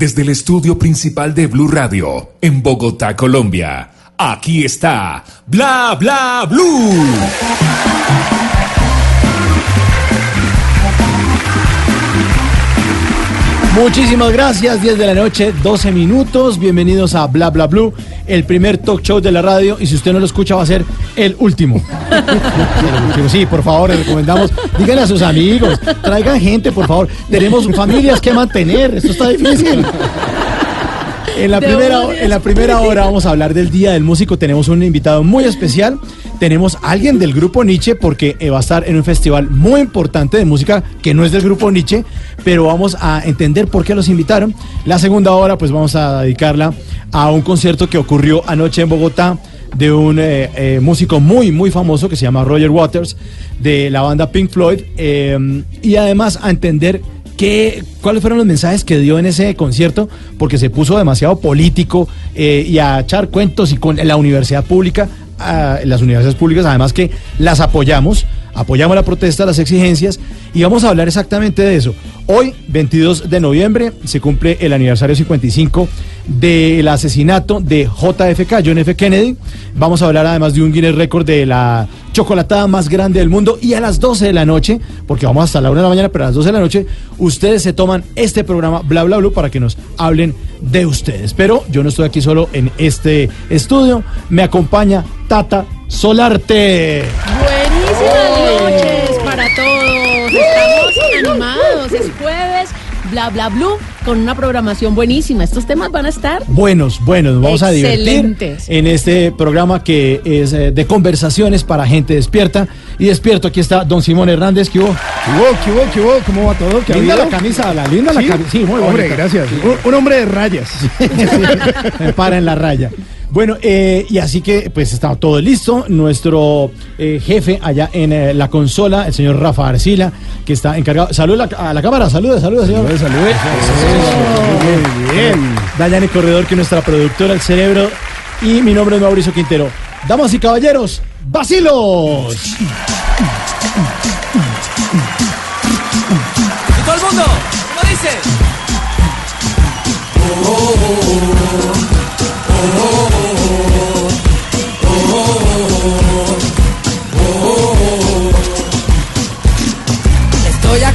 desde el estudio principal de Blue Radio, en Bogotá, Colombia. Aquí está Bla Bla Blue. Muchísimas gracias, 10 de la noche, 12 minutos, bienvenidos a Bla Bla Blue, el primer talk show de la radio y si usted no lo escucha va a ser el último. El último. Sí, por favor, le recomendamos, díganle a sus amigos, traigan gente, por favor, tenemos familias que mantener, esto está difícil. En la, primera, en la primera hora vamos a hablar del Día del Músico. Tenemos un invitado muy especial. Tenemos a alguien del grupo Nietzsche porque eh, va a estar en un festival muy importante de música que no es del grupo Nietzsche, pero vamos a entender por qué los invitaron. La segunda hora pues vamos a dedicarla a un concierto que ocurrió anoche en Bogotá de un eh, eh, músico muy, muy famoso que se llama Roger Waters, de la banda Pink Floyd, eh, y además a entender cuáles fueron los mensajes que dio en ese concierto, porque se puso demasiado político eh, y a echar cuentos y con la universidad pública, las universidades públicas, además que las apoyamos, apoyamos la protesta, las exigencias, y vamos a hablar exactamente de eso. Hoy, 22 de noviembre, se cumple el aniversario 55 del asesinato de JFK, John F. Kennedy. Vamos a hablar además de un Guinness Record de la chocolatada más grande del mundo. Y a las 12 de la noche, porque vamos hasta la 1 de la mañana, pero a las 12 de la noche, ustedes se toman este programa Bla Bla Blue para que nos hablen de ustedes. Pero yo no estoy aquí solo en este estudio. Me acompaña Tata Solarte. Buenísimas noches para todos. Estamos animados. Es jueves, bla bla blue, con una programación buenísima. Estos temas van a estar Buenos, buenos, nos vamos a divertir en este programa que es eh, de conversaciones para gente despierta. Y despierto, aquí está Don Simón Hernández, que hubo. ¿Qué hubo, qué hubo, qué hubo? ¿Cómo va todo? ¿Qué Linda la camisa, la linda la ¿Sí? camisa. Sí, muy Hombre, bonita. gracias. Sí. Un, un hombre de rayas. Me para en la raya. Bueno, eh, y así que pues está todo listo. Nuestro eh, jefe allá en eh, la consola, el señor Rafa Arcila, que está encargado. Saluda a la cámara, saluda, saluda, señor. Salude, salude. Muy bien. Dayane Corredor, que es nuestra productora, el cerebro. Y mi nombre es Mauricio Quintero. Damas y caballeros, vacilos. Y todo el mundo, ¿cómo dice? Estoy ya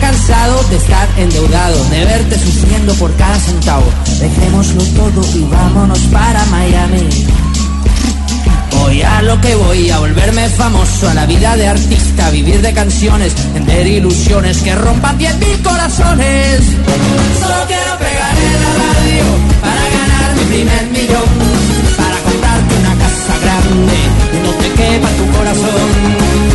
cansado de estar endeudado, de verte sufriendo por cada centavo. Dejémoslo todo y vámonos para Miami. Voy a lo que voy, a volverme famoso, a la vida de artista, a vivir de canciones, vender ilusiones que rompan 10.000 corazones. Solo quiero pegar en la radio para ganar mi primer millón, para comprarte una casa grande no te quepa tu corazón.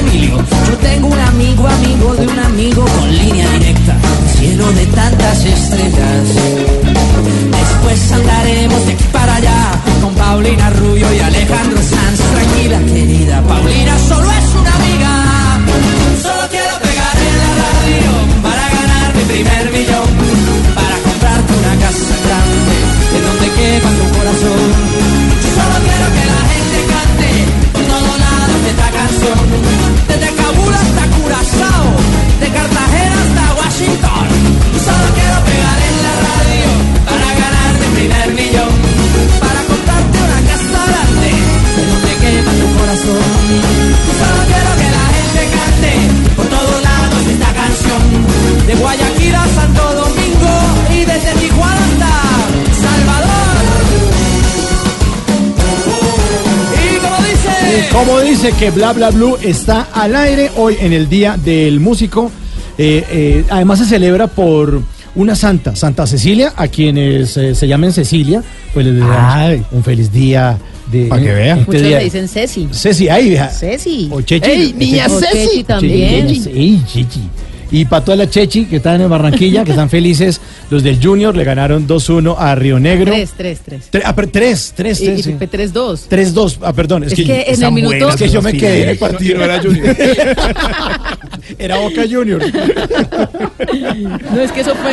Emilio. Yo tengo un amigo, amigo de un amigo con línea directa, cielo de tantas estrellas. Después andaremos de aquí para allá con Paulina Rubio y Alejandro Sanz. Tranquila, querida, Paulina solo es una amiga. Solo quiero pegar en la para ganar mi primer dice que Bla Bla Blue está al aire hoy en el Día del Músico. Eh, eh, además se celebra por una santa, Santa Cecilia, a quienes eh, se llamen Cecilia, pues les deseamos un feliz día de Pa' que vea. este Muchos día. le dicen Ceci. Ceci, ahí, vea. Ceci. O Chechi. Ey, niña O Ceci Chechi. también. Chechi, Sí, Chechi. Y para toda la Chechi que están en Barranquilla, que están felices, los del Junior le ganaron 2-1 a Río Negro. Tres, tres, tres. Tre- ah, pero tres, tres, Y, tres. y sí. fue tres, dos. 3-2, ah, perdón. Es, Es que en el minuto- Es que yo me quedé en el partido. No era Junior. Era Boca Junior. No, es que eso fue,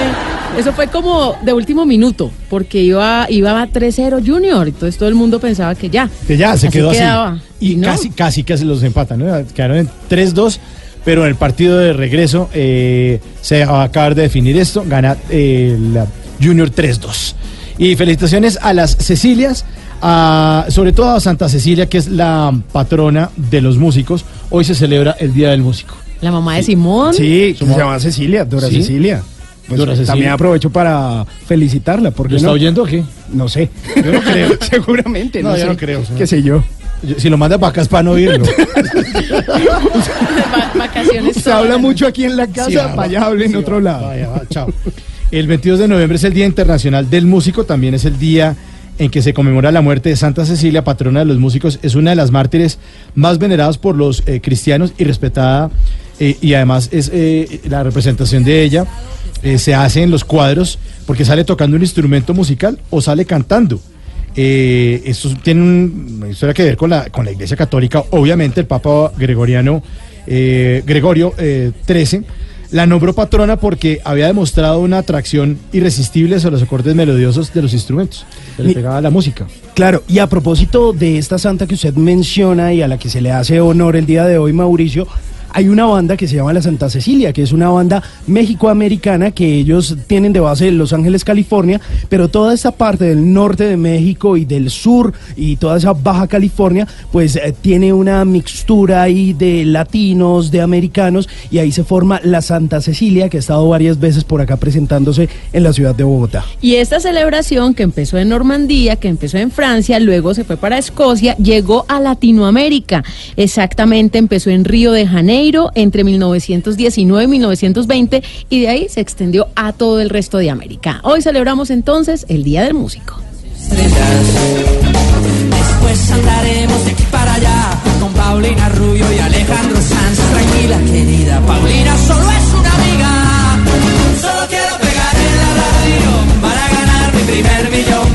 eso fue como de último minuto, porque iba, iba a 3-0 Junior, entonces todo el mundo pensaba que ya. Que ya se Así quedó quedaba. así. Y Y no. casi, casi, casi los empatan, ¿no? Quedaron en 3-2, pero en el partido de regreso eh, se va a acabar de definir esto. Gana eh, la Junior 3-2. Y felicitaciones a las Cecilias, a- sobre todo a Santa Cecilia, que es la patrona de los músicos. Hoy se celebra el Día del Músico. La mamá de Simón. Sí, se llama Cecilia, Dora ¿Sí? Cecilia. Pues Dora Cecilia. También aprovecho para felicitarla, porque ¿Lo está no? oyendo o qué? No sé. Yo no creo. Seguramente, no, No, yo sé. no creo, sí. Qué sé yo. Si lo manda para acá es para no oírlo. Va- vacaciones. Se todas habla mucho aquí en la casa, Sí, para allá hable en sí, otro va, lado. vaya, va, chao. El 22 de noviembre es el Día Internacional del Músico, también es el día en que se conmemora la muerte de Santa Cecilia, patrona de los músicos. Es una de las mártires más veneradas por los eh, cristianos y respetada, eh, y además es eh, la representación de ella. eh, se hace en los cuadros porque sale tocando un instrumento musical o sale cantando. Eh, esto tiene un- una historia que ver con la, con la Iglesia Católica. Obviamente, el Papa Gregoriano, eh, Gregorio eh, XIII, la nombró patrona porque había demostrado una atracción irresistible sobre los acordes melodiosos de los instrumentos. Se le pegaba la música. Claro, y a propósito de esta santa que usted menciona y a la que se le hace honor el día de hoy, Mauricio, hay una banda que se llama la Santa Cecilia, que es una banda méxico-americana que ellos tienen de base en Los Ángeles, California, pero toda esta parte del norte de México y del sur y toda esa Baja California, pues eh, tiene una mixtura ahí de latinos, de americanos, y ahí se forma la Santa Cecilia, que ha estado varias veces por acá presentándose en la ciudad de Bogotá. Y esta celebración que empezó en Normandía, que empezó en Francia, luego se fue para Escocia, llegó a Latinoamérica. Exactamente, empezó en Río de Janeiro entre 1919 y 1920 y de ahí se extendió a todo el resto de América. Hoy celebramos entonces el Día del Músico. Después andaremos de aquí para allá con Paulina Rubio y Alejandro Sanz. Tranquila, querida, Paulina solo es una amiga. Solo quiero pegar en la radio para ganar mi primer millón.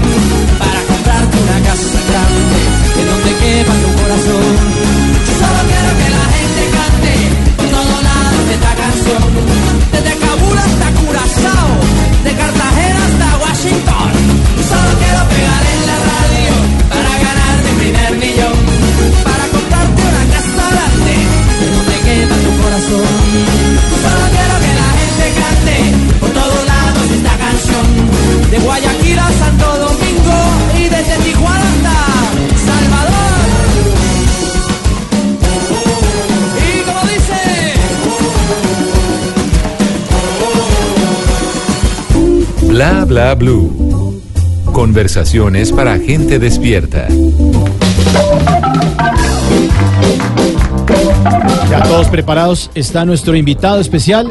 Bla bla blue. Conversaciones para gente despierta. Ya todos preparados. Está nuestro invitado especial.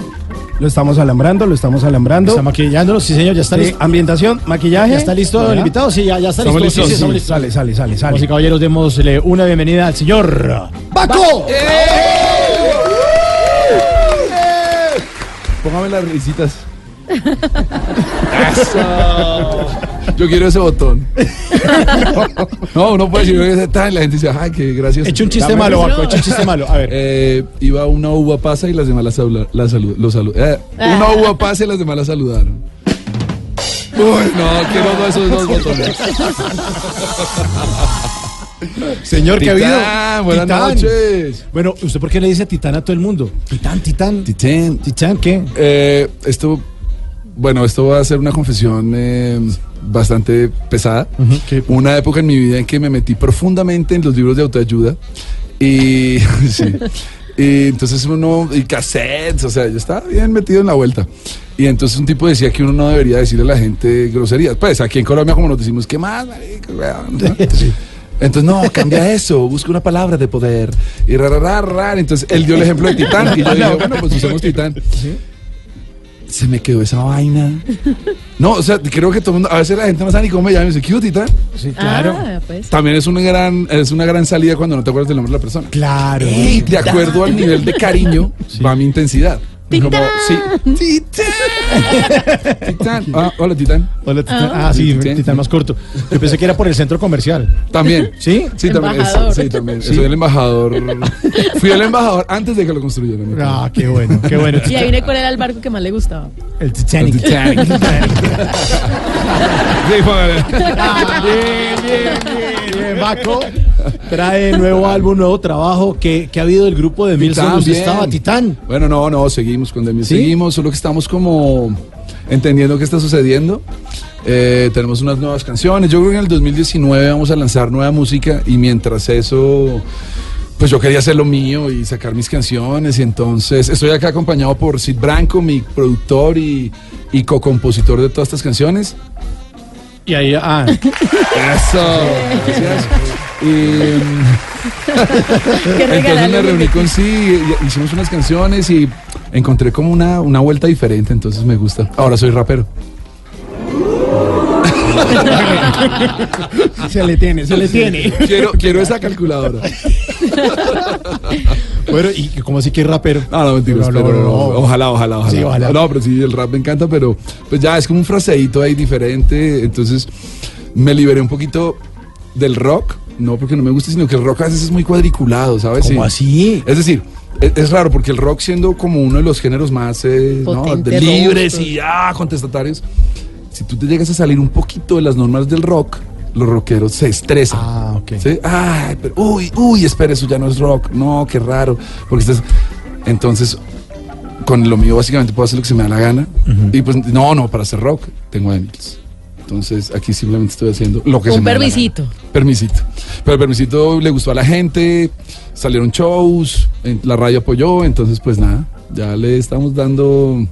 Lo estamos alambrando, lo estamos alambrando. Está maquillándolo. Sí, señor, ya está Sí, listo. ambientación, maquillaje. ¿Ya está listo el invitado? Sí, ya, ya está listo. listos. Sí, sí, Sí. Sale, sale, sale, sale. Damas y caballeros, démosle una bienvenida al señor Paco. Póngame las risitas. Eso. Yo quiero ese botón. No, uno puede decir ese tal y la gente dice, ay, qué gracioso. Eche un chiste Dame malo, eche un chiste malo. A ver. Eh, iba una uva pasa y las demás la, salu- la salu- lo salu- eh, Una uva pasa y las demás la saludaron. Uy, no, quiero no esos dos botones. Señor, ¿qué ha habido? buenas Titán. noches. Bueno, ¿usted por qué le dice titán a todo el mundo? Titán, titán. Titán. ¿Titán qué? Eh, esto, bueno, esto va a ser una confesión eh, bastante pesada. ¿qué? Una época en mi vida en que me metí profundamente en los libros de autoayuda y, sí. y entonces uno, y cassettes, o sea, yo estaba bien metido en la vuelta. Y entonces un tipo decía que uno no debería decirle a la gente groserías. Pues aquí en Colombia, como nos decimos, ¿qué más? marica, weón?", ¿no? Sí. Entonces, no, cambia eso, busca una palabra de poder. Y rararar, Entonces, él dio el ejemplo de Titán. Y yo dije, bueno, pues usemos Titán. Se me quedó esa vaina. No, o sea, creo que todo el mundo, a veces la gente no sabe ni cómo me llama y me dice, ¿qué hubo, Titán? Sí, claro. Ah, pues. También es una gran, es una gran salida cuando no te acuerdas del nombre de la persona. Claro. Y de acuerdo al nivel de cariño, va mi intensidad. Como, sí. Titán. Ah, hola, Titán. Hola, Titán. Ah, sí, Titán más corto. Yo pensé que era por el centro comercial. También. ¿Sí? Sí, también. es- sí, también. Soy el embajador. Fui el embajador antes de que lo construyeran. Ah, qué bueno, qué bueno. Y ahí viene cuál era el barco que más le gustaba. El Titanic. El Titanic. Sí. Ah, bien, bien, bien, Baco trae nuevo álbum, nuevo trabajo. ¿Qué, qué ha habido del grupo de Milson? ¿Usted estaba Titán? Bueno, no, no, seguimos con Demi. ¿Sí? Seguimos, solo que estamos como entendiendo qué está sucediendo. Eh, tenemos unas nuevas canciones. Yo creo que en el 2019 vamos a lanzar nueva música y mientras eso, pues yo quería hacer lo mío y sacar mis canciones. Y entonces estoy acá acompañado por Sid Branco, mi productor y, y co-compositor de todas estas canciones. Y ahí, ah, Eso. Gracias. Y, ¿Qué entonces me reuní con sí, y- hicimos unas canciones y encontré como una, una vuelta diferente, entonces me gusta. Ahora soy rapero. se le tiene, se le tiene. Quiero, quiero esa calculadora. Bueno, ¿y cómo así que es rapero? No, no, mentiras, No, no, pero no, ojalá, ojalá, ojalá. Sí, ojalá. No, pero sí, el rap me encanta, pero pues ya es como un fraseíto ahí diferente. Entonces me liberé un poquito del rock, no porque no me guste, sino que el rock a veces es muy cuadriculado, ¿sabes? ¿Cómo así? Es decir, es, es raro porque el rock siendo como uno de los géneros más eh, ¿no? Libres y ah, contestatarios, si tú te llegas a salir un poquito de las normas del rock, los rockeros se estresan. Ah, ok. ¿sí? Ay, pero, uy, uy, espera, eso ya no es rock. No, qué raro. Porque estás. Entonces, con lo mío básicamente puedo hacer lo que se me da la gana. Y pues, no, no, para hacer rock tengo Emils. Entonces, aquí simplemente estoy haciendo lo que Un se me da la permisito. gana. Permisito. Pero el permisito le gustó a la gente, salieron shows, en- la radio apoyó, entonces pues nada, ya le estamos dando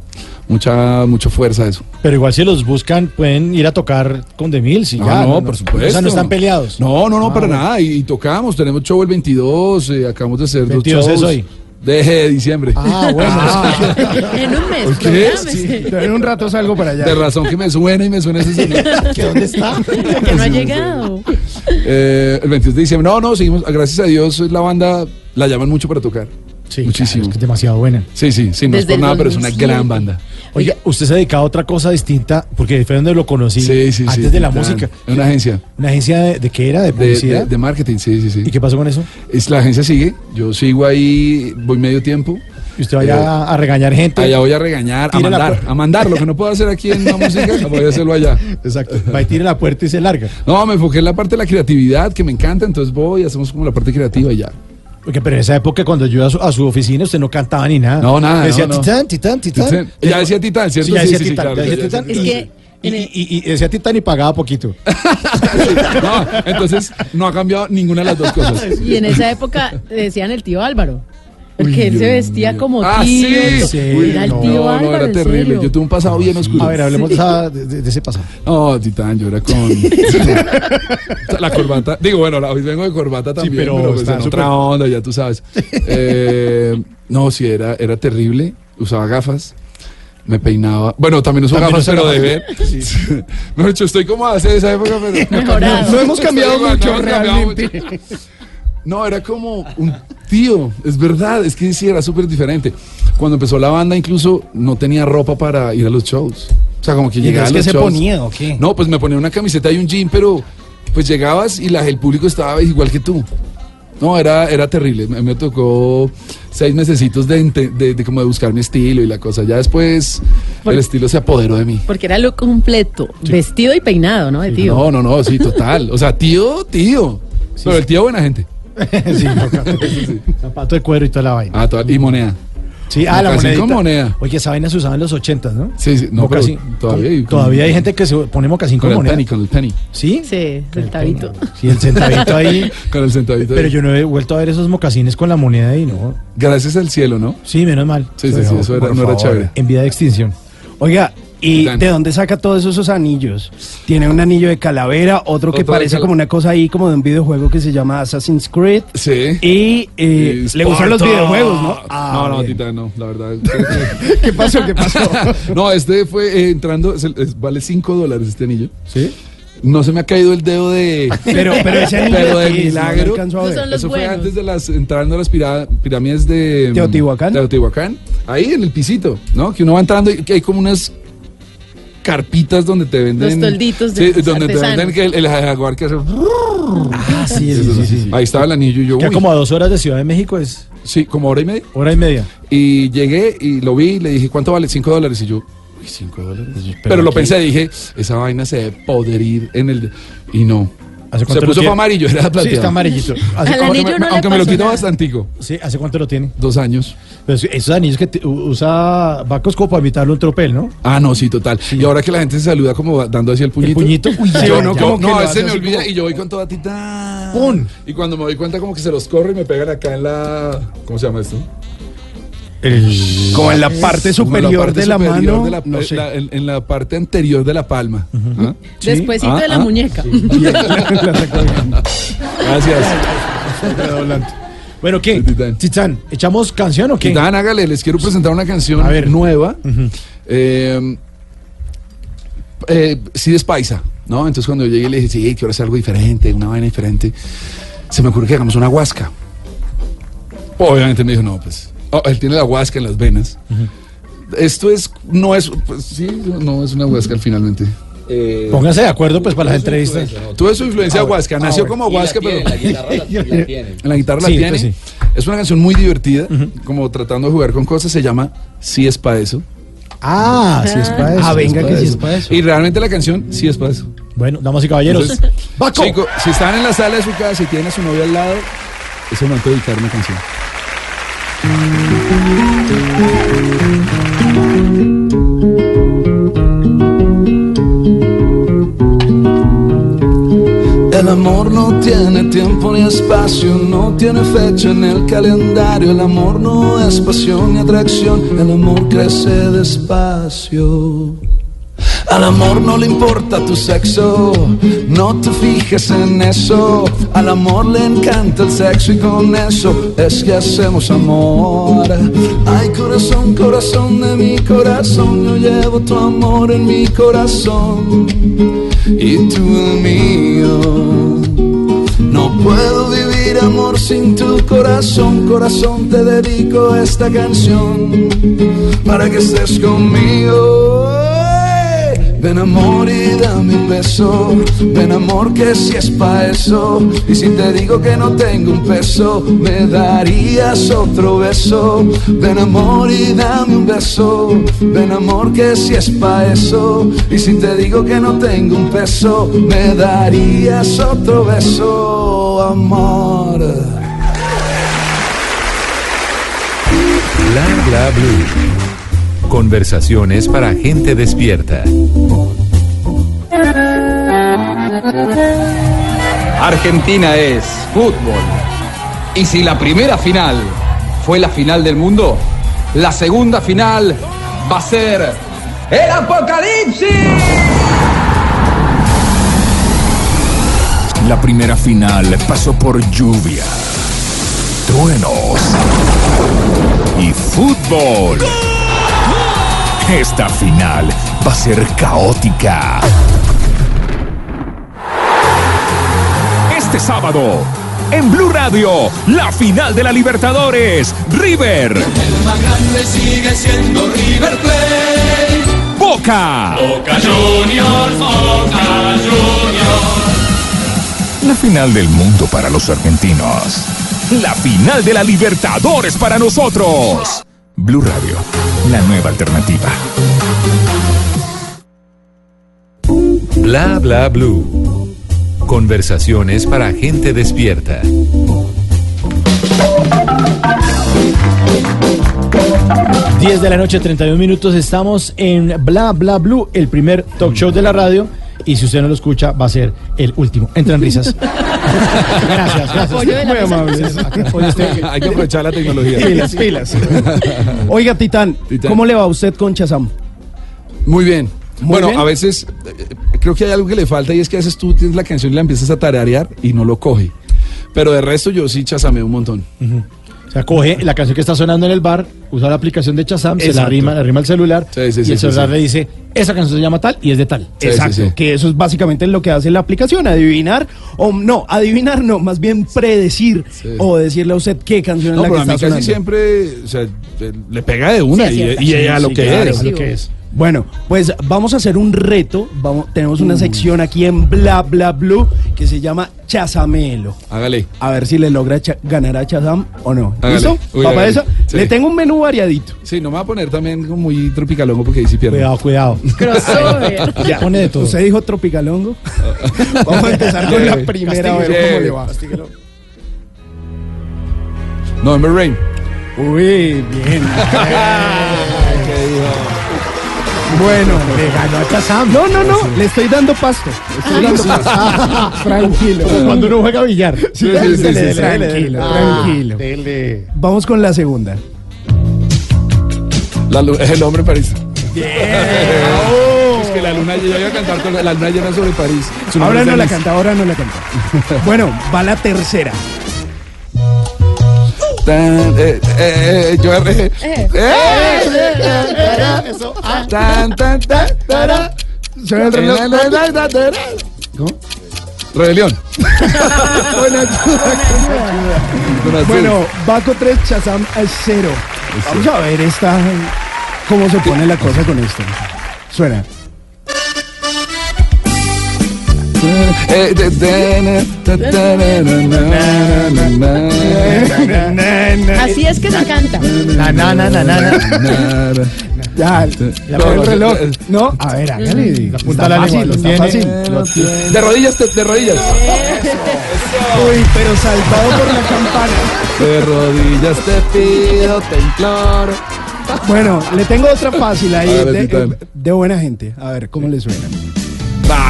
mucha, mucha fuerza eso. Pero igual si los buscan, pueden ir a tocar con The Mills y Ah, ya. no, por supuesto. O sea, no están peleados. No, no, no, Ah, para bueno. nada. Y, y tocamos, tenemos show el 22, eh, acabamos de hacer 22 dos es shows. hoy. De diciembre. Ah, bueno. En un mes. ¿Qué? En un rato salgo para allá. De razón que me suena y me suena ese sonido. ¿Que ¿Dónde está? Que no ha llegado. Eh, el 22 de diciembre. No, no, seguimos. Gracias a Dios, la banda la llaman mucho para tocar. Sí, Muchísimo. claro, es que es demasiado buena. Sí, sí, sí, no es por nada, pero es una 2007. gran banda. Oiga, usted se ha dedicado a otra cosa distinta, porque fue donde lo conocí, Sí, sí, sí. antes de la Titán. música. Una agencia ¿Una agencia de, de qué era? ¿De publicidad? de- de marketing, sí, sí, sí. ¿Y qué pasó con eso? Es, la agencia sigue, yo sigo ahí, voy medio tiempo. Y usted vaya Eh, a, regañar gente. Allá voy a regañar, a mandar, a mandar. Lo que no puedo hacer aquí en la música, voy a hacerlo allá. Exacto. Va y tire la puerta y se larga. No, me enfoqué en la parte de la creatividad que me encanta, entonces voy, hacemos como la parte creativa y ya. Porque pero en esa época cuando yo iba a su, a su oficina usted no cantaba ni nada. No, nada, Decía no, no. titán, titán, titán. Titán. Ya decía Titán, ¿cierto? Sí, ya decía sí, sí, titán, claro, ya ya decía titán. Es Y- que y, en el- y- y- y decía titán y pagaba poquito. No, entonces no ha cambiado ninguna de las dos cosas. Y en esa época le decían el tío Álvaro. Porque él se vestía como Ah, tío. sí. Sí, Era el no, tío No, Álvaro. no, era terrible. Yo tuve un pasado bien oscuro. A ver, hablemos de, esa- de- de ese pasado. No, Titán, yo era con. la corbata. Digo, bueno, hoy vengo de corbata también, pero pero, pues está en otra onda, ya tú sabes. Eh, no, sí, era, era terrible. Usaba gafas. Me peinaba. Bueno, también uso gafas, pero de ver. gafas. Mejor dicho, estoy como hace esa época, pero. Mejorado. No hemos cambiado mucho no hemos cambiado realmente. mucho. No, era como un tío, es verdad, es que sí, era súper diferente. Cuando empezó la banda, incluso no tenía ropa para ir a los shows. O sea, como que ¿Y llegaba a los qué se shows. ponía o qué? No, pues me ponía una camiseta y un jean, pero pues llegabas y la, el público estaba igual que tú. No, era, era terrible. Me, me tocó seis mesecitos de, de, de como de buscar mi estilo y la cosa. Ya después Por- el estilo se apoderó de mí. Porque era look completo. Vestido y peinado, ¿no? De tío. No, no, no, sí, total. O sea, tío, tío. Pero el tío buena gente. sí, no, Zapato de cuero y toda la vaina. Ah, toda- y moneda. Sí, ah, la Mocasín monedita. con moneda. Oye, esa vaina se usaba en los ochentas, ¿no? Sí, sí, no, pero Mocasín. todavía hay- Todavía hay gente que se pone mocasín Con con el moneda. penny, con el penny. ¿Sí? Sí, el tabito. Sí, el centavito ahí. Con el centavito. Pero ahí. yo no he vuelto a ver esos mocasines con la moneda ahí, ¿no? Gracias al cielo, ¿no? Sí, menos mal. Sí, sí, Pero, sí, eso era- no era chévere. En vida de extinción. Oiga, ¿Y de dónde saca todos esos anillos? Tiene un anillo de calavera, otro que parece como una cosa ahí, como de un videojuego que se llama Assassin's Creed. Sí. Y eh, le gustan los videojuegos, ¿no? Ah, no, no, bien. Tita, no, la verdad. ¿Qué pasó? ¿Qué pasó? no, este fue eh, entrando, es el- es- vale 5 dólares este anillo. ¿Sí? No se me ha caído el dedo de. Pero- pero ese anillo Pero de no milagro. a ver. No son los Eso fue antes de las. entrando a las pirámides de. ¿Teotihuacán? Teotihuacán. Ahí en el pisito, ¿no? Que uno va entrando y que hay como unas carpitas donde te venden. Los tolditos Sí, de donde te venden que el, el jaguar que hace. Ah, sí, sí, sí, sí, sí. Ahí estaba el anillo y yo. Uy. como a dos horas de Ciudad de México, es Sí, como hora y media. hora y media. Y llegué y lo vi y le dije, ¿cuánto vale? Cinco dólares. Y yo, uy, cinco dólares. Pero, lo aquí- pensé, dije, esa vaina se debe poder ir en el. Y no. ¿Hace Se cuánto puso para amarillo, era plateado. Sí, está amarillito. ¿Hace, Al cuánto- anillo no le aunque me lo pasó quitó nada. bastantico. sí, ¿Hace cuánto lo tiene? Dos años. Pues esos anillos que te- u- usa Bacos como para imitarlo un tropel, ¿no? Ah, no, sí, total. Y ahora que la gente se saluda como dando así el puñito. puñito, uy, sí, ya, uno ya. como, Como que no, lo a hace me así olvida como- y yo voy con toda tita. ¡Pum! Y cuando me doy cuenta como que se los corro y me pegan acá en la... ¿Cómo se llama esto? Como en la parte superior parte de la superior mano. de la- no sé. la- en, en la parte anterior de la palma. ¿Ah? Despuésito Ah, de la ah. muñeca. Gracias. Bueno, ¿qué? Titán. ¿echamos canción o qué? Titán, hágale, les quiero presentar una canción A ver. nueva. Eh, eh, sí, es paisa, ¿no? Entonces cuando yo llegué le dije, sí, quiero hacer algo diferente, una vaina diferente. Se me ocurrió que hagamos una huasca. Obviamente me dijo, no, pues, oh, él tiene la huasca en las venas. Esto es, no es, pues sí, no es una huasca finalmente. Eh, Pónganse de acuerdo pues para las entrevistas. Tuve su influencia huasca, nació como huasca, pero... En la guitarra la Sí, tiene. pues sí. Es una canción muy divertida, como tratando de jugar con cosas. Se llama Sí es pa' eso. Ah, sí es para eso. Ah, venga, que sí eso. es para eso. Y realmente la canción sí es pa' eso. Bueno, damas y caballeros. Entonces, ¡Baco! Chico, si están en la sala de su casa y tienen a su novia al lado, es el momento de dedicar una canción. El amor no tiene tiempo ni espacio, no tiene fecha en el calendario. El amor no es pasión ni atracción, el amor crece despacio. Al amor no le importa tu sexo, no te fijes en eso. Al amor le encanta el sexo y con eso es que hacemos amor. Ay corazón, corazón de mi corazón, yo llevo tu amor en mi corazón y tú el mío. No puedo vivir amor sin tu corazón, corazón te dedico esta canción para que estés conmigo. Ven amor y dame un beso, ven amor que si es pa' eso. Y si te digo que no tengo un peso, me darías otro beso. Ven amor y dame un beso, ven amor que si es pa' eso. Y si te digo que no tengo un peso, me darías otro beso, amor. Blue. Conversaciones para gente despierta. Argentina es fútbol. Y si la primera final fue la final del mundo, la segunda final va a ser el apocalipsis. La primera final pasó por lluvia, truenos y fútbol. Esta final va a ser caótica. Este sábado, en Blue Radio, la final de la Libertadores, River, El más grande sigue siendo River Plate. Boca. Boca Juniors, Boca Juniors. La final del mundo para los argentinos. La final de la Libertadores para nosotros. Blue Radio, la nueva alternativa. Bla bla blue. Conversaciones para gente despierta. Diez de la noche, 31 minutos. Estamos en Bla Bla Blue, el primer talk show de la radio. Y si usted no lo escucha, va a ser el último. Entran risas. gracias, gracias. Muy amables. Hay que aprovechar la tecnología. Pilas, pilas. Oiga, Titán, Titán. ¿cómo le va a usted con Chazam? Muy bien. Muy bueno, bien. a veces eh, creo que hay algo que le falta y es que a veces tú tienes la canción y la empiezas a tararear y no lo coge. Pero de resto yo sí chasameo un montón. O sea, coge la canción que está sonando en el bar, usa la aplicación de Chazam, se la arrima, le arrima el celular Sí, sí, y el celular sí. le dice, esa canción se llama tal y es de tal. Sí, Exacto, sí, sí. que eso es básicamente lo que hace la aplicación, adivinar, o no, adivinar no, más bien predecir Sí. o decirle a usted qué canción No, es la pero que a mí está casi sonando. siempre o sea, eh, le pega de una Sí, y, y a lo Sí, que claro, es. a lo que es. Bueno, pues vamos a hacer un reto, vamos, tenemos una sección aquí en Bla Bla Blue que se llama Chazamelo. Hágale. A ver si le logra ganar a Chazam o no. Hágale. ¿Listo? Uy, ¿Va para hágale. eso? Sí. Le tengo un menú variadito. Sí, no me va a poner también como muy tropicalongo porque ahí sí pierdo. Cuidado, cuidado. Crossover. Ya, pone de todo. ¿Usted dijo tropicalongo? Vamos a empezar con la primera, a ver cómo le va. November Rain. Uy, bien. Bueno, Le ganó a Chazam. no, no, no, le estoy dando pasto. Le estoy dando pasto. Tranquilo. Como cuando uno juega billar. Sí, sí, sí, Dele, sí, sí. dele, Tranquilo, Ah, tranquilo. dele. Vamos con la segunda. La es el hombre en París. Es que la luna yo iba a cantar con la, la luna llena sobre París. Ahora no la canta, ahora no la canta. Bueno, va la tercera. Tan, eh, eh, yo eh, eh, Eso. tan, tan, tan, tara. Suena el reloj. ¿Cómo? Rebelión. Buena ayuda. Bueno, Baco 3, Chazam al 0. Vamos a ver esta, cómo se pone la cosa con esto. Suena. Así es que se canta. Na, na, na, na, na, na. na, na. Ya, el reloj. No, a ver, hágale. La punta Está de la fácil, lengua, lo tiene. De rodillas, de, rodillas. Uy, pero saltado por la campana. De rodillas te pido, te imploro. Bueno, le tengo otra fácil ahí, de buena gente. A ver, ¿cómo le suena?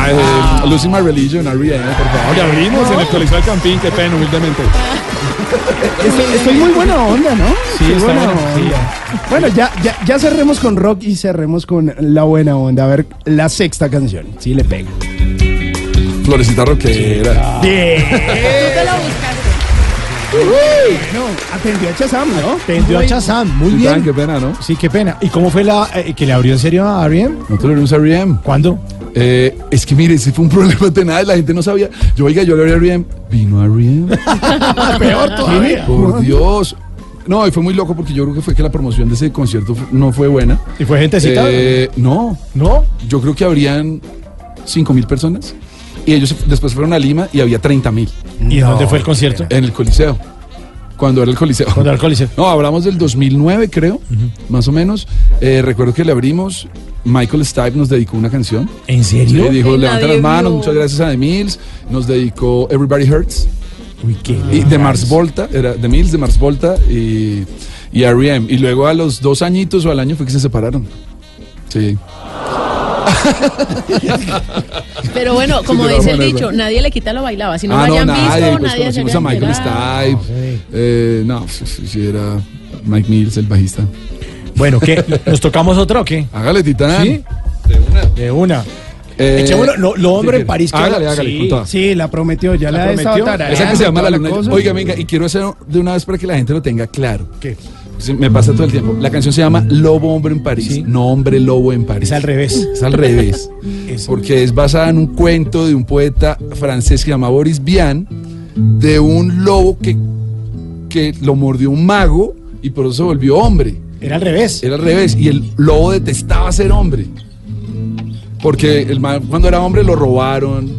Ah, eh, Losing My Religion, R.E.M., por favor. Oye, abrimos en el Coliseo del Campín, qué pena, humildemente. Estoy, estoy muy buena onda, ¿no? Sí, está buena bueno, sí, onda. Bueno, ya, ya, ya cerremos con rock y cerremos con la buena onda. A ver, la sexta canción. Sí, le pega. Florecita rockera. Bien. Tú te lo buscaste. Bueno, atendió a Chazam, ¿no? Tendió a Chazam, muy bien. qué pena, ¿no? Sí, qué pena. ¿Y cómo fue la eh, que le abrió en serio a R.E.M.? Nosotros le dimos a R.E.M. ¿Cuándo? Eh, es que mire, ese fue un problema de nada, la gente no sabía. Yo, oiga, yo le abrí a R.E.M. Vino a R.E.M. Peor todavía. Por Dios. No, y fue muy loco porque yo creo que fue que la promoción de ese concierto no fue buena. ¿Y fue gentecita? Eh, no, ¿No? yo creo que habrían 5 mil personas. Y ellos después fueron a Lima y había 30 mil ¿Y dónde fue el concierto? en el Coliseo. Cuando era el Coliseo. Cuando era el Coliseo. No, hablamos del 2009, creo, más o menos. Eh, recuerdo que le abrimos, Michael Stipe nos dedicó una canción. ¿En serio? Sí, dijo, levanta las manos, muchas gracias a The Mills. Nos dedicó Everybody Hurts. Uy, qué Y de Mars Volta, era The Mills, de Mars Volta y, y R.E.M. Y luego a los dos añitos o al año fue que se separaron. Sí. Pero bueno, como Sí, de dice el dicho, nadie le quita lo bailado. Si no ah, lo no, hayan nadie. visto, pues nadie se conocimos a Michael. Stipe. Eh, no, sí, sí, sí, era Mike Mills, el bajista. Bueno, ¿qué? ¿Nos tocamos otra o qué? Hágale, Titán. ¿Sí? De una. De una. Eh, Echémoslo, lo, lo hombre sí, en París. que Hágale, hágale, sí. con toda. Sí, la prometió, ya ¿La la, he estado prometió? tarareando Esa que se llama La Luna. cosa. Oiga, venga, y quiero hacer de una vez para que la gente lo tenga claro. ¿Qué? Me pasa todo el tiempo. La canción se llama Lobo Hombre en París, Sí. no Hombre Lobo en París. Es al revés. Es al revés. Porque es basada en un cuento de un poeta francés que se llama Boris Vian, de un lobo que, que lo mordió un mago y por eso se volvió hombre. Era al revés. Era al revés. Y el lobo detestaba ser hombre. Porque el ma- cuando era hombre lo robaron,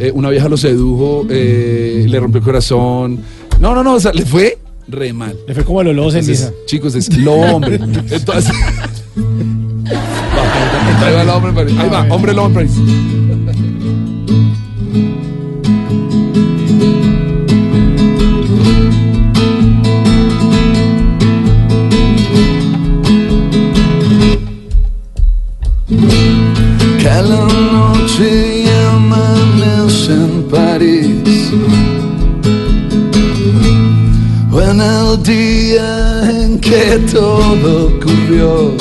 eh, una vieja lo sedujo, eh, le rompió el corazón. No, no, no, o sea, le fue re mal. Le fue como a los lobos en misa. chicos, es lobo hombre. Entonces. Va, ahí va el hombre. Ahí va, hombre lobo en todo ocurrió.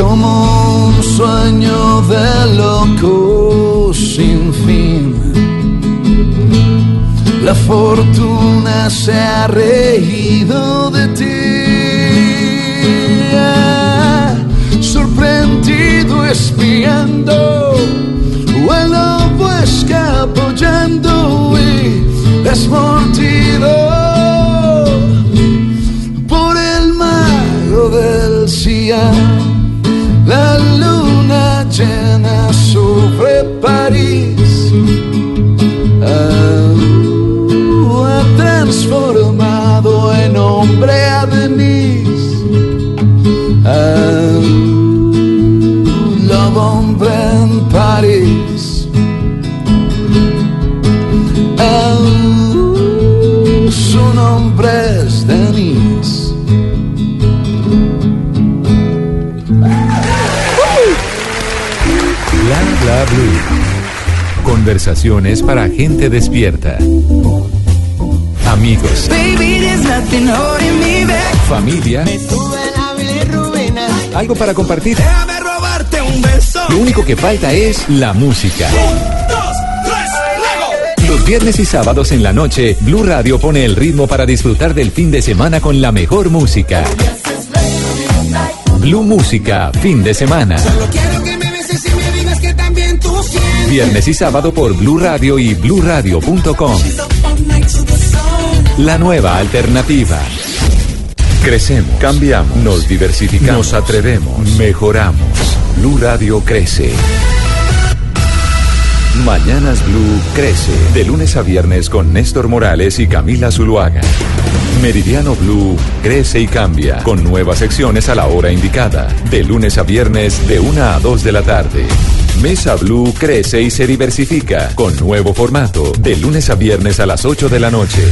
como un sueño de loco sin fin. La fortuna se ha reído de París Conversaciones para gente despierta. Amigos, Baby, me familia, algo para compartir. Déjame robarte un beso. Lo único que falta es la música. Dos, tres, luego. Los viernes y sábados en la noche, Blue Radio pone el ritmo para disfrutar del fin de semana con la mejor música. Blue Música, fin de semana. Quiero Viernes y sábado por Blue Radio y bluradio.com. La nueva alternativa. Crecemos, cambiamos, nos diversificamos, nos atrevemos, mejoramos. Blue Radio crece. Mañanas Blue crece. De lunes a viernes con Néstor Morales y Camila Zuluaga. Meridiano Blue crece y cambia con nuevas secciones a la hora indicada. De lunes a viernes de 1 a 2 de la tarde. Mesa Blue crece y se diversifica con nuevo formato. De lunes a viernes a las 8 de la noche.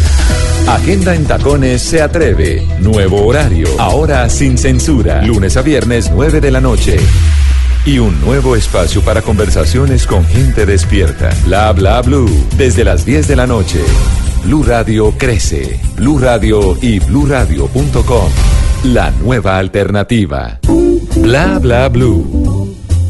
Agenda en Tacones se atreve. Nuevo horario. Ahora sin censura. Lunes a viernes 9 de la noche. Y un nuevo espacio para conversaciones con gente despierta. Bla bla blue. Desde las 10 de la noche. Blue Radio crece. Blue Radio y bluradio.com. La nueva alternativa. Bla bla blue.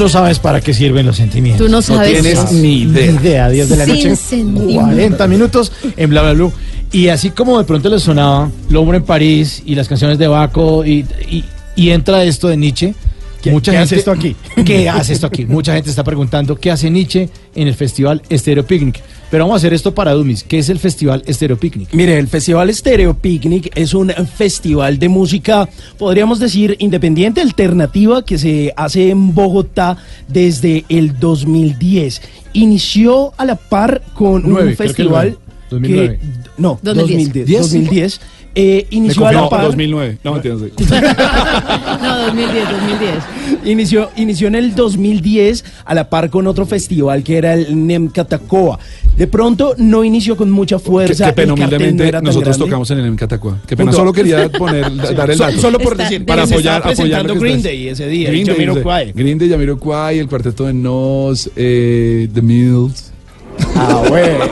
No sabes para qué sirven los sentimientos. Tú no sabes. tienes ni idea. Ni idea, 10 de la Sin noche, sentimientos. 40 minutos en Bla Bla Blue. Y así como de pronto les sonaba Lobo en París y las canciones de Baco y, y- y entra esto de Nietzsche. ¿Qué- qué hace esto aquí? ¿Qué hace esto aquí? Mucha gente está preguntando qué hace Nietzsche en el festival Stereo Picnic. Pero vamos a hacer esto para Dumis. ¿Qué es el festival Stereo Picnic? Mire, el Festival Stereo Picnic es un festival de música, podríamos decir, independiente, alternativa, que se hace en Bogotá desde el 2010. Inició a la par con un que festival. 2009. no, 2010. 2010. 2010. Eh, inició a la par. 2009. No, entiendes. No, 2010, 2010. Inició, inició en el 2010 a la par con otro festival que era el Nemcatacoa. De pronto no inició con mucha Qué, fuerza. qué pena, cartel no humildemente, tan nosotros grande. tocamos en el Catacua. Qué pena, Punto. solo quería poner, dar el So- dato. solo por Está- decir, para apoyar, apoyar Green Day ese día, Green Day, Jamiroquai. Green Day, Jamiroquai, el cuarteto de Nos, eh, The Mills. Ah, bueno.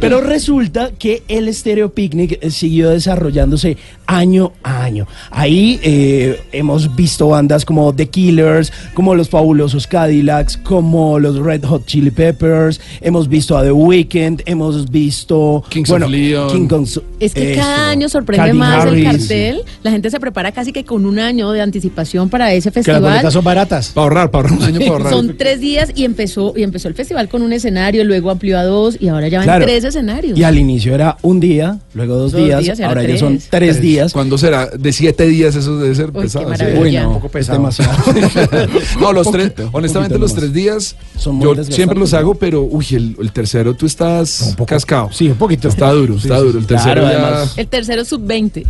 Pero resulta que el Stereo Picnic siguió desarrollándose año a año. Ahí eh, hemos visto bandas como The Killers, como los fabulosos Cadillacs, como los Red Hot Chili Peppers, hemos visto a The Weeknd, hemos visto Kings of Leon. King Kong- Es que esto, cada año sorprende Calvin más el cartel. La gente se prepara casi que con un año de anticipación para ese Que las festival. boletas son baratas. Para ahorrar, para ahorrar un año, para ahorrar. Son tres días y empezó y empezó el festival con un escenario, luego amplió a dos y ahora ya van Claro. tres escenarios. Y al inicio era un día, luego dos, Dos días, ahora ya son tres, Tres. días. ¿Cuándo será? De siete días eso debe ser qué pesado. sí. maravilla. Uy, no, Un poco es pesado. demasiado. No, los Un tres, un honestamente los tres días, Son muy yo siempre los hago, pero uy, el, el tercero tú estás cascado. Sí, un poquito. Está duro, está sí, duro. El tercero Claro, ya... además. El tercero sub-20.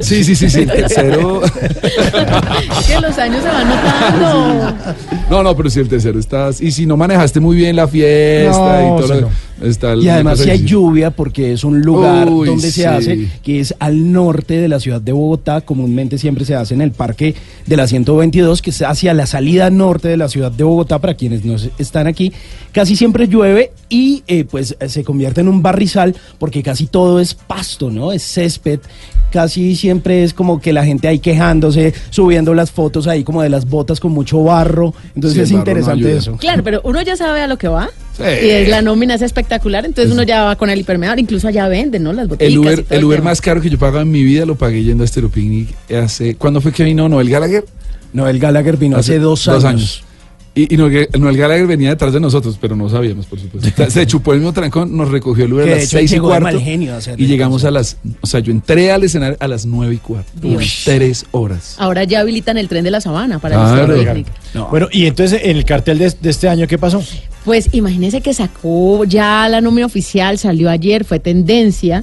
Sí, sí, sí, sí, el tercero... es que los años se van notando. No, no, pero si el tercero estás... Y si no manejaste muy bien la fiesta No, y todo está el- Y además si hay lluvia porque es un lugar Uy, donde se sí. hace, que es al norte de la ciudad de Bogotá, comúnmente siempre se hace en el parque de la 122, que es hacia la salida norte de la ciudad de Bogotá, para quienes no se- están aquí, casi siempre llueve y eh, pues eh, se convierte en un barrizal porque casi todo es pasto, ¿no? Es césped. Casi siempre es como que la gente ahí quejándose, subiendo las fotos ahí como de las botas con mucho barro. Entonces Sí, es barro no interesante ayuda. eso. Claro, pero uno ya sabe a lo que va. Sí. Y es la nómina es espectacular, entonces uno ya va con el impermeable, incluso allá venden, ¿no? Las botellas. El Uber, el Uber más caro que yo pagaba en mi vida lo pagué yendo a Stereo Picnic hace... ¿Cuándo fue que vino Noel Gallagher? Noel Gallagher vino hace, dos años. Y, y Noel, Noel Gallagher venía detrás de nosotros, pero no sabíamos, por supuesto. O sea, Se chupó el mismo trancón, nos recogió el Que a las hecho seis y cuarto. mal genio Y llegamos a las... O sea, yo entré al escenario a las nueve y cuarto. Uy, tres horas. Ahora ya habilitan el tren de la sabana para Claro. el Picnic. Bueno, y entonces en el cartel de, de este año, ¿qué pasó? Pues imagínense que sacó ya la nómina oficial, salió ayer, fue tendencia,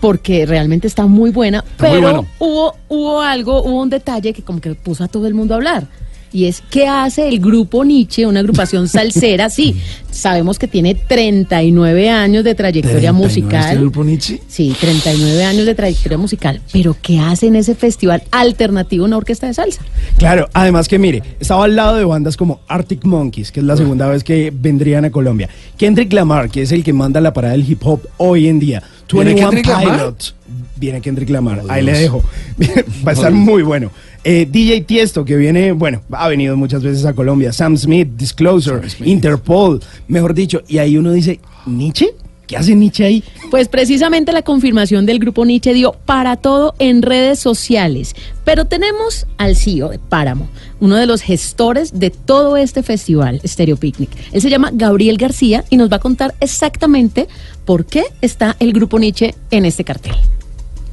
porque realmente está muy buena, pero bueno. hubo, hubo algo, hubo un detalle que como que puso a todo el mundo a hablar. Y es, ¿qué hace el grupo Nietzsche, una agrupación salsera? Sí, sabemos que tiene 39 años de trayectoria 39 musical. este grupo Nietzsche? Sí, 39 años de trayectoria musical. Pero ¿qué hace en ese festival alternativo una orquesta de salsa? Claro, además que mire, estaba al lado de bandas como Arctic Monkeys, que es la segunda vez que vendrían a Colombia. Kendrick Lamar, que es el que manda la parada del hip hop hoy en día. ¿Viene 21 Kendrick Lamar? Pilots. Viene Kendrick Lamar, Oh, ahí le dejo. Va a estar muy bueno. Eh, DJ Tiesto, que viene, bueno, ha venido muchas veces a Colombia. Sam Smith, Disclosure, Interpol, mejor dicho. Y ahí uno dice, ¿Nietzsche? ¿Qué hace Nietzsche ahí? Pues precisamente la confirmación del grupo Nietzsche dio para todo en redes sociales. Pero tenemos al CEO de Páramo, uno de los gestores de todo este festival, Stereo Picnic. Él se llama Gabriel García y nos va a contar exactamente por qué está el grupo Nietzsche en este cartel.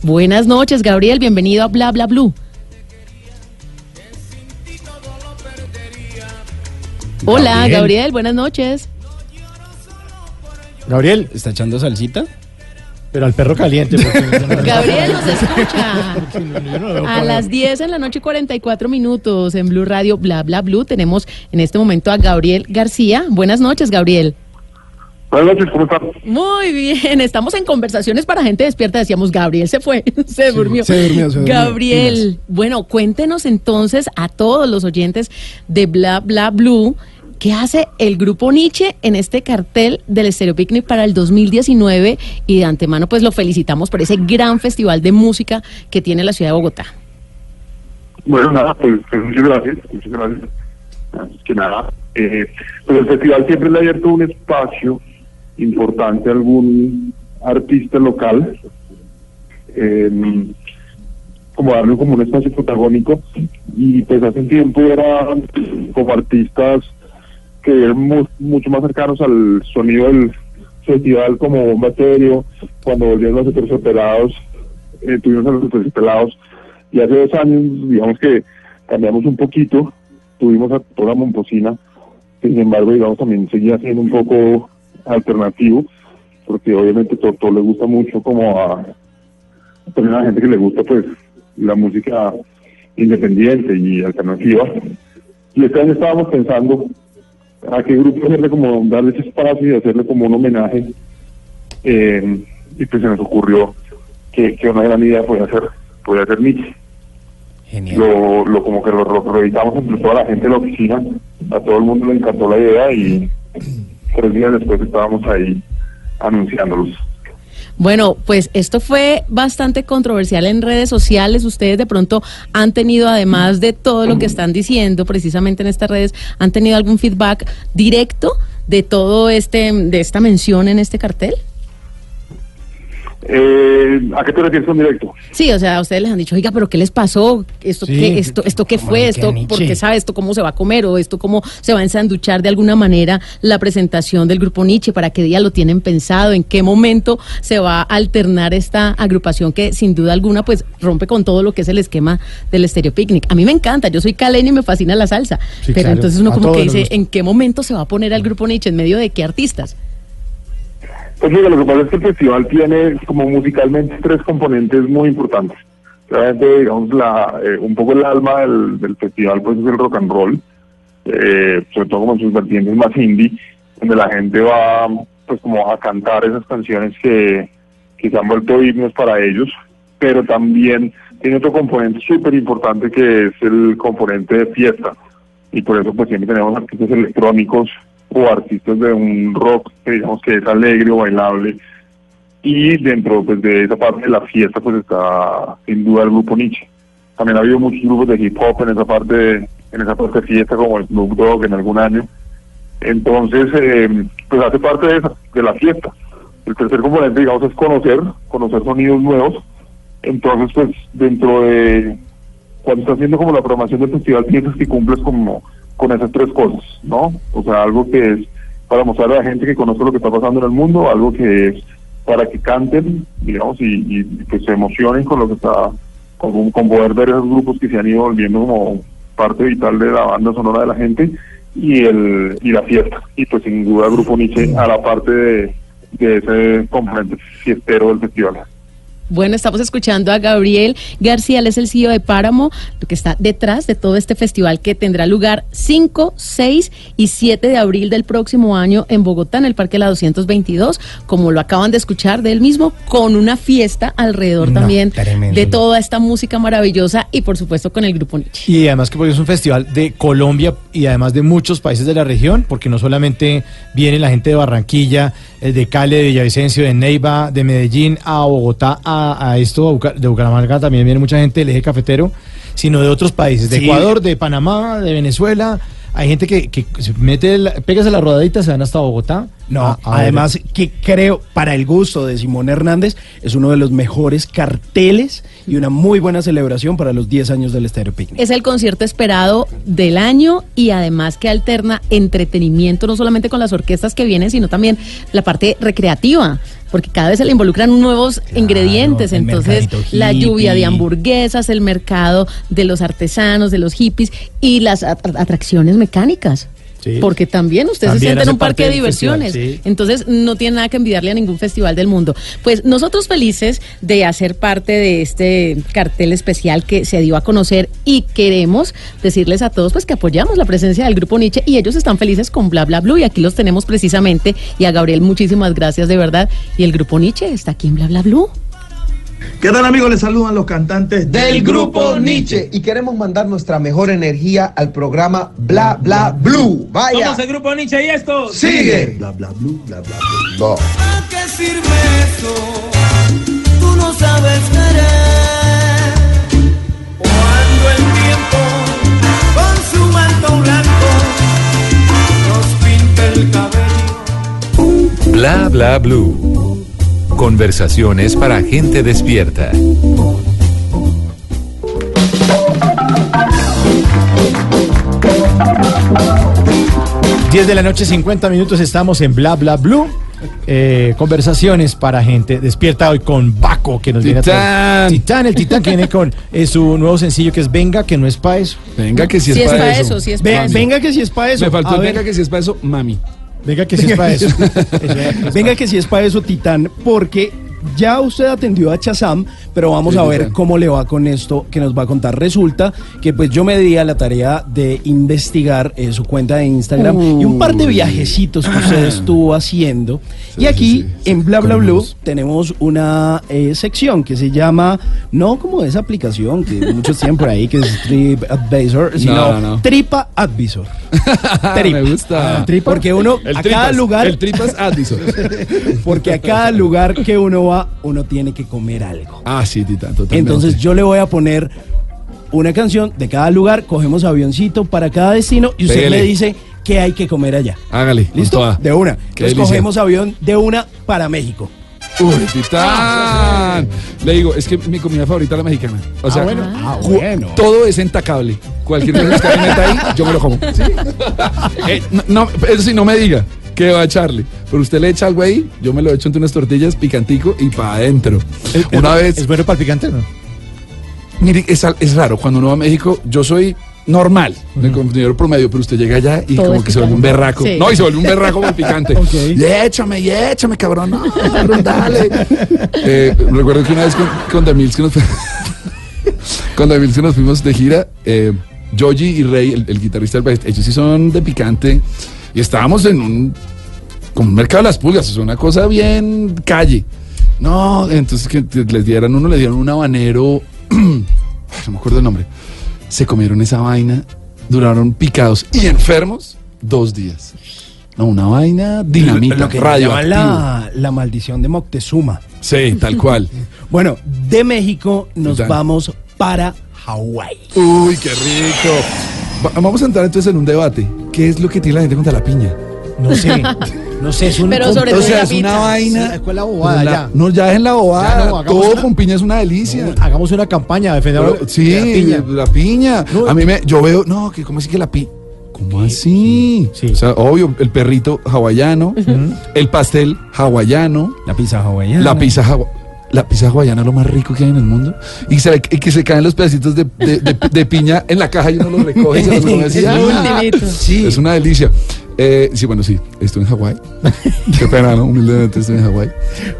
Buenas noches, Gabriel, bienvenido a Bla Bla Blue. Hola, Gabriel. Gabriel, buenas noches. Gabriel, ¿Está echando salsita? pero al perro caliente. no- Gabriel nos escucha. no A las 10 en la noche y 44 minutos en Blue Radio, bla, bla, blue. Tenemos en este momento a Gabriel García. Buenas noches, Gabriel. Buenas noches, ¿cómo están? Muy bien, estamos en conversaciones para gente despierta. Decíamos, Gabriel se fue, se durmió. se durmió, se durmió. Gabriel, bueno, cuéntenos entonces a todos los oyentes de Bla, bla, blue. ¿Qué hace el grupo Nietzsche en este cartel del Stereo Picnic para el 2019? Y de antemano, pues lo felicitamos por ese gran festival de música que tiene la ciudad de Bogotá. Bueno, nada, pues, pues, muchas gracias, muchas gracias. Que nada, eh, pues el festival siempre le ha abierto un espacio importante a algún artista local, eh, como darle como un espacio protagónico, y pues hace un tiempo eran como artistas que eran mu- mucho más cercanos al sonido del festival como Bomba Estéreo, cuando volvieron los Superpelados, eh, tuvimos a los Superpelados, y hace dos años, digamos que cambiamos un poquito, tuvimos a toda Momposina, sin embargo, digamos, también seguía siendo un poco alternativo, porque obviamente todo le gusta mucho como a, también a la gente que le gusta pues la música independiente y alternativa. Y este año estábamos pensando a qué grupo hacerle como darle ese espacio y hacerle como un homenaje. Eh, y pues se nos ocurrió que, que una gran idea podía ser, podía ser Nietzsche. Lo, lo como que lo, lo revisamos entre toda la gente de la oficina, a todo el mundo le encantó la idea y tres días después estábamos ahí anunciándolos. Bueno, pues esto fue bastante controversial en redes sociales. Ustedes de pronto han tenido, además de todo lo que están diciendo precisamente en estas redes, han tenido algún feedback directo de todo este, de esta mención en este cartel. Eh, ¿A qué te refieres con directo? Sí, o sea, a ustedes les han dicho, oiga, pero ¿qué les pasó? ¿Esto Sí, qué, esto, esto qué fue? ¿Esto por qué sabe esto cómo se va a comer? ¿O esto cómo se va a ensanduchar de alguna manera la presentación del grupo Nietzsche? ¿Para qué día lo tienen pensado? ¿En qué momento se va a alternar esta agrupación que sin duda alguna pues rompe con todo lo que es el esquema del Stereo Picnic? A mí me encanta, yo soy caleña y me fascina la salsa. Sí, pero claro, entonces uno como que dice. ¿en qué momento se va a poner al grupo Nietzsche? ¿En medio de qué artistas? Pues mira, lo que pasa es que el festival tiene como musicalmente tres componentes muy importantes. Realmente, digamos, la, eh, un poco el alma del, festival pues es el rock and roll, eh, sobre todo como sus vertientes más indie, donde la gente va pues como a cantar esas canciones que, que se han vuelto himnos para ellos, pero también tiene otro componente súper importante que es el componente de fiesta. Y por eso pues siempre tenemos artistas electrónicos o artistas de un rock que digamos que es alegre o bailable. Y dentro pues, de esa parte de la fiesta pues está sin duda el grupo Nietzsche. También ha habido muchos grupos de hip hop en esa parte de, en esa parte de fiesta como el Snoop Dogg en algún año. Entonces, eh, pues hace parte de, esa, de la fiesta. El tercer componente, digamos, es conocer, conocer sonidos nuevos. Entonces, pues dentro de cuando estás haciendo como la programación del festival, piensas que cumples como con esas tres cosas, ¿no? O sea, algo que es para mostrar a la gente que conoce lo que está pasando en el mundo, algo que es para que canten, digamos, y, que se emocionen con lo que está, con, con poder ver esos grupos que se han ido volviendo como parte vital de la banda sonora de la gente y el y la fiesta. Y pues sin duda Grupo Nietzsche a la parte de, de ese componente fiestero del festival. Bueno, estamos escuchando a Gabriel García, él es el CEO de Páramo, lo que está detrás de todo este festival que tendrá lugar 5, 6 y 7 de abril del próximo año en Bogotá, en el Parque La 222, como lo acaban de escuchar de él mismo, con una fiesta alrededor No, también tremendo. de toda esta música maravillosa y por supuesto con el grupo Nietzsche. Y además que porque es un festival de Colombia y además de muchos países de la región, porque no solamente viene la gente de Barranquilla, eh, de Cali, de Villavicencio, de Neiva, de Medellín, a Bogotá, a, a esto, a de Bucaramanga también viene mucha gente del eje cafetero, sino de otros países, de Sí. Ecuador, de Panamá, de Venezuela. Hay gente que, que se mete, la, pegas a la rodadita, se van hasta Bogotá. No, a- a ver. además que creo, para el gusto de Simón Hernández, es uno de los mejores carteles y una muy buena celebración para los 10 años del Estéreo Picnic. Es el concierto esperado del año y además que alterna entretenimiento no solamente con las orquestas que vienen, sino también la parte recreativa, porque cada vez se le involucran nuevos ingredientes, entonces la lluvia de hamburguesas, el mercado de los artesanos, de los hippies y las at- atracciones mecánicas. Sí. Porque también usted También se siente en un parque de festival, diversiones. sí. Entonces no tiene nada que envidiarle a ningún festival del mundo. Pues nosotros felices de hacer parte de este cartel especial que se dio a conocer y queremos decirles a todos pues que apoyamos la presencia del grupo Nietzsche y ellos están felices con Bla Bla Blue y aquí los tenemos precisamente y a Gabriel muchísimas gracias de verdad y el grupo Nietzsche está aquí en Bla Bla Blue. ¿Qué tal amigos? Les saludan los cantantes del grupo Nietzsche y queremos mandar nuestra mejor energía al programa Bla Bla Blue. Vaya. Somos el grupo Nietzsche y esto Sigue. Bla Bla Blue, Bla Bla Blue. ¿Para qué sirve eso? Tú no sabes querer. Cuando el tiempo con su manto blanco nos pinta el cabello. Bla bla blue. Conversaciones para gente despierta. 10 de la noche, 50 minutos, estamos en Bla Bla Blue. Eh, conversaciones para gente despierta hoy con Baco, que nos viene a traer- Titán, el Titán que viene con eh, su nuevo sencillo que es Venga, que no es pa' eso. Venga, que si Sí es pa' eso, sí es pa' Ve- eso. Venga, que si es pa' eso. Me faltó A el ver, venga que si es para eso, mami. Venga, que si es pa' eso. Venga que si es para eso, Titán, porque ya usted atendió a Chazam, pero vamos Sí, a sí, ver sí. cómo le va con esto que nos va a contar. Resulta que pues yo me di a la tarea de investigar eh, su cuenta de Instagram y un par de Uy. viajecitos que usted estuvo haciendo. y aquí en Bla Bla Blue tenemos una eh, sección que se llama, no como esa aplicación que muchos por ahí, que es Trip Advisor, sino No, no. Tripa Advisor. Me gusta. Ah, Porque uno El a tripas, cada lugar el tripas Addison. porque a cada lugar que uno va, uno tiene que comer algo. Ah, sí, Tita, totalmente. Entonces yo le voy a poner una canción de cada lugar, cogemos avioncito para cada destino y usted Pégale. me dice qué hay que comer allá. Hágale. ¿Listo? De una. Qué Entonces delicia. cogemos avión de una para México. Uy, titán. Le digo, es que mi comida favorita es la mexicana. O Ah, sea, bueno. Ah, bueno. todo es entacable. Cualquier cosa que meta ahí, yo me lo como. Eh, no, no, eso sí, no me diga que va a echarle. Pero usted le echa algo ahí, yo me lo echo entre unas tortillas, picantico y para adentro. Una vez. ¿Es bueno para el picante no? Mire, es, es raro. Cuando uno va a México, yo soy normal, de consumidor promedio, pero usted llega allá y Todo como que se vuelve un picante. berraco. Sí. No, y se vuelve un berraco con picante. Y échame, y échame, cabrón. No, cabrón, dale. Eh, recuerdo que una vez con, con The Mills que nos, con que nos fuimos de gira, eh, Joji y Rey, el, el guitarrista del país, ellos sí son de picante. Y estábamos en un, como un mercado de las pulgas, es una cosa bien calle. No, entonces que les dieran, uno le dieron un habanero, no me acuerdo el nombre. Se comieron esa vaina, duraron picados y enfermos dos días. No, una vaina dinamita, Lo que llaman la, la maldición de Moctezuma. Sí, tal cual. Bueno, de México nos vamos para Hawái. Uy, qué rico. Va- vamos a entrar entonces en un debate. ¿Qué es lo que tiene la gente contra la piña? No sé, no sé, es un... Pero sobre o todo sea, la es una vaina. Sí, ¿cuál es la bobada La- ya? No, ya en la bobada. Ya no, hagamos Todo una- con piña es una delicia. Hagamos una campaña de defender Pero, sí, la piña. la piña. No. A mí me, yo veo, no, que cómo así que la piña. ¿Cómo así? sí. O sea, obvio, el perrito hawaiano, el pastel hawaiano, La pizza hawaiana. la pizza hawa- La pizza hawaiana es lo más rico que hay en el mundo. Y, se, y que se caen los pedacitos de, de- de- de piña en la caja y uno los recoge y se los come así. Es ¡Ah! Sí. Es una delicia. Eh, sí, bueno, sí, estoy en Hawái. Qué pena, ¿no? Humildemente estoy en Hawái.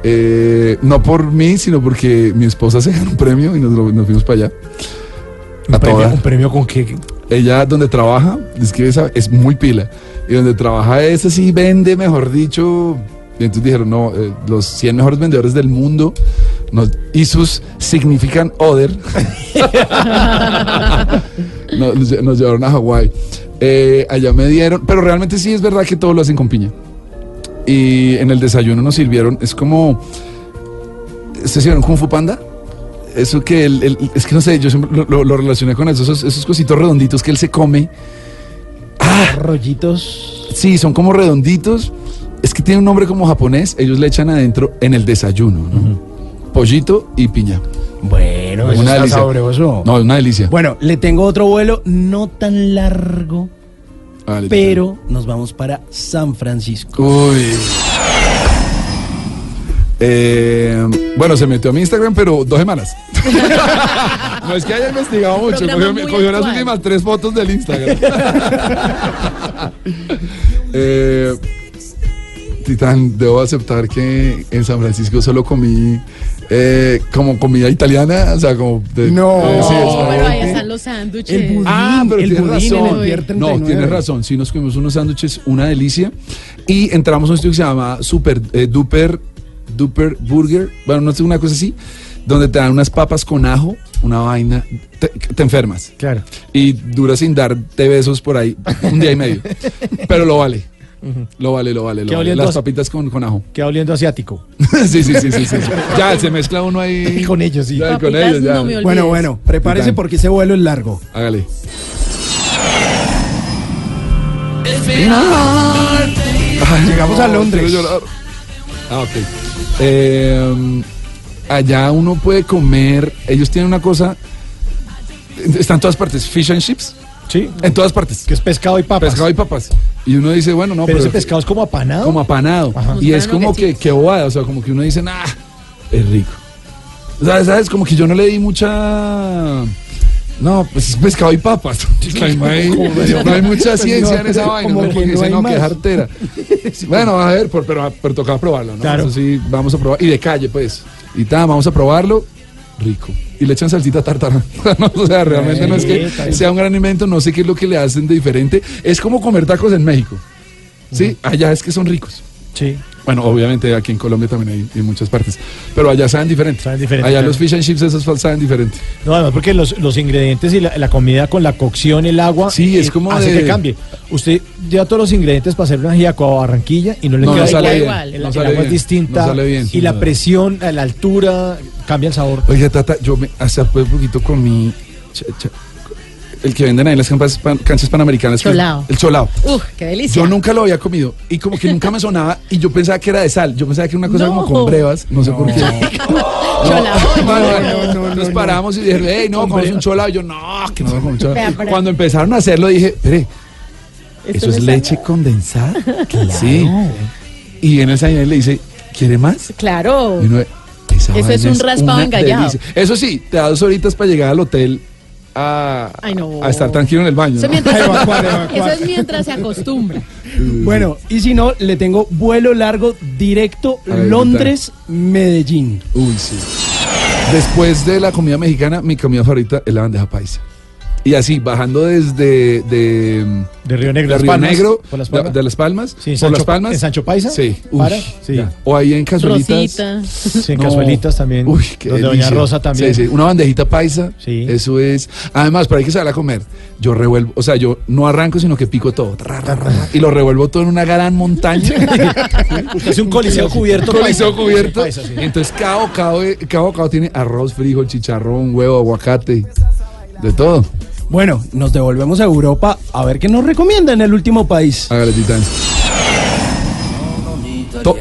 Eh, no por mí, sino porque mi esposa se ganó un premio y nos, lo- nos fuimos para allá. ¿Un A premio, toda. ¿Un premio con qué? Ella donde trabaja, es que es muy pila. Y donde trabaja es así, vende, mejor dicho. Y entonces dijeron, no, eh, los 100 mejores vendedores del mundo. Nos, y sus significan other. nos, nos lle- nos llevaron a Hawái. Eh, allá me dieron, pero realmente sí es verdad que todo lo hacen con piña. Y en el desayuno nos sirvieron, es como. ¿Ustedes sirvieron Kung Fu Panda? Eso que el- es que no sé, yo siempre lo, lo- lo relacioné con eso, esos, esos cositos redonditos que él se come. Rollitos. Sí, son como redonditos. Es que tiene un nombre como japonés. Ellos le echan adentro en el desayuno, ¿no? Pollito y piña. Bueno, eso Una está delicia. sabroso. No, una delicia. Bueno, le tengo otro vuelo no tan largo, Vale, pero nos vamos para San Francisco. Uy. Eh, bueno, se metió a mi Instagram, pero dos semanas. no es que haya investigado mucho. Cogió, cogió las últimas tres fotos del Instagram. Eh, Titán, debo aceptar que en San Francisco solo comí eh, como comida italiana. O sea, como. de- No. eh, sí, pero ahí están los sándwiches. El budín, Ah, pero el tienes budín en razón. el No, 39. tienes razón. Sí, nos comimos unos sándwiches, una delicia. Y entramos a un sitio que se llama Super eh, Duper, Duper Burger. Bueno, no sé, una cosa así. Donde te dan unas papas con ajo, una vaina. Te, te enfermas. Claro. Y dura sin darte besos por ahí un día y medio. Pero lo vale. Lo vale, lo vale. Lo ¿Qué vale. Las papitas con, con ajo. Queda oliendo asiático. sí, sí, sí, sí, sí. Ya se mezcla uno ahí. Con ellos, sí. Ya, con Papitas, ellos, ya. no me olvides. Bueno, bueno, prepárese porque ese vuelo es largo. Hágale. Llegamos a Londres. Ah, ok. Eh, allá uno puede comer. Ellos tienen una cosa. Están en todas partes. Fish and chips. Sí. En todas partes. Que es pescado y papas. Pescado y papas. Y uno dice, bueno, no, pero, pero. ese pescado es como apanado. como apanado. Ajá. Y es como que, que bobada. O sea, como que uno dice, ah, es rico. O sea, ¿sabes? Como que yo no le di mucha. No, pues es pescado y papas. no, hay, no hay mucha ciencia en esa vaina. Como ¿no? que no dice, hay no, que más. jartera. Bueno, a ver, por- pero, pero toca probarlo, ¿no? Claro. Eso sí, vamos a probar. Y de calle, pues. Y tal, vamos a probarlo. Rico. Y le echan salsita tártara. No, o sea, realmente no es que sea un gran invento, no sé qué es lo que le hacen de diferente. Es como comer tacos en México. Sí, allá es que son ricos. Sí. Bueno, obviamente aquí en Colombia también hay en muchas partes. Pero allá saben diferente. diferente, allá claro. los fish and chips esos saben diferente. No, además porque los, los ingredientes y la, la comida con la cocción, el agua, Sí, es eh, como hace de- que cambie. Usted lleva todos los ingredientes para hacer una ajiaco a Barranquilla y no le No, queda no sale igual. bien, El, no el sale agua es bien, distinta no sale bien. y la presión, la altura, cambia el sabor. Oiga, Tata, yo me, hace un poquito comí ch- ch- el que venden ahí en las canchas, pan- canchas panamericanas. Cholao. El cholao. Uf, qué delicia. Yo nunca lo había comido y como que nunca me sonaba y yo pensaba que era de sal. Yo pensaba que era una cosa No. como con brevas, no sé por qué. Cholao. No, no, no, Nos paramos y dijeron, hey, no, comemos un cholao. Y yo, no, que no vamos a comer un cholao. Vea, pero- Cuando empezaron a hacerlo dije, espere, ¿Esto ¿eso es leche condensada? Sí. Y en el señor le dice, ¿quiere más? Claro. Y uno, esa Eso es un raspado engallado. delicia. Eso sí, te da dos horitas para llegar al hotel a, Ay, no. a estar tranquilo en el baño. Eso, ¿no? mientras- Evacuar, evacuar. eso es mientras se acostumbra. Bueno, y si no, le tengo vuelo largo directo Londres-Medellín. Uy, sí. Después de la comida mexicana, mi comida favorita es la bandeja paisa. Y así, bajando desde de, De Río Negro, de Las Río Palmas, Negro, por Las de, Palmas. de Las Palmas, Sí, por Sancho- Las Palmas. ¿en Sancho Paisa? Sí. Uy, ¿Para? Sí. ya. O ahí en cazuelitas. Rosita. Sí, en No. cazuelitas también. Uy, qué Los de Doña. Rosa también. Sí, sí, una bandejita paisa. Sí. Eso es. Además, para que se a comer, yo revuelvo, o sea, yo no arranco, sino que pico todo. Tra, ra, ra, ra, y lo revuelvo todo en una gran montaña. Usted hace un coliseo cubierto. Coliseo paisa. cubierto. Paisa, sí. Entonces, cada bocado, cada bocado tiene arroz, frijol, chicharrón, huevo, aguacate. De todo. Bueno, nos devolvemos a Europa a ver qué nos recomienda en el último país. Hágale, titán. To-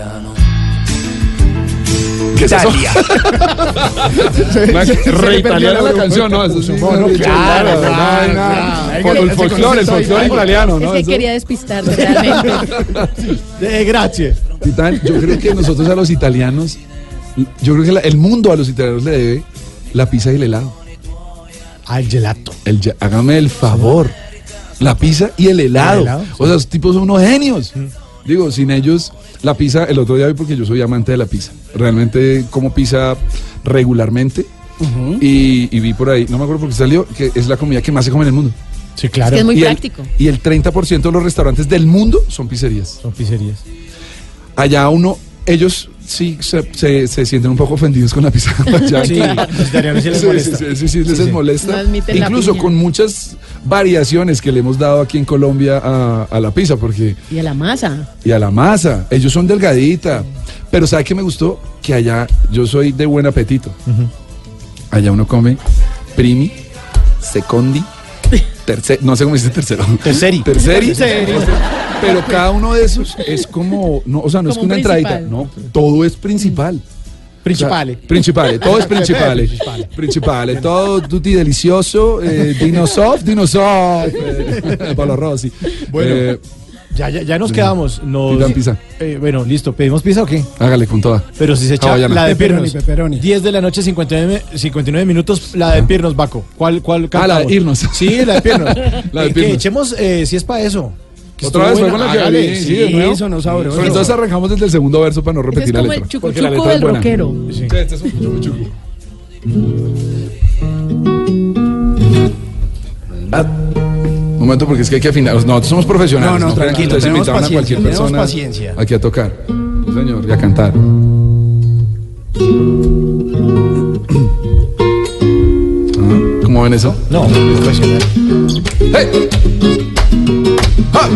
¿Qué es eso? La- canción, ¿no? Eso claro, claro, claro. Por El folclore, el folclore italiano, Es ¿no? que Eso- quería realmente. Eh, gracias. Titán, yo creo que nosotros a los italianos, yo creo que la- el mundo a los italianos le debe la pizza y el helado. Ah, el gelato. El, hágame el favor. La pizza y el helado. El helado, sí. O sea, esos tipos son unos genios. Digo, sin ellos, la pizza, el otro día vi porque yo soy amante de la pizza. Realmente como pizza regularmente. y, y vi por ahí, no me acuerdo por qué salió, que es la comida que más se come en el mundo. Sí, Es claro. que es muy y práctico. El, y el 30% de los restaurantes del mundo son pizzerías. Son pizzerías. Allá uno, ellos sí se, se- se sienten un poco ofendidos con la pizza. allá. Sí, sí Sí, molesta. sí, sí, sí, les molesta. No Incluso con muchas variaciones que le hemos dado aquí en Colombia a, a la pizza, porque Y a la masa. y a la masa, ellos son delgadita. Pero ¿sabe qué me gustó? Que allá yo soy de buen apetito. Allá uno come primi, secondi, tercero, no sé cómo dice tercero. Terceri. Terceri. Terceri. Pero cada uno de esos es como, no, o sea, no es que una un entradita, no, todo es principal. Principale. O sea, principale, todo es principale. Principale. Todo tutti delicioso, eh, dino soft, dino soft. eh, Paolo Rossi. Bueno. Eh, Ya, ya, ya nos quedamos. Nos, Pidan pizza. Eh, bueno, listo. ¿Pedimos pizza o qué? hágale con toda. Pero si se echa Hawaiana. la de Pepperoni, Pirnos. pepperoni. 10 de la noche, 59, 59 minutos, la de Pirnos, Baco. ¿Cuál, cuál Ah, la de cantamos? irnos. Sí, la de Pirnos. La de Eh, que Pirnos. echemos, eh, si es para eso. Otra vez fue con la que abrí, sí, sí, de nuevo. Eso no sabroso. Pero entonces arrancamos desde el segundo verso para no Ese es repetir la como letra. el chucu Porque la chucu letra es del rockero. Sí, este es un chucu chucu. Ah, Un momento, porque es que hay que afinar. Nosotros somos profesionales. No, no, tranquilo, tenemos invitaban a cualquier persona paciencia. Aquí a tocar. Sí, señor, y a cantar. Ah, ¿Cómo ven eso? No, es profesional. ¡Hey! ¡Ja!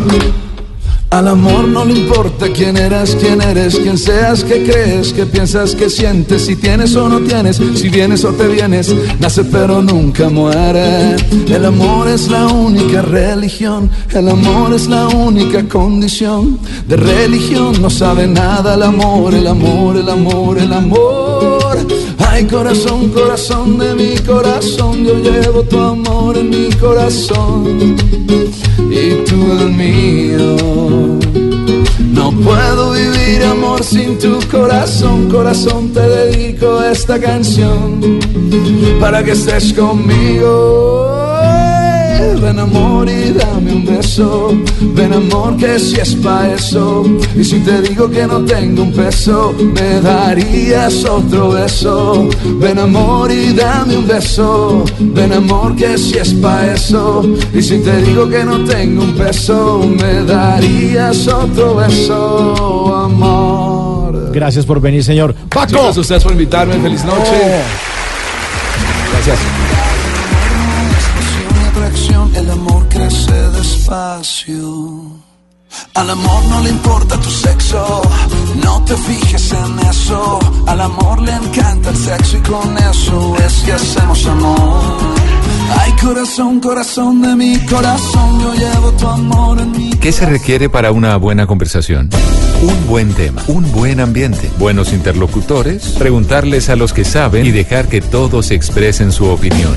Al amor no le importa quién eras, quién eres, quién seas, qué crees, qué piensas, qué sientes, si tienes o no tienes, si vienes o te vienes, nace pero nunca muere. El amor es la única religión, el amor es la única condición. De religión no sabe nada el amor, el amor, el amor, el amor. Ay corazón, corazón de mi corazón, yo llevo tu amor en mi corazón y tú el mío. No puedo vivir amor sin tu corazón, corazón te dedico esta canción para que estés conmigo. Ven amor y dame un beso. Ven amor que si es pa' eso. Y si te digo que no tengo un peso, me darías otro beso. Ven amor y dame un beso. Ven amor que si es pa' eso. Y si te digo que no tengo un peso, me darías otro beso, amor. Gracias por venir, señor. Paco. Gracias a ustedes por invitarme. Feliz noche. Gracias. Atracción, el amor crece despacio. Al amor no le importa tu sexo, no te fijes en eso. Al amor le encanta el sexo y con eso es que hacemos amor. Ay, corazón, corazón de mi corazón, yo llevo tu amor en mi ¿Qué se requiere para una buena conversación? Un buen tema, un buen ambiente, buenos interlocutores, preguntarles a los que saben y dejar que todos expresen su opinión.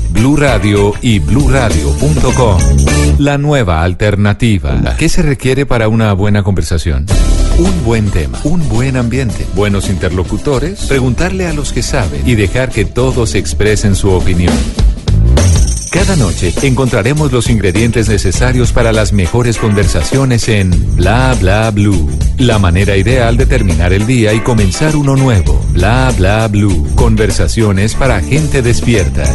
Blue Radio y bluradio.com. La nueva alternativa. ¿Qué se requiere para una buena conversación? Un buen tema, un buen ambiente, buenos interlocutores, preguntarle a los que saben y dejar que todos expresen su opinión. Cada noche encontraremos los ingredientes necesarios para las mejores conversaciones en Bla Bla Blue. La manera ideal de terminar el día y comenzar uno nuevo. Bla Bla Blue. Conversaciones para gente despierta.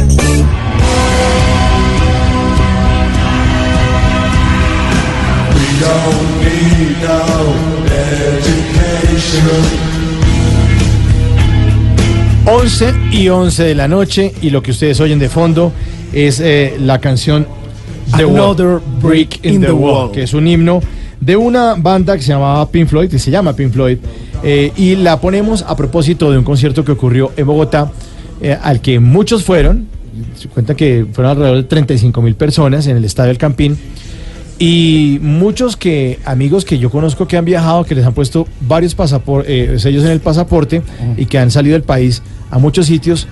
11 y 11 de la noche y lo que ustedes oyen de fondo es eh, la canción The Another Wall, Brick in, the, Wall, que es un himno de una banda que se llamaba Pink Floyd, y se llama Pink Floyd, eh, y la ponemos a propósito de un concierto que ocurrió en Bogotá, eh, al que muchos fueron, se cuenta que fueron alrededor de 35 mil personas en el Estadio El Campín, y muchos que amigos que yo conozco que han viajado, que les han puesto varios pasaportes, sellos en el pasaporte y que han salido del país a muchos sitios,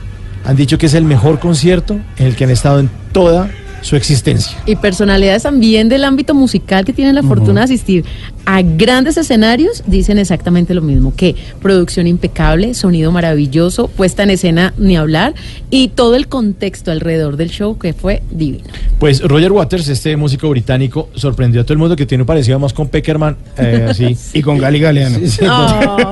han dicho que es el mejor concierto en el que han estado en toda su existencia. Y personalidades también del ámbito musical que tienen la fortuna de asistir a grandes escenarios dicen exactamente lo mismo, que producción impecable, sonido maravilloso, puesta en escena ni hablar y todo el contexto alrededor del show que fue divino. Pues Roger Waters, este músico británico, sorprendió a todo el mundo que tiene un parecido más con Peckerman, eh, así. Y con Gali Galeano. Sí, sí, Oh,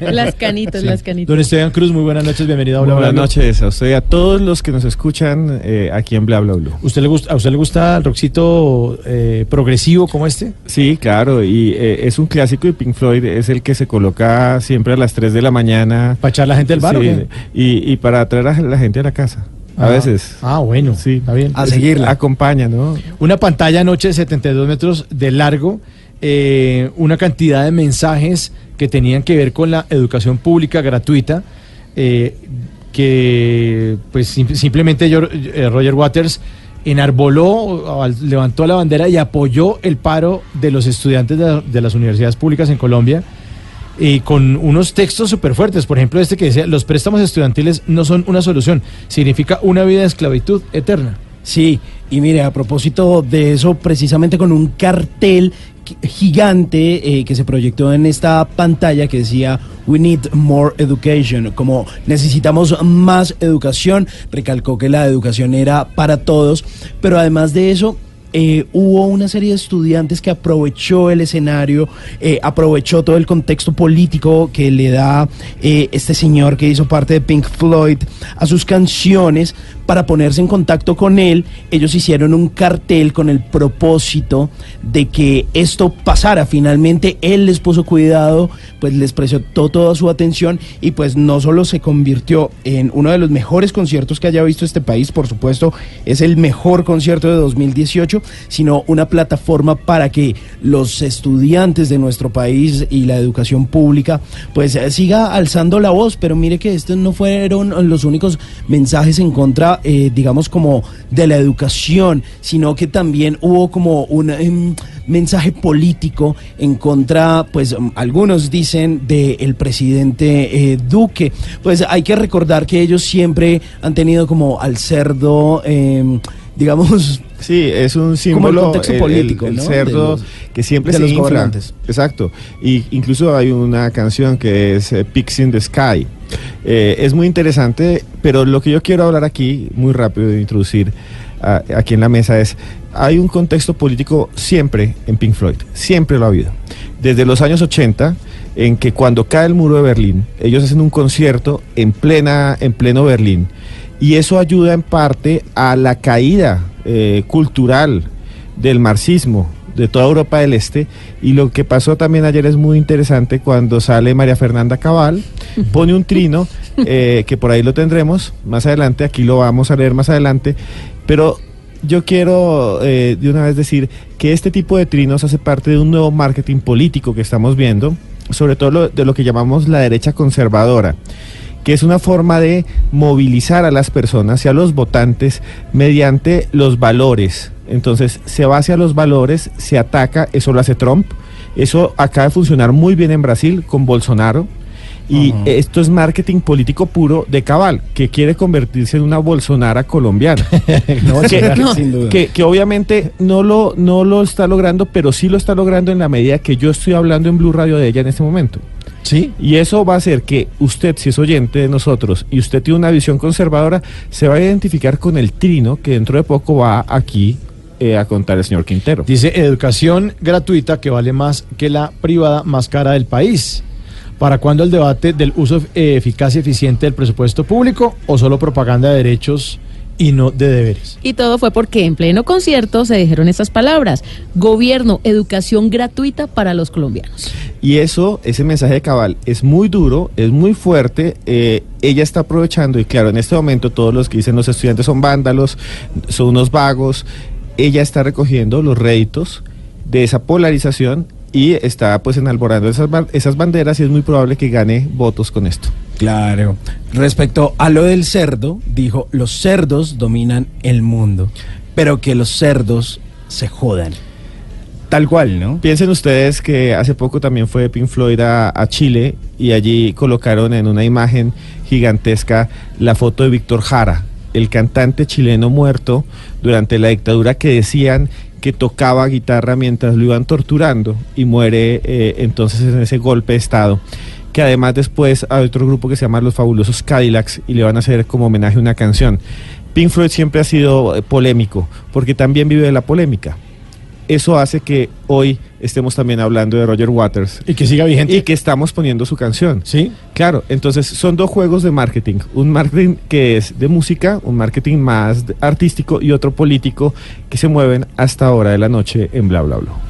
las canitas, las canitas. Don Esteban Cruz, muy buenas noches, bienvenido a Bla, Buenas Bla, Bla. noches a usted y a todos los que nos escuchan eh, aquí en Bla Bla Blue. ¿Usted le gusta, ¿A usted le gusta el rockcito eh, progresivo como este? Sí, claro, y eh, es un clásico de Pink Floyd, es el que se coloca siempre a las 3 de la mañana. ¿Para echar la gente del bar o Sí, qué? y, y para traer a la gente a la casa. A Ah. veces. Ah, bueno, Sí. está bien. A seguirla. Acompaña, ¿no? Una pantalla anoche de 72 metros de largo, eh, una cantidad de mensajes que tenían que ver con la educación pública gratuita, eh, que pues sim- simplemente yo- eh, Roger Waters enarboló, levantó la bandera y apoyó el paro de los estudiantes de, la- de las universidades públicas en Colombia. Y con unos textos súper fuertes, por ejemplo este que decía, los préstamos estudiantiles no son una solución, significa una vida de esclavitud eterna. Sí, y mire, a propósito de eso, precisamente con un cartel gigante eh, que se proyectó en esta pantalla que decía We need more education, como necesitamos más educación, recalcó que la educación era para todos, pero además de eso, eh, hubo una serie de estudiantes que aprovechó el escenario, eh, aprovechó todo el contexto político que le da eh, este señor que hizo parte de Pink Floyd a sus canciones para ponerse en contacto con él. Ellos hicieron un cartel con el propósito de que esto pasara. Finalmente él les puso cuidado, pues les prestó toda su atención y pues no solo se convirtió en uno de los mejores conciertos que haya visto este país, por supuesto, es el mejor concierto de 2018, sino una plataforma para que los estudiantes de nuestro país y la educación pública pues eh, siga alzando la voz, pero mire que estos no fueron los únicos mensajes en contra, eh, digamos, como de la educación, sino que también hubo como un em, mensaje político en contra, pues um, algunos dicen, del presidente eh, Duque. Pues hay que recordar que ellos siempre han tenido como al cerdo, em, digamos... Sí, es un Como símbolo. el contexto político, el ¿no? cerdo los- que siempre de se los infla. gobernantes. Exacto. Y incluso hay una canción que es eh, Pigs in the Sky. Eh, es muy interesante, pero lo que yo quiero hablar aquí, muy rápido de introducir a- aquí en la mesa es, hay un contexto político siempre en Pink Floyd, siempre lo ha habido. Desde los años 80, en que cuando cae el muro de Berlín, ellos hacen un concierto en, plena, en pleno Berlín. Y eso ayuda en parte a la caída eh, cultural del marxismo de toda Europa del Este. Y lo que pasó también ayer es muy interesante cuando sale María Fernanda Cabal, pone un trino, eh, que por ahí lo tendremos más adelante, aquí lo vamos a leer más adelante, pero yo quiero eh, de una vez decir que este tipo de trinos hace parte de un nuevo marketing político que estamos viendo, sobre todo lo- de lo que llamamos la derecha conservadora que es una forma de movilizar a las personas y a los votantes mediante los valores. Entonces se va hacia los valores, se ataca, eso lo hace Trump, eso acaba de funcionar muy bien en Brasil con Bolsonaro. Y esto es marketing político puro de Cabal, que quiere convertirse en una Bolsonara colombiana. No, que, sin duda. que- que obviamente no lo, no lo está logrando, pero sí lo está logrando en la medida que yo estoy hablando en Blue Radio de ella en este momento. Sí. Y eso va a hacer que usted, si es oyente de nosotros y usted tiene una visión conservadora, se va a identificar con el trino que dentro de poco va aquí eh, a contar el señor Quintero. Dice educación gratuita que vale más que la privada más cara del país. ¿Para cuándo el debate del uso eh, eficaz y eficiente del presupuesto público o solo propaganda de derechos y no de deberes? Y todo fue porque en pleno concierto se dijeron estas palabras. Gobierno, educación gratuita para los colombianos. Y eso, ese mensaje de Cabal es muy duro, es muy fuerte. eh, ella está aprovechando, y claro, en este momento todos los que dicen los estudiantes son vándalos, son unos vagos. Ella está recogiendo los réditos de esa polarización y está pues enalborando esas, esas banderas y es muy probable que gane votos con esto. Claro. Respecto a lo del cerdo, dijo, los cerdos dominan el mundo, pero que los cerdos se jodan. Tal cual, ¿no? Piensen ustedes que hace poco también fue Pink Floyd a, a Chile y allí colocaron en una imagen gigantesca la foto de Víctor Jara, el cantante chileno muerto durante la dictadura que decían que tocaba guitarra mientras lo iban torturando y muere eh, entonces en ese golpe de estado. Que además después hay otro grupo que se llama Los Fabulosos Cadillacs y le van a hacer como homenaje una canción. Pink Floyd siempre ha sido eh, polémico porque también vive de la polémica eso hace que hoy estemos también hablando de Roger Waters. Y que siga vigente. Y que estamos poniendo su canción. Sí. Claro, entonces son dos juegos de marketing. Un marketing que es de música, un marketing más artístico y otro político que se mueven hasta ahora de la noche en bla bla bla.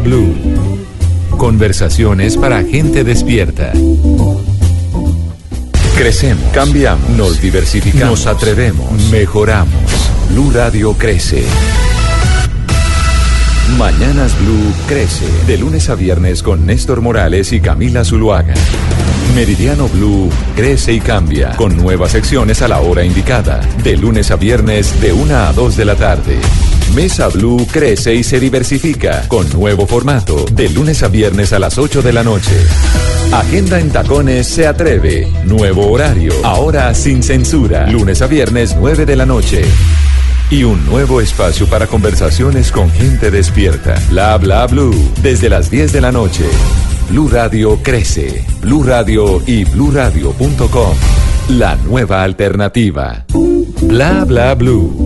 Blue. Conversaciones para gente despierta. Crecemos, cambiamos, nos diversificamos, nos atrevemos, mejoramos. Blue Radio crece. Mañanas Blue crece de lunes a viernes con Néstor Morales y Camila Zuluaga. Meridiano Blue crece y cambia con nuevas secciones a la hora indicada, de lunes a viernes de 1 a 2 de la tarde. Mesa Blue crece y se diversifica con nuevo formato, de lunes a viernes a las 8 de la noche. Agenda en Tacones se atreve, nuevo horario, ahora sin censura, lunes a viernes 9 de la noche. Y un nuevo espacio para conversaciones con gente despierta. Bla bla blue. Desde las 10 de la noche. Blue Radio crece. Blue Radio y bluradio.com. La nueva alternativa. Bla bla blue.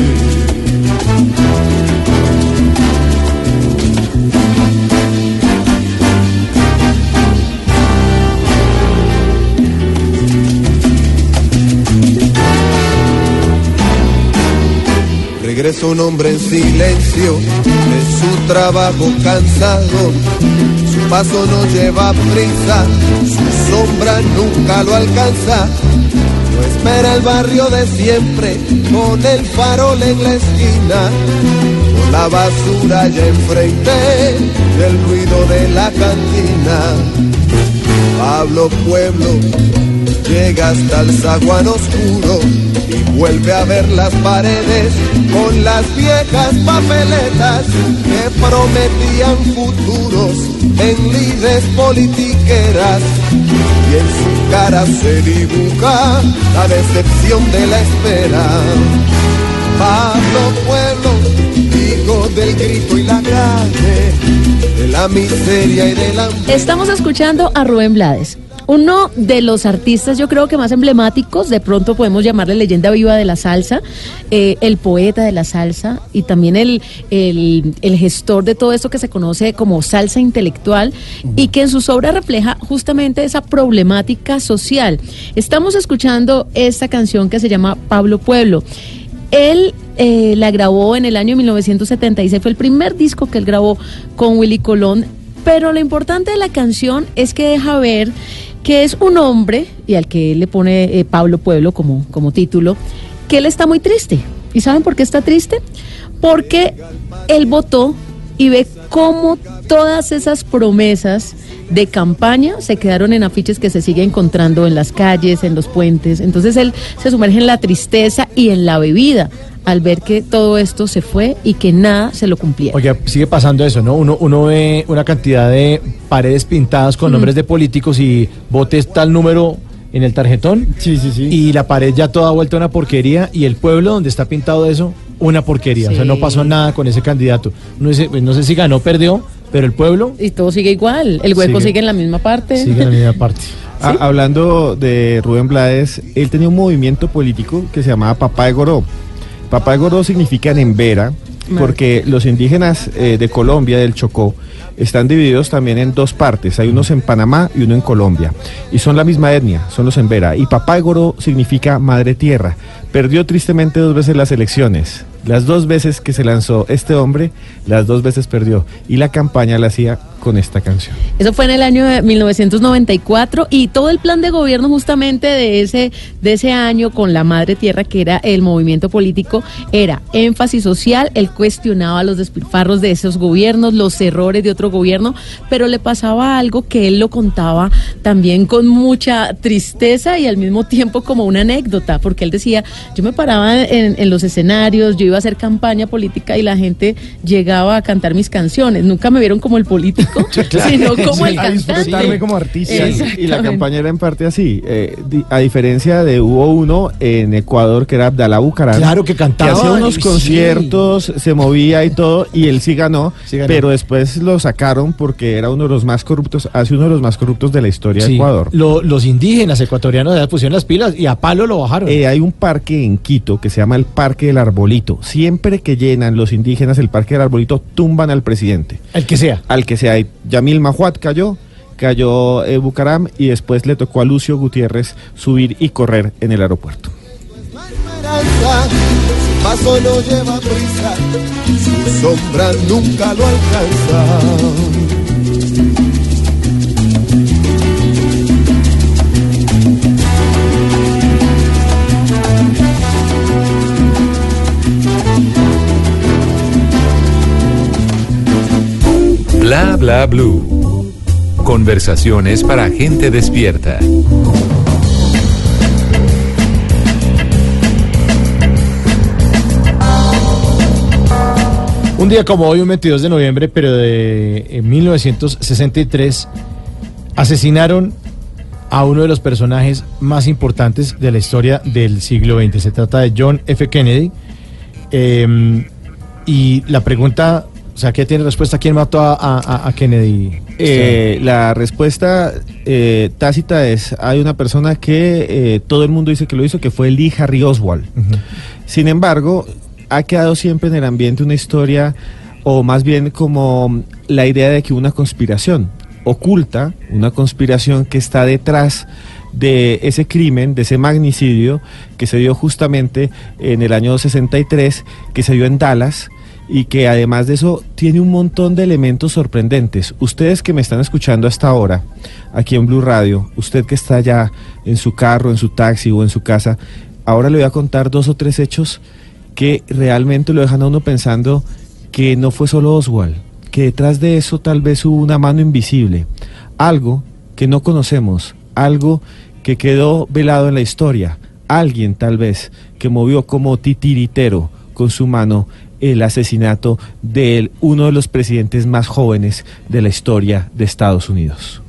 Regresa un hombre en silencio de su trabajo cansado. Su paso no lleva prisa, su sombra nunca lo alcanza. No espera el barrio de siempre, con el farol en la esquina, con la basura ya enfrente del ruido de la cantina. Pablo Pueblo llega hasta el zaguán oscuro y vuelve a ver las paredes con las viejas papeletas que prometían futuros en lides politiqueras y en su cara se dibuja la decepción de la espera. Pablo Pueblo, hijo del grito y la calle, de la miseria y de la Estamos escuchando a Rubén Blades. Uno de los artistas, yo creo que más emblemáticos, de pronto podemos llamarle leyenda viva de la salsa, eh, el poeta de la salsa y también el, gestor de todo esto que se conoce como salsa intelectual y que en sus obras refleja justamente esa problemática social. Estamos escuchando esta canción que se llama Pablo Pueblo. Él eh, la grabó en el año 1976, fue el primer disco que él grabó con Willy Colón, pero lo importante de la canción es que deja ver que es un hombre, y al que le pone eh, Pablo Pueblo como, como título, que él está muy triste. ¿Y saben por qué está triste? Porque él votó y ve cómo todas esas promesas de campaña se quedaron en afiches que se sigue encontrando en las calles, en los puentes. Entonces él se sumerge en la tristeza y en la bebida al ver que todo esto se fue y que nada se lo cumplía. Oye, sigue pasando eso, ¿no? Uno, uno ve una cantidad de paredes pintadas con Mm. nombres de políticos y votes tal número en el tarjetón. Sí, sí, sí. Y la pared ya toda vuelta una porquería y el pueblo donde está pintado eso, una porquería. O sea, no pasó nada con ese candidato. No, dice, pues, no sé si ganó o perdió, pero el pueblo Y todo sigue igual. El hueco Sigue. sigue, en la misma parte. sigue en la misma parte. Ah, hablando de Rubén Blades, él tenía un movimiento político que se llamaba Papá de Goró. Papá de Goró significa Nembera, porque los indígenas eh, de Colombia, del Chocó, están divididos también en dos partes. Hay unos en Panamá y uno en Colombia. Y son la misma etnia, son los Embera. Y Papá de Goró significa Madre Tierra. Perdió tristemente dos veces las elecciones. Las dos veces que se lanzó este hombre, las dos veces perdió. Y la campaña la hacía con esta canción. Eso fue en el año de 1994 y todo el plan de gobierno justamente de ese, de ese año con la Madre Tierra, que era el movimiento político, era énfasis social, él cuestionaba los despilfarros de esos gobiernos, los errores de otro gobierno, pero le pasaba algo que él lo contaba también con mucha tristeza y al mismo tiempo como una anécdota, porque él decía, yo me paraba en, los escenarios, yo iba a hacer campaña política y la gente llegaba a cantar mis canciones, nunca me vieron como el político, sino como el a cantante. disfrutarme como artista. Y, y la campaña era en parte así. eh, di- a diferencia de hubo uno en Ecuador que era Abdalá Bucaram. Claro, que cantaba, hacía unos sí. conciertos, se movía y todo, y él sí ganó, Sí ganó. Pero después lo sacaron porque era uno de los más corruptos, hace uno de los más corruptos de la historia de Ecuador. lo- los indígenas ecuatorianos ya pusieron las pilas y a palo lo bajaron. Eh, hay un parque en Quito que se llama el Parque del Arbolito. Siempre que llenan los indígenas el Parque del Arbolito, tumban al presidente. El que sea. Al que sea. Y Yamil Mahuat cayó, cayó eh, Bucaram y después le tocó a Lucio Gutiérrez subir y correr en el aeropuerto. esperanza, paso no lleva prisa, su sombra nunca lo alcanza. Bla bla blue. Conversaciones para gente despierta. Un día como hoy, un 22 de noviembre, pero de en 1963, asesinaron a uno de los personajes más importantes de la historia del siglo XX. Se trata de John F. Kennedy. Eh, y la pregunta, sea, ¿qué tiene respuesta? ¿Quién mató a, a- a Kennedy? Eh, la respuesta eh, tácita es, hay una persona que eh, todo el mundo dice que lo hizo, que fue Lee Harry Oswald. Sin embargo, ha quedado siempre en el ambiente una historia, o más bien como la idea de que una conspiración oculta, una conspiración que está detrás de ese crimen, de ese magnicidio que se dio justamente en el año 63, que se dio en Dallas y que además de eso tiene un montón de elementos sorprendentes. Ustedes que me están escuchando hasta ahora, aquí en Blue Radio, usted que está allá en su carro, en su taxi o en su casa, ahora le voy a contar dos o tres hechos que realmente lo dejan a uno pensando que no fue solo Oswald, que detrás de eso tal vez hubo una mano invisible, algo que no conocemos, algo que quedó velado en la historia, alguien tal vez que movió como titiritero con su mano el asesinato de uno de los presidentes más jóvenes de la historia de Estados Unidos.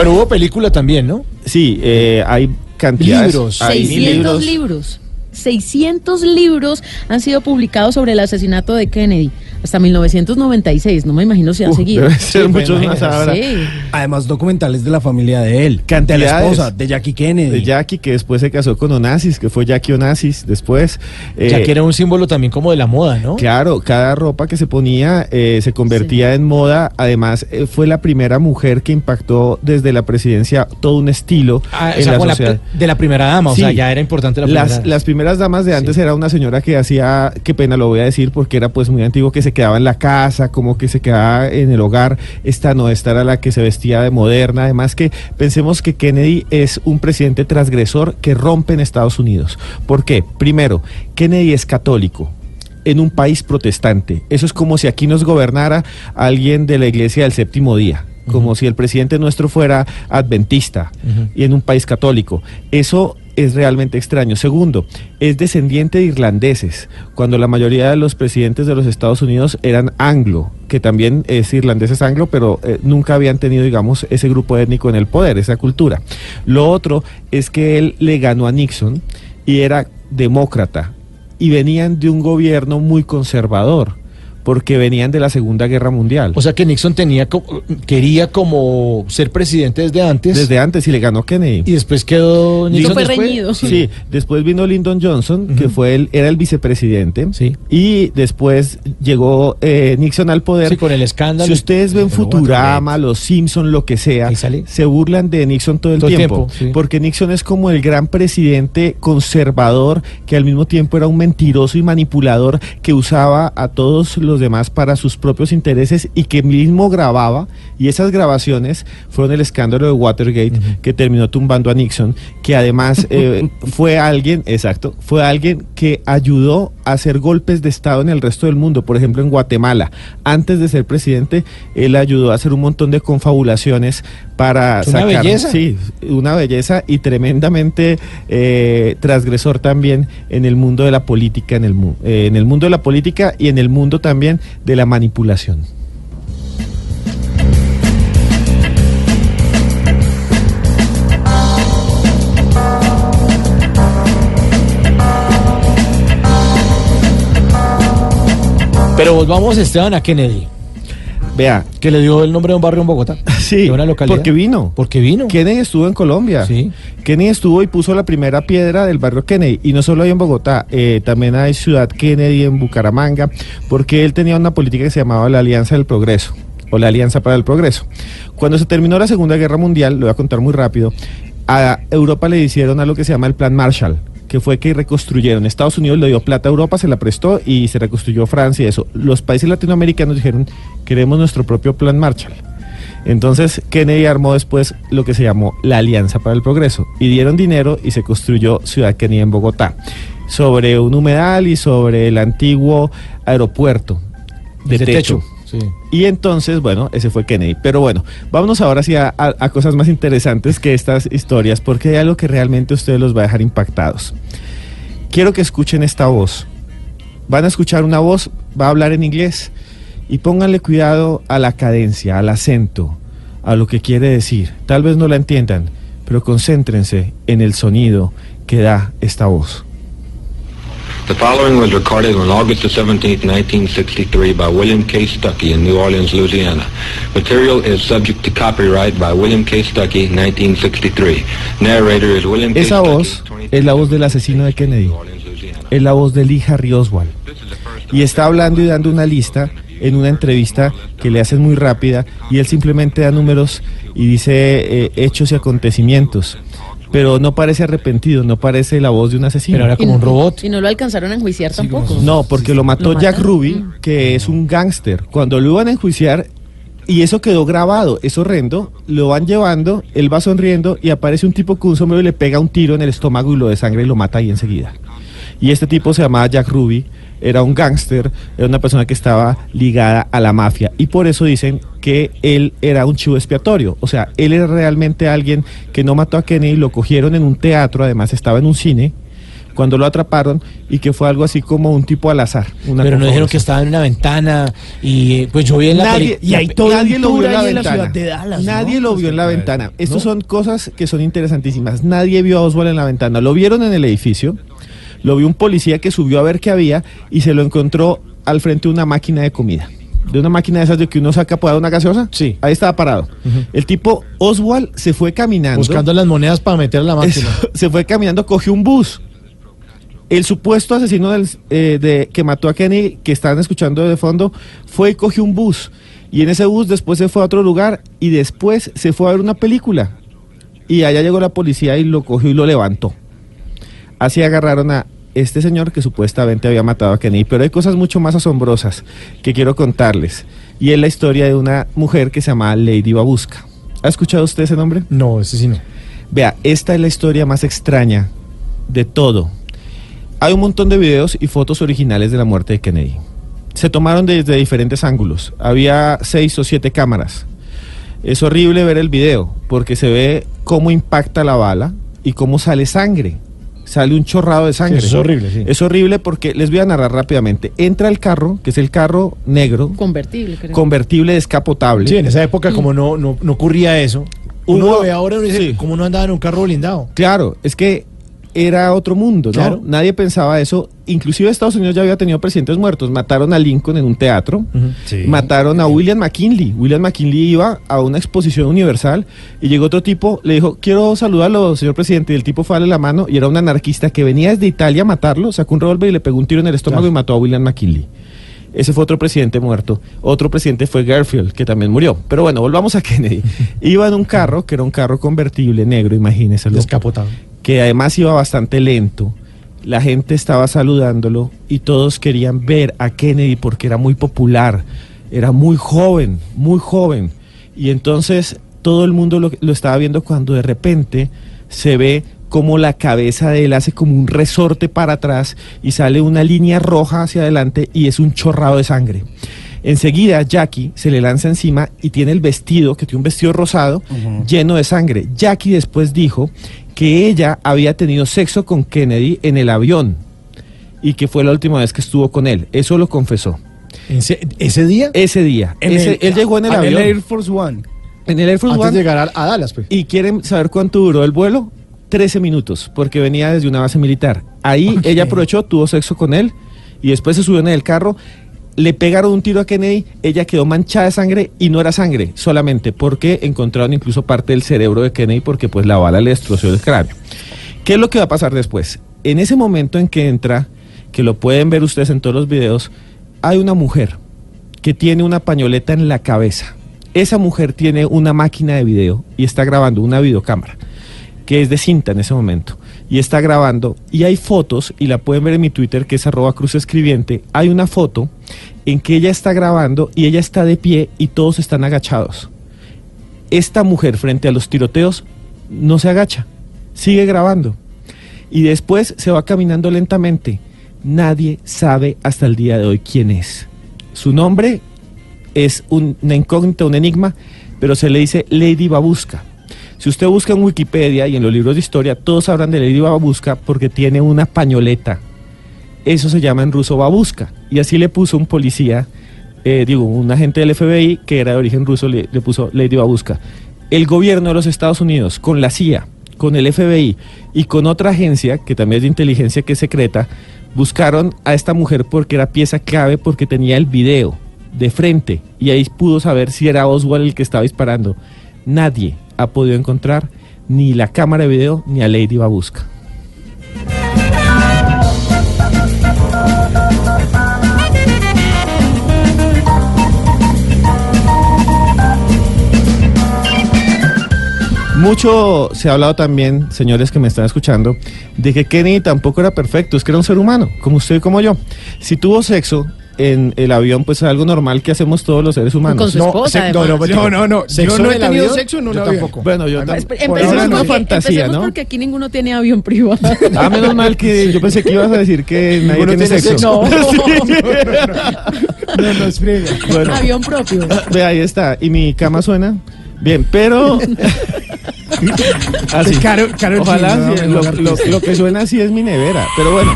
Bueno, hubo película también, ¿no? Sí, eh, hay cantidades. Libros. hay 600 libros. 600 libros han sido publicados sobre el asesinato de Kennedy. Hasta 1996, no me imagino si han Uh, seguido. debe ser Sí, muchos más ahora. sí. Además, documentales de la familia de él. De la Cantidades. esposa, de Jackie Kennedy. De Jackie, que después se casó con Onassis, que fue Jackie Onassis después. ya Eh, que era un símbolo también como de la moda, ¿no? Claro, cada ropa que se ponía eh, se convertía en moda. Además, eh, fue la primera mujer que impactó desde la presidencia todo un estilo Ah, o en sea, la sociedad. de la primera dama, o sea, ya era importante la primera las, dama. las primeras damas de antes era una señora que hacía, qué pena lo voy a decir porque era pues muy antiguo, que se quedaba en la casa, como que se quedaba en el hogar. Esta no, esta era la que se vestía de moderna. Además que pensemos que Kennedy es un presidente transgresor que rompe en Estados Unidos. ¿Por qué? Primero, Kennedy es católico en un país protestante. Eso es como si aquí nos gobernara alguien de la iglesia del séptimo día. Como si el presidente nuestro fuera adventista y en un país católico. Eso es realmente extraño. Segundo, es descendiente de irlandeses, cuando la mayoría de los presidentes de los Estados Unidos eran anglo, que también es irlandeses anglo, pero eh, nunca habían tenido, digamos, ese grupo étnico en el poder, esa cultura. Lo otro es que él le ganó a Nixon y era demócrata y venían de un gobierno muy conservador porque venían de la Segunda Guerra Mundial. O sea que Nixon tenía co- quería como ser presidente desde antes. Desde antes y le ganó Kennedy. Y después quedó Nixon fue después. reñido. Sí. después vino Lyndon Johnson, que fue el, era el vicepresidente. Y después llegó eh, Nixon al poder. Sí, con el escándalo. Si ustedes ven Futurama, Los Simpson, lo que sea, se burlan de Nixon todo el Todo el tiempo. tiempo, sí. Porque Nixon es como el gran presidente conservador que al mismo tiempo era un mentiroso y manipulador que usaba a todos los demás para sus propios intereses y que mismo grababa. Y esas grabaciones fueron el escándalo de Watergate que terminó tumbando a Nixon, que además eh, fue alguien, exacto, fue alguien que ayudó a hacer golpes de Estado en el resto del mundo. Por ejemplo, en Guatemala, antes de ser presidente, él ayudó a hacer un montón de confabulaciones para Es una sacar. belleza. Sí, una belleza y tremendamente eh, transgresor también en el mundo de la política, en el, eh, en el mundo de la política y en el mundo también de la manipulación. Pero volvamos, Esteban, a Kennedy. Vea. Que le dio el nombre de un barrio en Bogotá. Sí, de una localidad. porque vino. Porque vino. Kennedy estuvo en Colombia. Sí. Kennedy estuvo y puso la primera piedra del barrio Kennedy. Y no solo hay en Bogotá, eh, también hay Ciudad Kennedy en Bucaramanga, porque él tenía una política que se llamaba la Alianza del Progreso, o la Alianza para el Progreso. Cuando se terminó la Segunda Guerra Mundial, lo voy a contar muy rápido, a Europa le hicieron algo que se llama el Plan Marshall que fue que reconstruyeron. Estados Unidos le dio plata a Europa, se la prestó y se reconstruyó Francia y eso. Los países latinoamericanos dijeron, queremos nuestro propio plan Marshall. Entonces Kennedy armó después lo que se llamó la Alianza para el Progreso y dieron dinero y se construyó Ciudad Kennedy en Bogotá sobre un humedal y sobre el antiguo aeropuerto de, De techo. techo, Y entonces, bueno, ese fue Kennedy. Pero bueno, vámonos ahora sí a, a- a cosas más interesantes que estas historias, porque hay algo que realmente ustedes los va a dejar impactados. Quiero que escuchen esta voz. Van a escuchar una voz, va a hablar en inglés, y pónganle cuidado a la cadencia, al acento, a lo que quiere decir. Tal vez no la entiendan, pero concéntrense en el sonido que da esta voz. The following was recorded on August the 17th, 1963 by William K. Stuckey in New Orleans, Louisiana. Material is subject to copyright by William K. Stuckey, 1963. Narrator is William K. Esa voz es la voz del asesino de Kennedy. Es la voz de Lee Harry Oswald. Y está hablando y dando una lista en una entrevista que le hacen muy rápida y él simplemente da números y dice eh, hechos y acontecimientos. Pero no parece arrepentido, no parece la voz de un asesino. Y no- Y no lo alcanzaron a enjuiciar tampoco. No, porque lo mató ¿Lo Jack? Ruby, que es un gángster. Cuando lo iban a enjuiciar, y eso quedó grabado, es horrendo, lo van llevando, él va sonriendo y aparece un tipo con un sombrero y le pega un tiro en el estómago y lo de sangre y lo mata ahí enseguida. Y este tipo se llamaba Jack Ruby, era un gángster, era una persona que estaba ligada a la mafia. Y por eso dicen que él era un chivo expiatorio. O sea, él era realmente alguien que no mató a Kennedy, lo cogieron en un teatro, además estaba en un cine, cuando lo atraparon, y que fue algo así como un tipo al azar. una Pero no dijeron que estaba en una ventana y pues yo vi en la Nadie, peli- la- nadie lo vio en la ventana. ciudad de Dallas, ¿no? nadie lo vio en la ventana. Estas ¿No? son cosas que son interesantísimas. Nadie vio a Oswald en la ventana. Lo vieron en el edificio. Lo vio un policía que subió a ver qué había y se lo encontró al frente de una máquina de comida. De una máquina de esas de que uno saca para una gaseosa. Sí. Ahí estaba parado. El tipo Oswald se fue caminando. Buscando las monedas para meter a la máquina. Eso, se fue caminando, cogió un bus. El supuesto asesino del- eh, de, que mató a Kenny, que están escuchando de fondo, fue y cogió un bus. Y en ese bus después se fue a otro lugar y después se fue a ver una película. Y allá llegó la policía y lo cogió y lo levantó. Así agarraron a este señor que supuestamente había matado a Kenny. Pero hay cosas mucho más asombrosas que quiero contarles. Y es la historia de una mujer que se llama Lady Babuska. ¿Ha escuchado usted ese nombre? No, ese sí no. Vea, esta es la historia más extraña de todo. Hay un montón de videos y fotos originales de la muerte de Kennedy. Se tomaron desde diferentes ángulos. Había seis o siete cámaras. Es horrible ver el video porque se ve cómo impacta la bala y cómo sale sangre. Sale un chorrado de sangre. Sí, es horrible, sí. Es horrible porque les voy a narrar rápidamente. Entra el carro, que es el carro negro, Convertible, creo. convertible descapotable. Sí, en esa época como no, no, no ocurría eso. Uno lo ve ahora y uno dice, sí. ¿cómo no andaba en un carro blindado? Claro, es que era otro mundo, ¿no? Claro. Nadie pensaba eso. Inclusive Estados Unidos ya había tenido presidentes muertos. Mataron a Lincoln en un teatro. Sí. Mataron a William McKinley. William McKinley iba a una exposición universal y llegó otro tipo, le dijo, quiero saludarlo, señor presidente. Y el tipo fue a darle la mano y era un anarquista que venía desde Italia a matarlo, sacó un revólver y le pegó un tiro en el estómago y mató a William McKinley. Ese fue otro presidente muerto. Otro presidente fue Garfield, que también murió. Pero bueno, volvamos a Kennedy. Iba en un carro, que era un carro convertible negro, imagínese. Descapotado. Que además iba bastante lento. La gente estaba saludándolo y todos querían ver a Kennedy porque era muy popular. Era muy joven, muy joven. Y entonces todo el mundo lo, lo estaba viendo cuando de repente se ve como la cabeza de él hace como un resorte para atrás y sale una línea roja hacia adelante y es un chorrado de sangre. Enseguida Jackie se le lanza encima y tiene el vestido, que tiene un vestido rosado, lleno de sangre. Jackie después dijo que ella había tenido sexo con Kennedy en el avión y que fue la última vez que estuvo con él. Eso lo confesó. ¿Ese día? Ese día. En Ese- el- él llegó en el en el avión. Air Force One. En el Air Force Antes One. de llegar a, a Dallas, pues. ¿Y quieren saber cuánto duró el vuelo? 13 minutos, porque venía desde una base militar. Ahí ella aprovechó, tuvo sexo con él y después se subió en el carro. Le pegaron un tiro a Kennedy, ella quedó manchada de sangre y no era sangre solamente porque encontraron incluso parte del cerebro de Kennedy porque pues la bala le destrozó el cráneo. ¿Qué es lo que va a pasar después? En ese momento en que entra, que lo pueden ver ustedes en todos los videos, hay una mujer que tiene una pañoleta en la cabeza. Esa mujer tiene una máquina de video y está grabando una videocámara que es de cinta en ese momento y está grabando y hay fotos y la pueden ver en mi Twitter que es arroba cruz escribiente hay una foto en que ella está grabando y ella está de pie y todos están agachados. Esta mujer frente a los tiroteos no se agacha sigue grabando. Y después se va caminando lentamente. Nadie sabe hasta el día de hoy quién es. Su nombre es un- una incógnita un enigma pero se le dice Lady Babuska si usted busca en Wikipedia y en los libros de historia, todos hablan de Lady Babuska porque tiene una pañoleta. Eso se llama en ruso babuska. Y así le puso un policía, eh, digo, un agente del FBI que era de origen ruso, le, le puso Lady Babuska. El gobierno de los Estados Unidos, con la CIA, con el FBI y con otra agencia, que también es de inteligencia que es secreta, buscaron a esta mujer porque era pieza clave, porque tenía el video de frente y ahí pudo saber si era Oswald el que estaba disparando. Nadie ha podido encontrar ni la cámara de video ni a Lady Babuska. Mucho se ha hablado también, señores que me están escuchando, de que Kennedy tampoco era perfecto, es que era un ser humano, como usted y como yo. Si tuvo sexo en el avión, pues es algo normal que hacemos todos los seres humanos. Con su esposa, se- no, no, además. no, no, no. ¿Sexo Yo no he tenido avión? sexo en un Yo avión. tampoco. Bueno, yo tampoco. empecemos una porque- fantasía, ¿no? porque aquí ninguno tiene avión privado. Ah, menos mal que yo pensé que ibas a decir que nadie tiene, tiene sexo. sexo. Sí. No, no, es. Bueno. avión propio. Ve, ahí está. ¿Y mi cama suena? Bien, pero... así. Karol- Karol Ojalá, G, sí, ¿no? lo, lo que suena así es mi nevera. Pero bueno,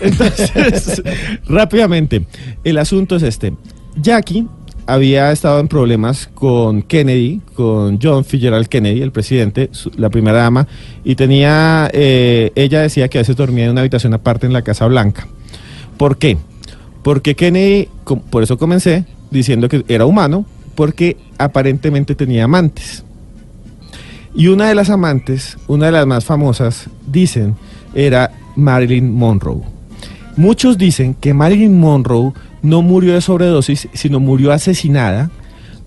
entonces, rápidamente, el asunto es este. Jackie había estado en problemas con Kennedy, con John Fitzgerald Kennedy, el presidente, su- la primera dama, y tenía, eh, ella decía que a veces dormía en una habitación aparte en la Casa Blanca. ¿Por qué? Porque Kennedy, por eso comencé diciendo que era humano, porque aparentemente tenía amantes. Y una de las amantes, una de las más famosas, dicen, era Marilyn Monroe. Muchos dicen que Marilyn Monroe no murió de sobredosis, sino murió asesinada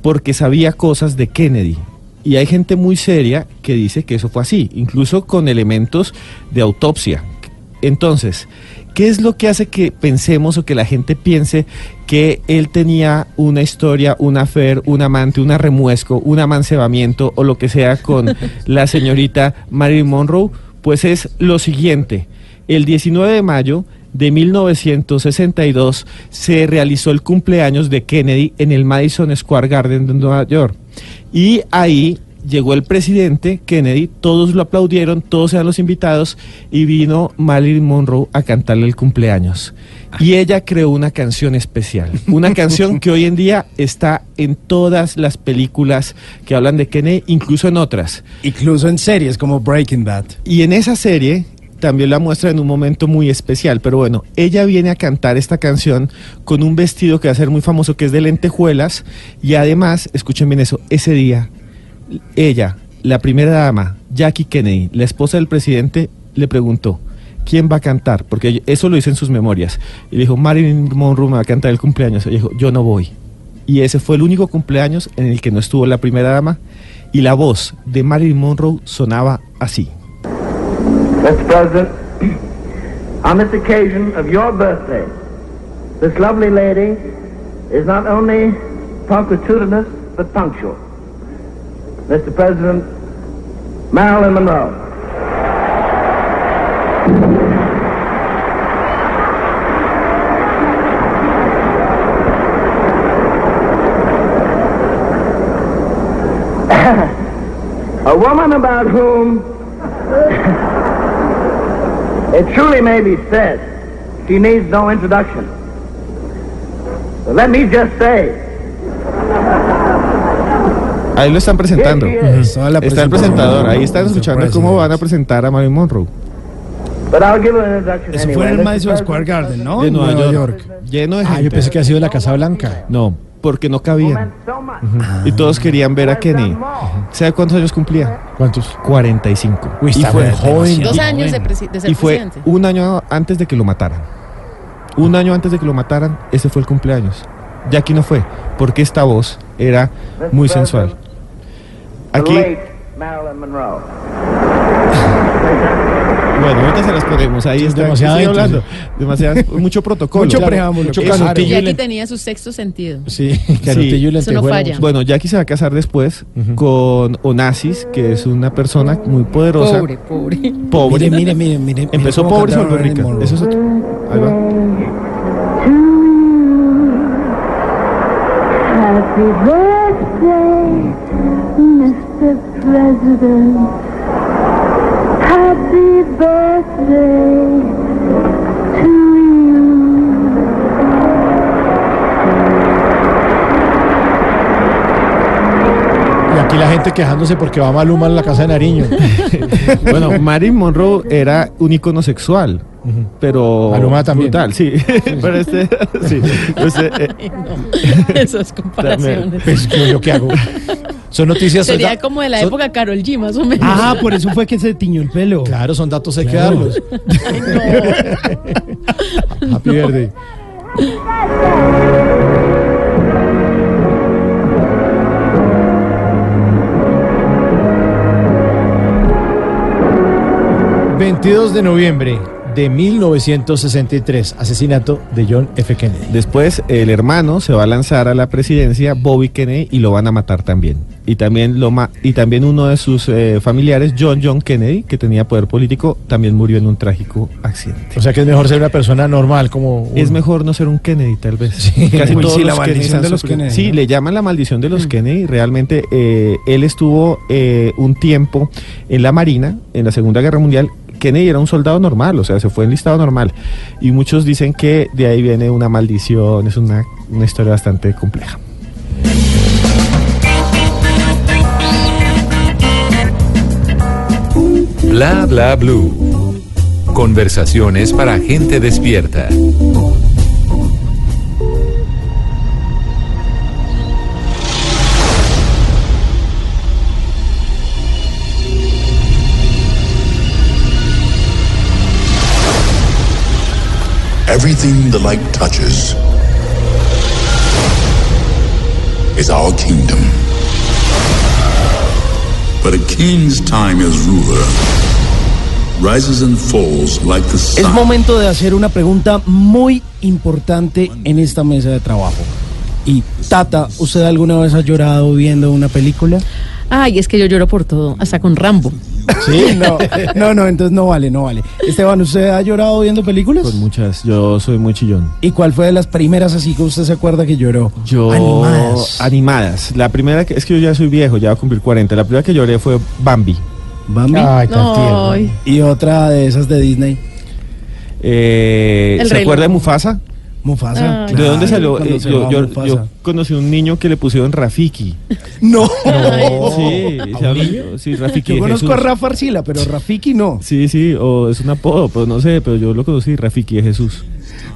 porque sabía cosas de Kennedy. Y hay gente muy seria que dice que eso fue así, incluso con elementos de autopsia. Entonces, ¿qué es lo que hace que pensemos o que la gente piense que él tenía una historia, un afer, un amante, una remuesco, un amancebamiento o lo que sea con la señorita Marilyn Monroe? Pues es lo siguiente. El 19 de mayo de 1962 se realizó el cumpleaños de Kennedy en el Madison Square Garden de Nueva York. Y ahí llegó el presidente Kennedy, todos lo aplaudieron, todos eran los invitados y vino Marilyn Monroe a cantarle el cumpleaños. Y ella creó una canción especial, una canción que hoy en día está en todas las películas que hablan de Kennedy, incluso en otras. Incluso en series como Breaking Bad. Y en esa serie también la muestra en un momento muy especial, pero bueno, ella viene a cantar esta canción con un vestido que va a ser muy famoso, que es de lentejuelas, y además, escuchen bien eso, ese día, ella, la primera dama, Jackie Kennedy, la esposa del presidente, le preguntó, ¿quién va a cantar? Porque eso lo dice en sus memorias. Y dijo, Marilyn Monroe me va a cantar el cumpleaños. Ella dijo, yo no voy. Y ese fue el único cumpleaños en el que no estuvo la primera dama, y la voz de Marilyn Monroe sonaba así. Mr. President, on this occasion of your birthday, this lovely lady is not only punctilious but punctual. Mr. President, Marilyn Monroe. A woman about whom it truly may be said she needs no introduction. But let me just say, Ahí lo están presentando. Está el presentador. Ahí están escuchando cómo van a presentar a Marilyn Monroe. But I'll give an introduction Eso fue en el. Madison Square Garden, ¿no? De En Nueva, York. Lleno de Ah, gente. yo pensé que ha sido la Casa Blanca. No, porque no cabían. Y todos querían ver a Kennedy. ¿Sabe cuántos años cumplía? ¿Cuántos? 45. Uy, y fue joven. Dos Y- años de, presi- de ser Y fue presidente. un año antes de que lo mataran. Un año antes de que lo mataran, ese fue el cumpleaños. Jackie no fue, porque esta voz era muy sensual. Aquí, late Marilyn Monroe. Bueno, ahorita se las ponemos. Ahí está, demasiado hablando. Demasiado, mucho protocolo. Mucho preámbulo. mucho. Jackie le- tenía su sexto sentido. Sí, canutillo y Eso no falla. Bueno, Jackie se va a casar después con Onassis, que es una persona muy poderosa. Pobre, pobre. Pobre. Mire, mire, mire. Empezó pobre y se volvió rica. Eso es otro. Ahí va. Happy birthday, Mr. President. Happy birthday to you. Y aquí la gente quejándose porque va Maluma en la casa de Nariño. Bueno, Marilyn Monroe era un icono sexual, pero Maluma también. brutal, sí. pero este, sí. Este, eh, Ay, no. Esas comparaciones. Pues yo, yo qué hago. Son noticias. Sería como de la son- época Carol G, más o menos. Ah, por eso fue que se tiñó el pelo. Claro, son datos, hay que darlos. Happy birthday. ...22 de noviembre de 1963... ...asesinato de John F. Kennedy. Después el hermano se va a lanzar a la presidencia, Bobby Kennedy, y lo van a matar también. Y también, lo ma- y también uno de sus eh, familiares, John John Kennedy, que tenía poder político, también murió en un trágico accidente. O sea que es mejor ser una persona normal como... Es mejor no ser un Kennedy, tal vez. Sí. Casi todos sí, la los maldición de los. Kennedy, Sí, ¿no? le llaman la maldición de los Kennedy. Realmente eh, él estuvo eh, un tiempo en la Marina, en la Segunda Guerra Mundial. Kennedy era un soldado normal, o sea, se fue enlistado normal. Y muchos dicen que de ahí viene una maldición, es una, una historia bastante compleja. Bla bla blue. Conversaciones para gente despierta. Everything the light touches is our kingdom. But a king's time as ruler rises and falls like the Es sun. momento de hacer una pregunta muy importante en esta mesa de trabajo. Y Tata, ¿usted alguna vez ha llorado viendo una película? Ay, es que yo lloro por todo, hasta con Rambo. Sí, no, no, no, entonces no vale, no vale. Esteban, ¿usted ha llorado viendo películas? Pues muchas, yo soy muy chillón. ¿Y cuál fue de las primeras así que usted se acuerda que lloró? Yo Animadas. animadas. La primera que es que yo ya soy viejo, ya voy a cumplir 40. La primera que lloré fue Bambi. Bambi. Ay, tan tierno. Ay. Y otra de esas de Disney. Eh, ¿Se acuerda de. Mufasa? Mufasa. Ay. ¿De dónde salió? Eh, yo, yo- yo conocí un niño que le pusieron Rafiki. No. Sí, ¿A sí, Rafiki. Yo conozco Jesús. a Rafa Arcila, pero Rafiki no. Sí, sí, o es un apodo, pero no sé, pero yo lo conocí, Rafiki de Jesús.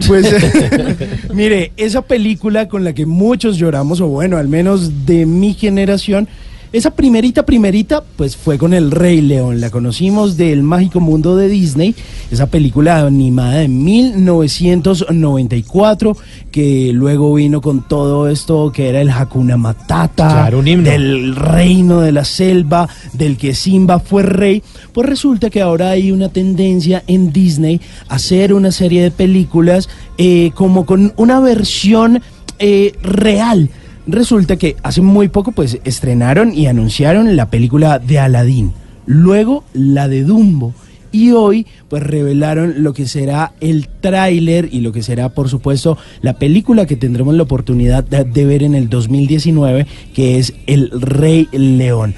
Pues, mire, esa película con la que muchos lloramos, o bueno, al menos de mi generación, esa primerita, primerita, pues fue con El Rey León. La conocimos del mágico mundo de Disney, esa película animada de 1994, que luego vino con todo esto que era el Hakuna Matata, Claro, un himno. del reino de la selva, del que Simba fue rey. Pues resulta que ahora hay una tendencia en Disney a hacer una serie de películas eh, como con una versión eh, real. Resulta que hace muy poco pues estrenaron y anunciaron la película de Aladdin, luego la de Dumbo y hoy pues revelaron lo que será el tráiler y lo que será por supuesto la película que tendremos la oportunidad de, de ver en el 2019 que es El Rey León.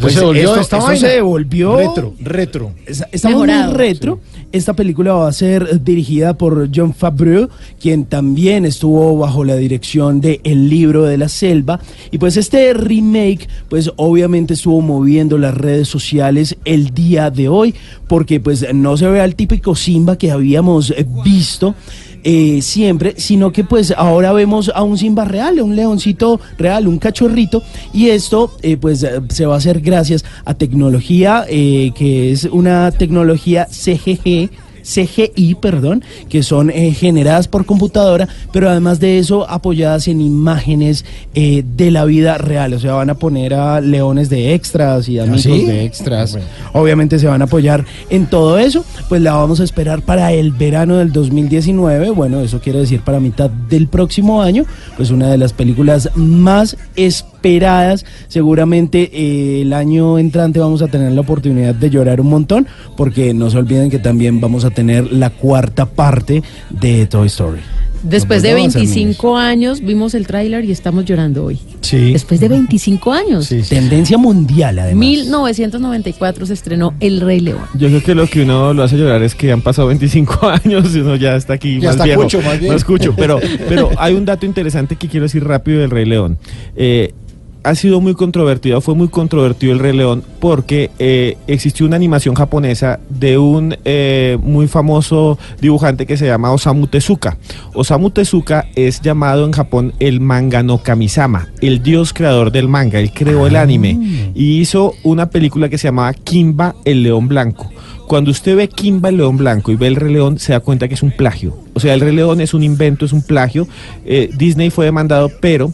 Pues se volvió esto, esta esto vaina. se devolvió Retro, retro. Es- Estamos muy retro. Esta película va a ser dirigida por John Favreau, quien también estuvo bajo la dirección de El libro de la selva. Y pues este remake, pues obviamente estuvo moviendo las redes sociales el día de hoy, porque pues no se ve al típico Simba que habíamos visto. Eh, siempre, sino que pues ahora vemos a un Simba real, a un leoncito real, un cachorrito, y esto eh, pues eh, se va a hacer gracias a tecnología eh, que es una tecnología CGG. CGI, perdón, que son eh, generadas por computadora, pero además de eso apoyadas en imágenes eh, de la vida real. O sea, van a poner a leones de extras y amigos sí? de extras. Obviamente se van a apoyar en todo eso. Pues la vamos a esperar para el verano del 2019. Bueno, eso quiere decir para mitad del próximo año. Pues una de las películas más esperadas. Seguramente eh, el año entrante vamos a tener la oportunidad de llorar un montón. Porque no se olviden que también vamos a tener la cuarta parte de Toy Story. Después de Nos vamos a hacer 25 años vimos el tráiler y estamos llorando hoy. Sí. Después de 25 años. Tendencia mundial, además. 1994 se estrenó El Rey León. Yo creo que lo que uno lo hace llorar es que han pasado 25 años y uno ya está aquí Ya más está viejo. cucho, más bien. No escucho, pero, pero hay un dato interesante que quiero decir rápido del Rey León. Eh, ha sido muy controvertido, fue muy controvertido el Rey León porque eh, existió una animación japonesa de un eh, muy famoso dibujante que se llama Osamu Tezuka. Osamu Tezuka es llamado en Japón el manga no Kamisama, el dios creador del manga, él creó el anime y hizo una película que se llamaba Kimba el León Blanco. Cuando usted ve Kimba el León Blanco y ve el Rey León, se da cuenta que es un plagio. O sea, el Rey León es un invento, es un plagio. Eh, Disney fue demandado, pero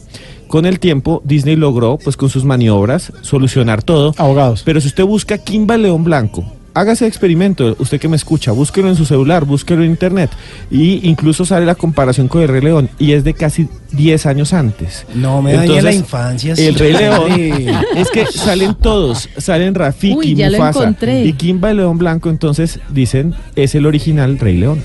con el tiempo Disney logró, pues con sus maniobras, solucionar todo. Abogados. Pero si usted busca Kimba el León Blanco, hágase el experimento, usted que me escucha, búsquelo en su celular, búsquelo en internet. Y incluso sale la comparación con el Rey León y es de casi 10 años antes. No me dañe la infancia. El sí. Rey León. es que salen todos, salen Rafiki, Uy, ya lo Mufasa encontré. y Kimba el León Blanco, entonces dicen, es el original Rey León.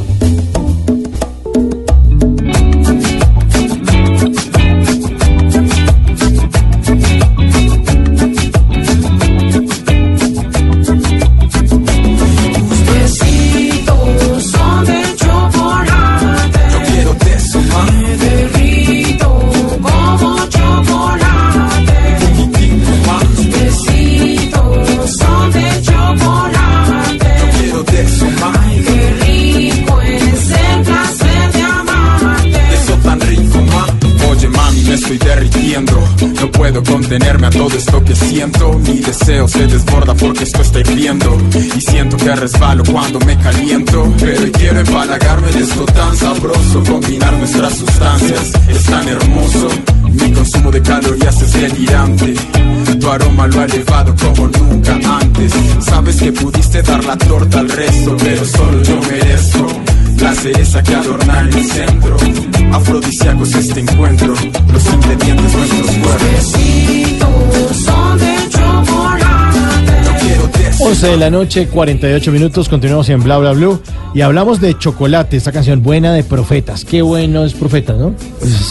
Siento que resbalo cuando me caliento. Pero quiero empalagarme de esto tan sabroso. Combinar nuestras sustancias es tan hermoso. Mi consumo de calorías es delirante. Tu aroma lo ha elevado como nunca antes. Sabes que pudiste dar la torta al resto, pero solo yo merezco la cereza que adorna el centro. Afrodisíacos este encuentro, los ingredientes nuestros cuerpos. 11 de la noche, 48 minutos, continuamos en Bla Bla Blue y hablamos de Chocolate, esta canción buena de profetas. Qué bueno es profetas, ¿no?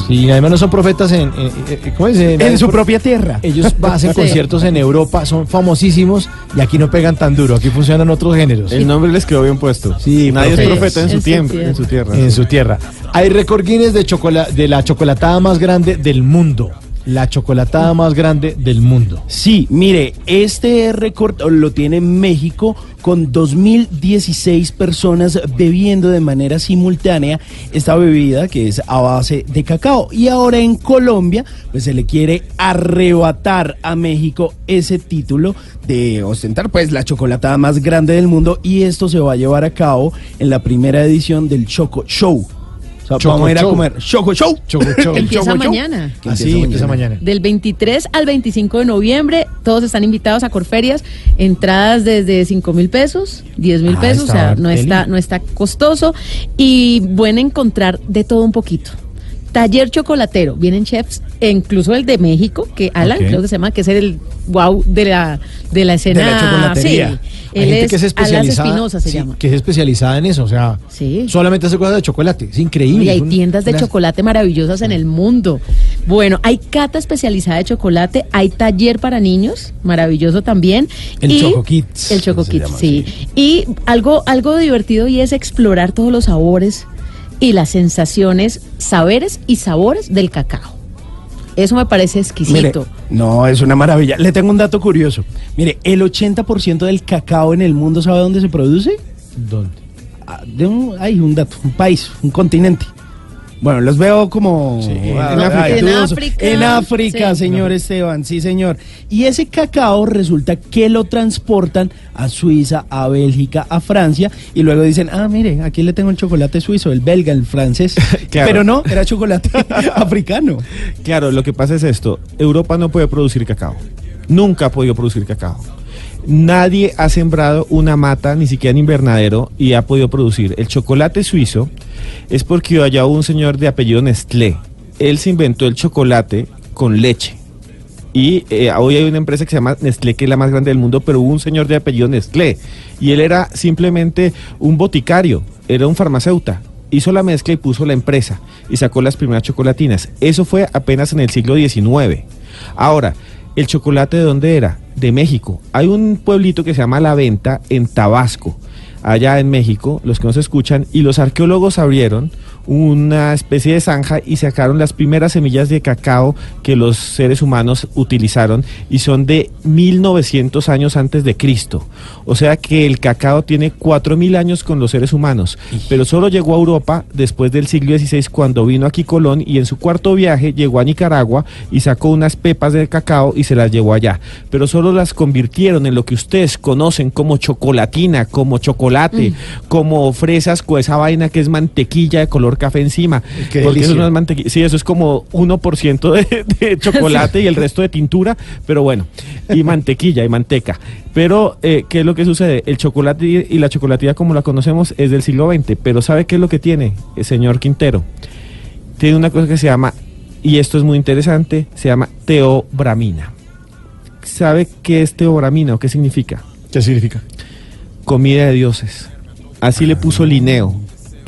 Y además no son profetas en, en- en- ¿cómo es? En su propia tierra. Ellos hacen Sí. conciertos en Europa, son famosísimos y aquí no pegan tan duro, aquí funcionan otros géneros. El nombre les quedó bien puesto. Sí, Nadie es profeta en su tiempo, tierra. en su tierra. en su tierra. Hay récord Guinness de, chocola- de la chocolatada más grande del mundo. La chocolatada más grande del mundo. Sí, mire, este récord lo tiene México con 2016 personas bebiendo de manera simultánea esta bebida que es a base de cacao. Y ahora en Colombia, pues se le quiere arrebatar a México ese título de ostentar pues la chocolatada más grande del mundo y esto se va a llevar a cabo en la primera edición del Choco Show. Sea, Choco vamos a ir a comer Choco Show. Choco Show. Empieza Choco Show. mañana. Así empieza mañana. Del 23 al 25 de noviembre, todos están invitados a Corferias. Entradas desde 5 mil pesos, 10 mil Ah, pesos, o sea, no está, no está costoso. Y pueden encontrar de todo un poquito. Taller chocolatero, vienen chefs, e incluso el de México, que Alan Ok. creo que se llama, que es el wow de la, de la escena. de la chocolatería. Sí, Hay él gente es, que es especializada, Espinosa se sí, llama. que es especializada en eso, o sea, solamente hace cosas de chocolate, es increíble. Y hay un- tiendas de una- chocolate maravillosas en el mundo. Bueno, hay cata especializada de chocolate, hay taller para niños, maravilloso también. El y Choco Kids, El Choco Kids, llama, sí. Y algo, algo divertido y es explorar todos los sabores y las sensaciones, saberes y sabores del cacao. Eso me parece Mire, exquisito. No, es una maravilla. Le tengo un dato curioso. Mire, el 80% del cacao en el mundo, ¿sabe dónde se produce? ¿Dónde? Ah, De un, hay un dato, un país, un continente. Bueno, los veo como en ah, África. ay, En. África. En África, Sí. señor Esteban, sí, señor. Y ese cacao resulta que lo transportan a Suiza, a Bélgica, a Francia y luego dicen, ah, mire, aquí le tengo el chocolate suizo, el belga, el francés. Claro. Pero no, era chocolate africano. Claro, lo que pasa es esto. Europa no puede producir cacao. Nunca ha podido producir cacao. Nadie ha sembrado una mata, ni siquiera en invernadero, y ha podido producir. El chocolate suizo es porque allá hubo un señor de apellido Nestlé. Él se inventó el chocolate con leche. Y eh, hoy hay una empresa que se llama Nestlé, que es la más grande del mundo, pero hubo un señor de apellido Nestlé. Y él era simplemente un boticario, era un farmacéuta. Hizo la mezcla y puso la empresa y sacó las primeras chocolatinas. Eso fue apenas en el siglo XIX. Ahora, ¿el chocolate de dónde era? De México. Hay un pueblito que se llama La Venta en Tabasco, allá en México, los que nos escuchan, y los arqueólogos abrieron una especie de zanja y sacaron las primeras semillas de cacao que los seres humanos utilizaron y son de 1900 años antes de Cristo. O sea que el cacao tiene 4000 años con los seres humanos, pero solo llegó a Europa después del siglo XVI cuando vino aquí Colón y en su cuarto viaje llegó a Nicaragua y sacó unas pepas de cacao y se las llevó allá. Pero solo las convirtieron en lo que ustedes conocen como chocolatina, como chocolate, como fresas con esa vaina que es mantequilla de color café encima. Qué Porque eso es mantequilla. Sí, eso es como 1% de, de chocolate y el resto de tintura, pero bueno, y mantequilla y manteca. Pero, eh, ¿qué es lo que sucede? El chocolate y y la chocolatilla como la conocemos es del siglo XX, pero ¿sabe qué es lo que tiene, el señor Quintero? Tiene una cosa que se llama, y esto es muy interesante, se llama teobramina. ¿Sabe qué es teobramina o qué significa? ¿Qué significa? Comida de dioses. Así le puso Linneo,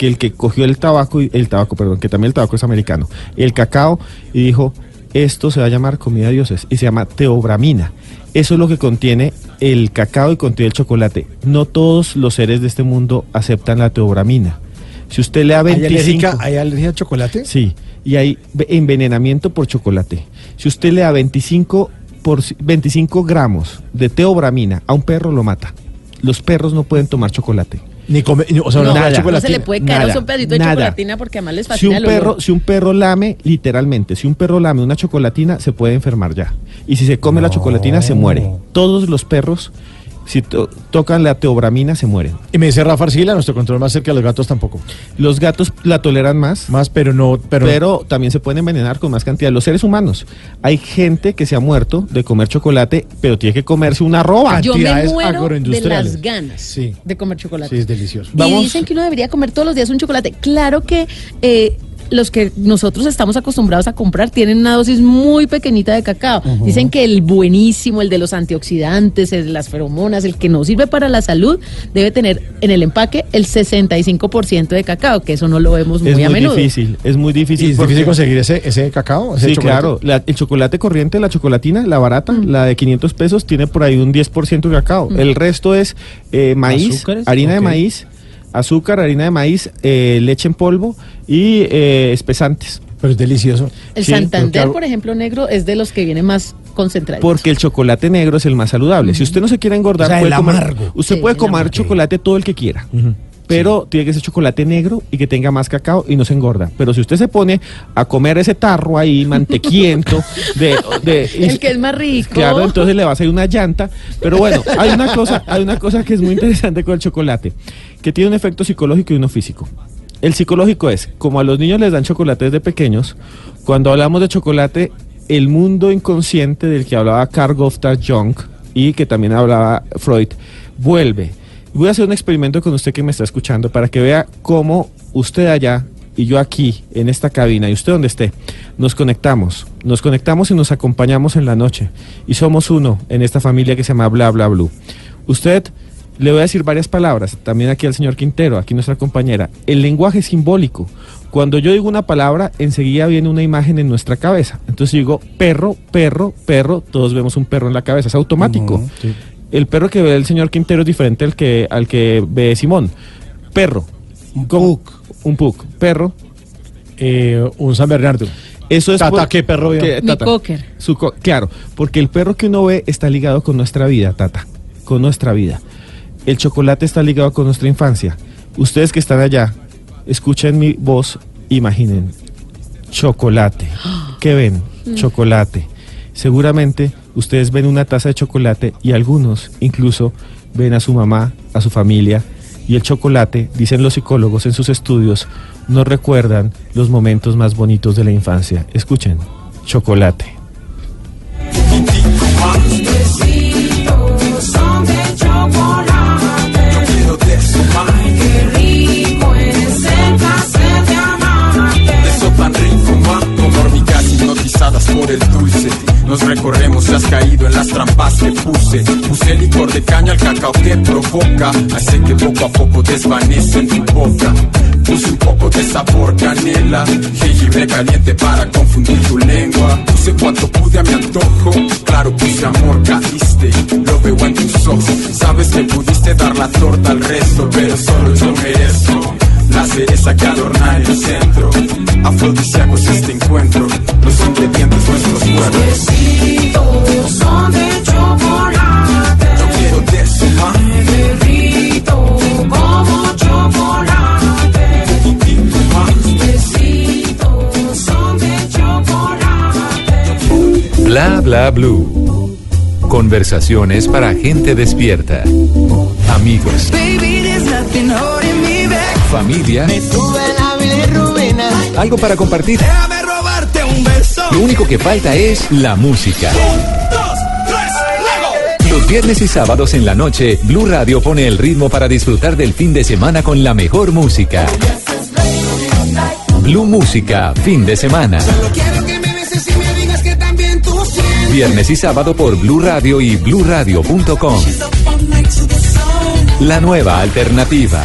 que el que cogió el tabaco, y- el tabaco, perdón, que también el tabaco es americano, el cacao, y dijo, esto se va a llamar comida de dioses, y se llama teobramina. Eso es lo que contiene el cacao y contiene el chocolate. No todos los seres de este mundo aceptan la teobramina. Si usted le da ¿Hay 25... alergia, ¿Hay alergia al chocolate? Sí, y hay ve- envenenamiento por chocolate. Si usted le da 25, por, 25 gramos de teobramina a un perro, lo mata. Los perros no pueden tomar chocolate. Ni come, ni- o sea, no, no, nada. no se le puede caer Nada, un pedacito de nada. chocolatina porque además les Si fascina un, el olor. perro, si un perro lame, literalmente, si un perro lame una chocolatina, se puede enfermar ya. Y si se come la chocolatina, se muere. Todos los perros, si to- tocan la teobramina, se mueren. Y me dice Rafa Arcila, nuestro control más cerca de los gatos tampoco. Los gatos la toleran más. Más, pero no, pero, Pero, también se pueden envenenar con más cantidad. Los seres humanos. Hay gente que se ha muerto de comer chocolate, pero tiene que comerse una roba. Yo me muero de agroindustriales. las ganas Sí. de comer chocolate. sí, es delicioso. Y dicen que uno debería comer todos los días un chocolate. Claro que eh, los que nosotros estamos acostumbrados a comprar tienen una dosis muy pequeñita de cacao. Dicen que el buenísimo, el de los antioxidantes, el de las feromonas, el que no sirve para la salud, debe tener en el empaque el 65% de cacao, que eso no lo vemos muy es a muy menudo. difícil, es muy ¿Y difícil. es porque- difícil conseguir ese, ese cacao? Ese Sí, chocolate? claro. La- el chocolate corriente, la chocolatina, la barata, Mm. la de 500 pesos, tiene por ahí un 10% de cacao. El resto es eh, maíz, ¿Azúcares? harina de maíz, azúcar, harina de maíz, eh, leche en polvo y eh, espesantes. Pero es delicioso. El Sí, Santander, por ejemplo, negro, es de los que viene más concentrado. Porque el chocolate negro es el más saludable. Si usted no se quiere engordar, O sea, puede el comer, amargo. usted Sí, puede el comer amargo. chocolate todo el que quiera. Pero tiene que ser chocolate negro y que tenga más cacao y no se engorda. Pero si usted se pone a comer ese tarro ahí, mantequiento, de, de- el que es más rico. Claro, entonces le va a salir una llanta. Pero bueno, hay una cosa, hay una cosa que es muy interesante con el chocolate, que tiene un efecto psicológico y uno físico. El psicológico es, como a los niños les dan chocolate desde pequeños, cuando hablamos de chocolate, el mundo inconsciente del que hablaba Carl Gustav Jung y que también hablaba Freud, vuelve. Voy a hacer un experimento con usted que me está escuchando para que vea cómo usted allá y yo aquí en esta cabina y usted donde esté, nos conectamos, nos conectamos y nos acompañamos en la noche y somos uno en esta familia que se llama Bla Bla Blue. Usted le voy a decir varias palabras, también aquí al señor Quintero, aquí nuestra compañera. El lenguaje es simbólico. Cuando yo digo una palabra, enseguida viene una imagen en nuestra cabeza. Entonces digo perro, perro, perro, todos vemos un perro en la cabeza, es automático. El perro que ve el señor Quintero es diferente al que, al que ve Simón. Perro. Un pug. Un pug. Perro. Eh, un San Bernardo. Eso es Tata, por- ¿qué perro que- Mi Tata. cocker. Su co- claro, porque el perro que uno ve está ligado con nuestra vida, Tata, con nuestra vida. El chocolate está ligado con nuestra infancia. Ustedes que están allá, escuchen mi voz, imaginen. Chocolate. ¿Qué ven? Mm. Chocolate. Seguramente ustedes ven una taza de chocolate y algunos incluso ven a su mamá, a su familia. Y el chocolate, dicen los psicólogos en sus estudios, nos recuerdan los momentos más bonitos de la infancia. Escuchen, chocolate. Por el dulce. Nos recorremos, has caído en las trampas que puse. Puse licor de caña al cacao que provoca. Hace que poco a poco desvanece en tu boca. Puse un poco de sabor canela. Jengibre caliente para confundir tu lengua. Puse cuanto pude a mi antojo. Claro, puse amor, caíste. Lo veo en tus ojos. Sabes que pudiste dar la torta al resto, pero solo yo merezco. La cereza que adorna el centro Afrodisíaco es este encuentro Los ingredientes nuestros cuerpos Besitos son de chocolate. Yo quiero de eso, ma. Me derrito como chocolate. Besitos son de chocolate. Bla bla blue. Conversaciones para gente despierta. Amigos, Baby, there's nothing holding me back. Familia, Me sube la bilirrubina. algo para compartir. Déjame robarte un beso. Lo único que falta es la música. Los viernes y sábados en la noche, Blue Radio pone el ritmo para disfrutar del fin de semana con la mejor música. Blue Música, fin de semana. Quiero que me beses y me digas que también tú sientes. Viernes y sábado por Blue Radio y bluradio.com. La nueva alternativa.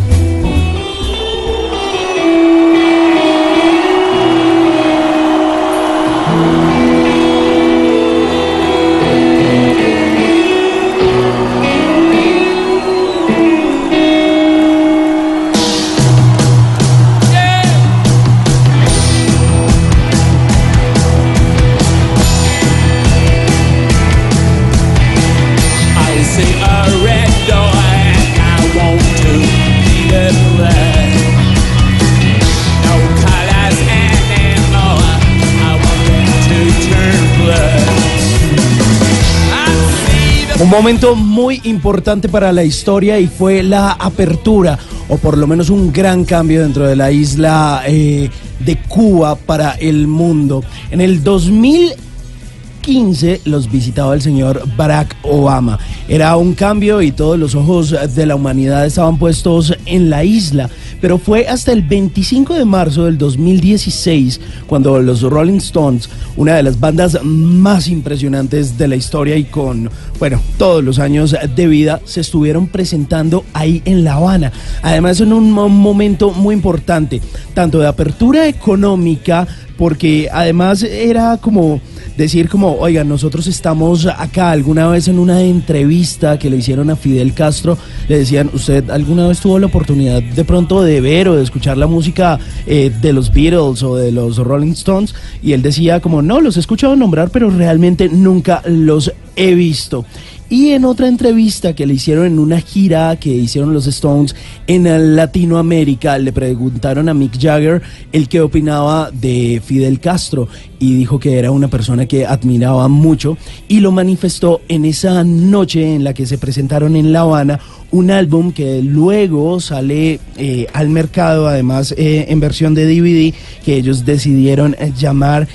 Momento muy importante para la historia y fue la apertura, o por lo menos un gran cambio dentro de la isla eh, de Cuba para el mundo. En el 2015 los visitaba el señor Barack Obama. Era un cambio y todos los ojos de la humanidad estaban puestos en la isla. Pero fue hasta el 25 de marzo del 2016 cuando los Rolling Stones, una de las bandas más impresionantes de la historia y con, bueno, todos los años de vida, se estuvieron presentando ahí en La Habana. Además, en un mo- momento muy importante, tanto de apertura económica, porque además era como decir como, oigan, nosotros estamos acá, alguna vez en una entrevista que le hicieron a Fidel Castro, le decían, ¿usted alguna vez tuvo la oportunidad de pronto de ver o de escuchar la música eh, de los Beatles o de los Rolling Stones? Y él decía como, no, los he escuchado nombrar, pero realmente nunca los he visto. Y en otra entrevista que le hicieron en una gira que hicieron los Stones en Latinoamérica, le preguntaron a Mick Jagger el que opinaba de Fidel Castro. Y dijo que era una persona que admiraba mucho y lo manifestó en esa noche en la que se presentaron en La Habana un álbum que luego sale eh, al mercado, además eh, en versión de DVD, que ellos decidieron eh, llamar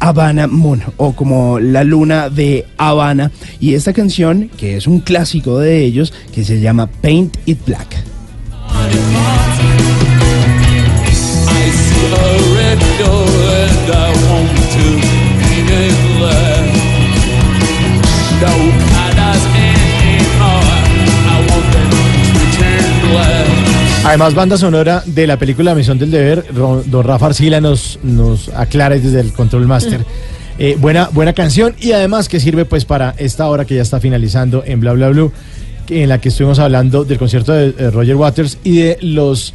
Habana Moon o como La Luna de Habana. Y esta canción, que es un clásico de ellos, que se llama Paint It Black. I see a red door and I Además, banda sonora de la película Misión del Deber, don Rafa Arcila nos, nos aclara desde el Control Master. Eh, buena, buena canción y además que sirve pues para esta hora que ya está finalizando en Bla Bla Blue, en la que estuvimos hablando del concierto de eh, Roger Waters y de los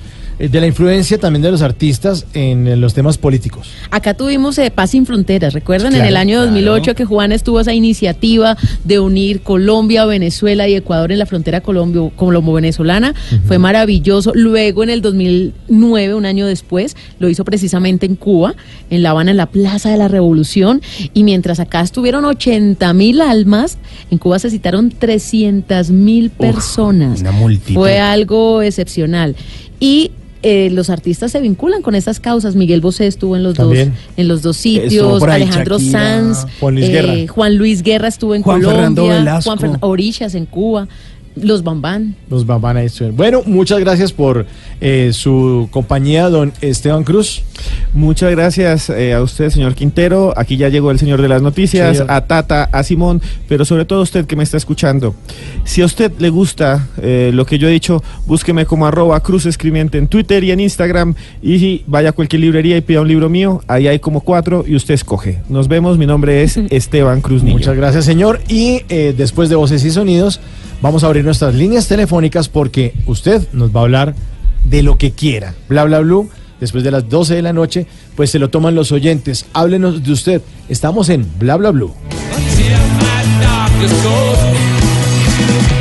de la influencia también de los artistas en, eh, los temas políticos. Acá tuvimos eh, Paz sin Fronteras. ¿Recuerdan en Claro, el año claro. 2008 que Juan estuvo esa iniciativa de unir Colombia, Venezuela y Ecuador en la frontera colombo-venezolana? Fue maravilloso. Luego en el 2009, un año después, lo hizo precisamente en Cuba, en La Habana, en la Plaza de la Revolución. Y mientras acá estuvieron 80 mil almas, en Cuba se citaron 300 mil personas. una multitud. Fue algo excepcional. Y eh, los artistas se vinculan con estas causas. Miguel Bosé estuvo en los También. dos en los dos sitios. ahí Alejandro Shakira, Sanz, Juan Luis eh, Guerra. Juan Luis Guerra estuvo en Juan Colombia, Velasco. Juan Fern- Orillas en Cuba, los Bambán. Los van a estuvieron. Bueno, muchas gracias por eh, su compañía, don Esteban Cruz. Muchas gracias eh, a usted, señor Quintero. Aquí ya llegó el señor de las noticias, Señor. a Tata, a Simón, pero sobre todo a usted que me está escuchando. Si a usted le gusta eh, lo que yo he dicho, búsqueme como arroba Cruz Escribiente en Twitter y en Instagram. Y si vaya a cualquier librería y pida un libro mío, ahí hay como cuatro y usted escoge. Nos vemos, mi nombre es Esteban Cruz Niño. Muchas gracias, señor. Y eh, después de Voces y Sonidos, vamos a abrir nuestras líneas telefónicas porque usted nos va a hablar de lo que quiera. Bla, bla, blue. Después de las 12 de la noche, pues se lo toman los oyentes. Háblenos de usted. Estamos en Bla, bla, blue. Until my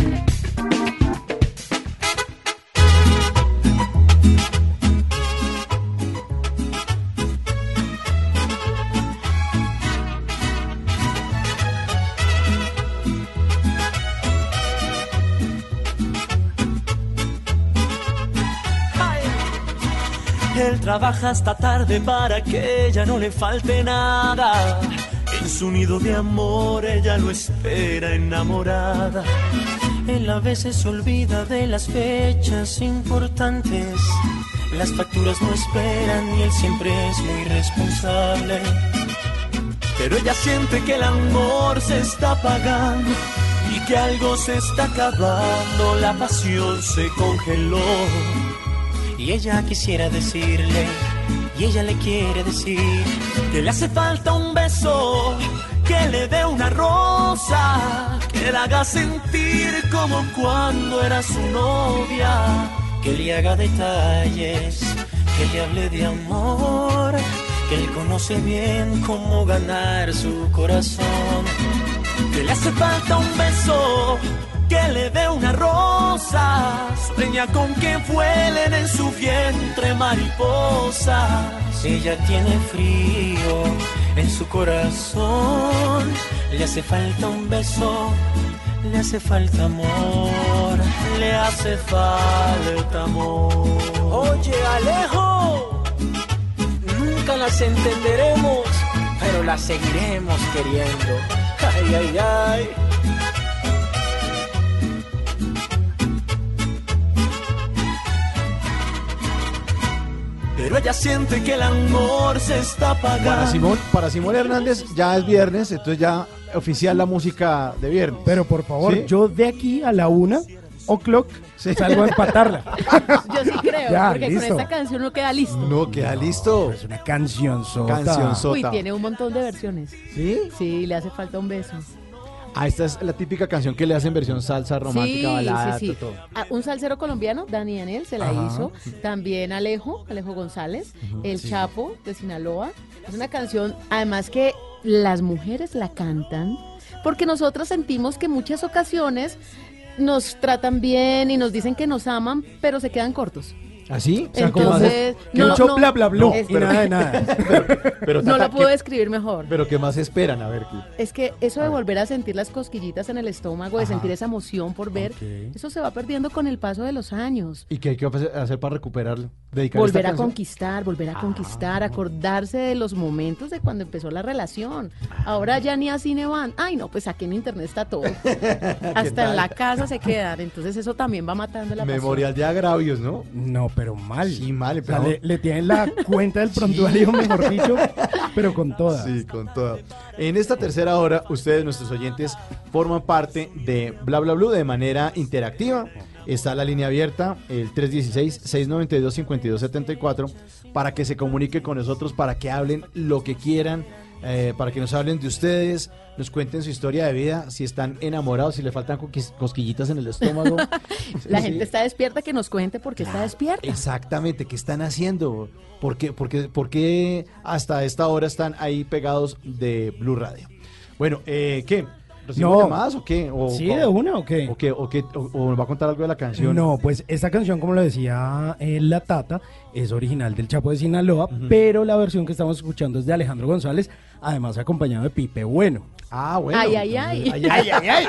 Trabaja hasta tarde para que ella no le falte nada. En su nido de amor ella lo espera enamorada. Él a veces olvida de las fechas importantes. Las facturas no esperan y él siempre es muy responsable. Pero ella siente que el amor se está apagando y que algo se está acabando. La pasión se congeló. Y ella quisiera decirle, y ella le quiere decir, que le hace falta un beso, que le dé una rosa, que la haga sentir como cuando era su novia, que le haga detalles, que le hable de amor, que él conoce bien cómo ganar su corazón, que le hace falta un beso, que le dé una rosa, su sueña con que vuelen en su vientre mariposas. Ella tiene frío en su corazón, le hace falta un beso, le hace falta amor, le hace falta amor. Oye, Alejo, nunca las entenderemos, pero las seguiremos queriendo. Ay, ay, ay. Pero ella siente que el amor se está apagando. Para Simón, para Simón Hernández ya es viernes, entonces ya oficial la música de viernes. Pero por favor, ¿Sí? yo de aquí a la una o'clock salgo a empatarla. Yo sí creo, Ya, porque listo. con esta canción no queda listo. No, queda listo. Es una canción sota. Canción sota. Uy, tiene un montón de versiones. ¿Sí? Sí, le hace falta un beso. Ah, esta es la típica canción que le hacen versión salsa romántica, sí, balada, sí, sí. todo. Ah, un salsero colombiano, Dani Daniel, se la Ajá. hizo. También Alejo, Alejo González, El. Chapo de Sinaloa. Es una canción, además que las mujeres la cantan, porque nosotros sentimos que muchas ocasiones nos tratan bien y nos dicen que nos aman, pero se quedan cortos. ¿Así? O sea, como Entonces, haces- que mucho bla, bla, bla, y nada de nada. Pero, no Tata, lo puedo ¿qué- describir mejor. Pero ¿qué más esperan? A ver, ¿qué? Es que eso de volver a sentir las cosquillitas en el estómago, de Ajá. sentir esa emoción por ver, Ok. eso se va perdiendo con el paso de los años. ¿Y qué hay que hacer para recuperarlo? Dedicar Volver a canción? conquistar, volver a conquistar, acordarse de los momentos de cuando empezó la relación. Ahora ya ni a cine van. Ay, no, pues aquí en internet está todo. Hasta en la casa se quedan. Entonces eso también va matando la Memorial de agravios, ¿no? No, pero mal. Sí, mal. O sea, pero- le, le tienen la cuenta del prontuario, mejor dicho, pero con todas. Sí, con todo. En esta tercera hora, ustedes, nuestros oyentes, forman parte de Bla Bla Blue de manera interactiva. Está la línea abierta, el 316-692-5274, para que se comunique con nosotros, para que hablen lo que quieran, eh, para que nos hablen de ustedes, nos cuenten su historia de vida, si están enamorados, si le faltan cosquillitas en el estómago. La Sí. gente está despierta, que nos cuente por qué está despierta. Exactamente, ¿qué están haciendo? ¿Por qué, por qué- por qué hasta esta hora están ahí pegados de Blue Radio? Bueno, eh, ¿qué? ¿Recibimos No. llamadas o qué? ¿O, ¿Sí, de una o qué? ¿O, qué, o, qué- o- o nos va a contar algo de la canción? No, pues esta canción, como lo decía eh, La Tata, es original del Chapo de Sinaloa, pero la versión que estamos escuchando es de Alejandro González, además acompañado de Pipe Bueno. Ah, bueno. Ay, ay, ay. Ay, ay, ay, ay.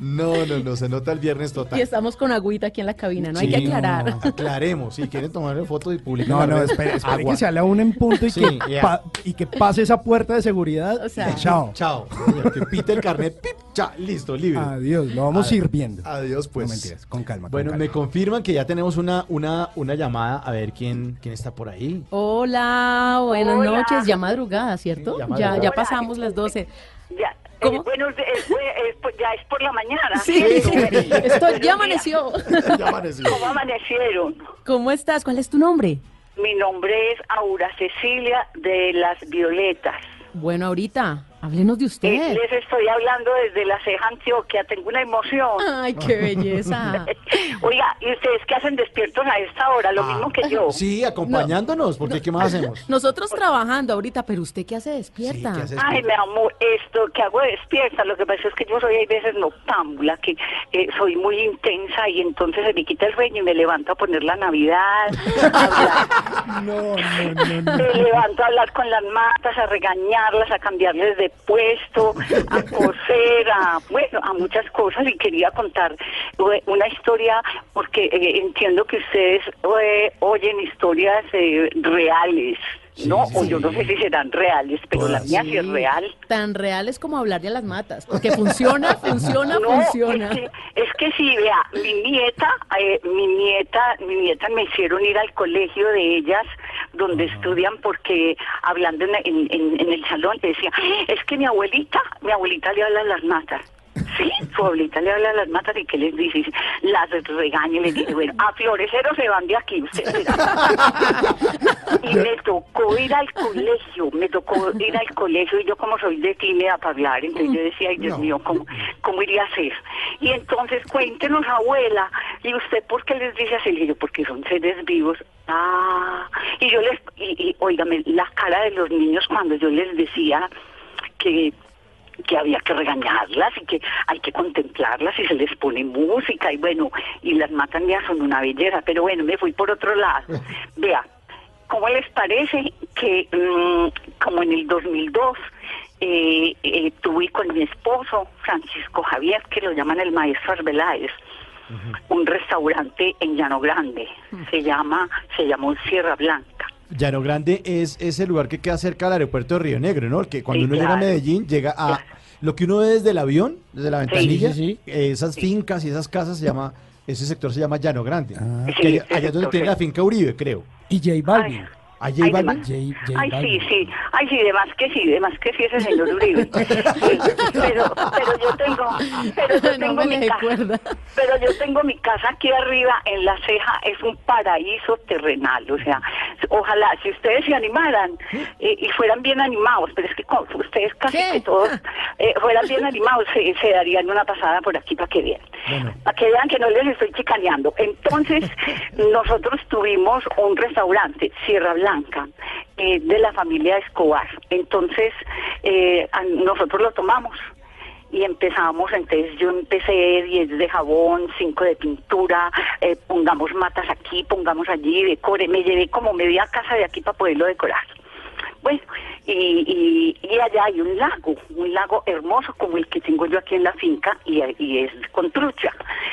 No, no, no, se nota el viernes total. Y estamos con agüita aquí en la cabina, no hay que aclarar. no, aclaremos, si quieren tomarle fotos y publicar. No, no, espere, espere que sea la una en punto y, Sí, que, pa- y que pase esa puerta de seguridad. O sea, chao. Chao. Que pite el carnet, pip, chao, listo, libre. Adiós, lo vamos Ad- sirviendo. Adiós, pues. No mentiras, con calma. con Bueno, calma. me confirman que ya tenemos una, una, una llamada a ver quién, quién está por ahí. Hola, buenas Hola. noches, ya madrugada, ¿cierto? Sí, ya ya, madrugada. ya pasamos las 12. Ya, ¿Cómo? eh, bueno, es, es- es por- ya es por la mañana. Sí, ¿cierto? esto ya amaneció. Ya amaneció. ¿Cómo amanecieron? ¿Cómo estás? ¿Cuál es tu nombre? Mi nombre es Aura Cecilia de las Violetas. Bueno, ahorita, háblenos de Eh, usted. les estoy hablando desde la ceja Antioquia, tengo una emoción. Ay, qué belleza. Oiga, ¿y ustedes qué hacen despiertos a esta hora? Lo mismo que yo. Ah, Sí, acompañándonos, porque ¿qué más hacemos? Nosotros trabajando ahorita, pero usted qué hace despierta. Sí, ¿qué hace Ay, mi amor, esto que hago de despierta, lo que pasa es que yo soy hay veces noctámbula, que eh, soy muy intensa y entonces se me quita el sueño y me levanto a poner la Navidad, a No, no, no, no. me levanto a hablar con las matas, a regañarlas, a cambiarles de puesto, a coser, a, bueno, a muchas cosas y quería contar eh, una historia porque eh, entiendo que ustedes eh, oyen historias eh, reales. ¿No? O yo no sé si serán reales, pero la mía sí es real. Tan reales como hablarle a las matas. Porque funciona, funciona, No, funciona. Es que, es que sí, vea, mi nieta, eh, mi nieta, mi nieta me hicieron ir al colegio de ellas donde estudian porque hablando en, en- en- en el salón le decía, es que mi abuelita, mi abuelita le habla a las matas. Sí, su abuelita le habla a las matas y ¿qué les dice? Las regaña y les dice, bueno, a floreceros se van de aquí ustedes. y me tocó ir al colegio, me tocó ir al colegio y yo como soy de tímida para hablar, entonces yo decía, ay Dios mío, ¿cómo, ¿cómo iría a ser? Y entonces cuéntenos, abuela, ¿y usted por qué les dice así? Le digo, porque son seres vivos. Ah, y yo les, y, y óigame, la cara de los niños cuando yo les decía que que había que regañarlas y que hay que contemplarlas y se les pone música y bueno, y las matan ya son una belleza, pero bueno, me fui por otro lado. Vea, ¿cómo les parece que mm, como en el 2002 eh, eh, tuve con mi esposo, Francisco Javier, que lo llaman el maestro Arbeláez, un restaurante en Llano Grande, se llama, se llamó Sierra Blanca. Llano Grande es, es el lugar que queda cerca del aeropuerto de Río Negro, ¿no? Que cuando Sí, uno llega a. Medellín, llega a lo que uno ve desde el avión, desde la Sí, ventanilla, sí, esas fincas y esas casas se llama, ese sector se llama Llano Grande. Sí, Que allá, es donde sector, tiene sí. la finca Uribe, creo. Y J Balvin. ¿A J Ay, Balvin? demás- Ay, sí, sí. Ay, sí, de más que sí, de más que sí ese señor Uribe. Sí, pero, pero yo tengo, pero yo tengo mi casa. Pero yo tengo mi casa aquí arriba en la ceja, es un paraíso terrenal. O sea, ojalá si ustedes se animaran eh, y fueran bien animados, pero es que con- ustedes casi que todos eh, fueran bien animados, se, se darían una pasada por aquí para que vean. Para que vean que no les estoy chicaneando. Entonces, nosotros tuvimos un restaurante, Sierra Blanca, eh, de la familia Escobar. Entonces, eh, nosotros lo tomamos y empezamos, entonces yo empecé 10 de jabón, 5 de pintura, eh, pongamos matas aquí, pongamos allí, decore, me llevé como media casa de aquí para poderlo decorar. Bueno, y, y, allá hay un lago, un lago hermoso como el que tengo yo aquí en la finca y, y es con trucha.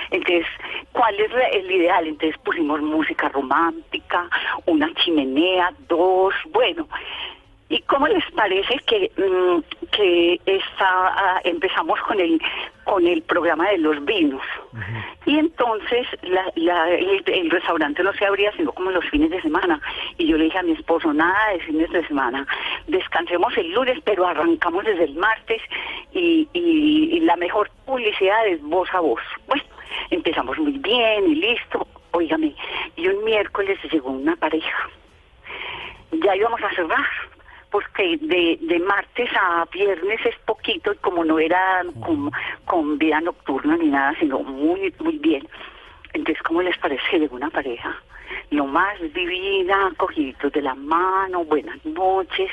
Entonces, ¿cuál es el ideal? Entonces pusimos música romántica, una chimenea, dos, bueno. ¿Y cómo les parece que, mm, que está, ah, empezamos con el, con el programa de los vinos? Y entonces la- la- el, el restaurante no se abría sino como los fines de semana. Y yo le dije a mi esposo, nada de fines de semana, descansemos el lunes, pero arrancamos desde el martes y, y- y la mejor publicidad es voz a voz. Bueno, empezamos muy bien y listo. Óigame, y un miércoles llegó una pareja ya íbamos a cerrar porque de, de martes a viernes es poquito y como no era con, con vida nocturna ni nada, sino muy, muy bien. Entonces, ¿cómo les parece llegó una pareja? Lo más divina, cogiditos de la mano, buenas noches,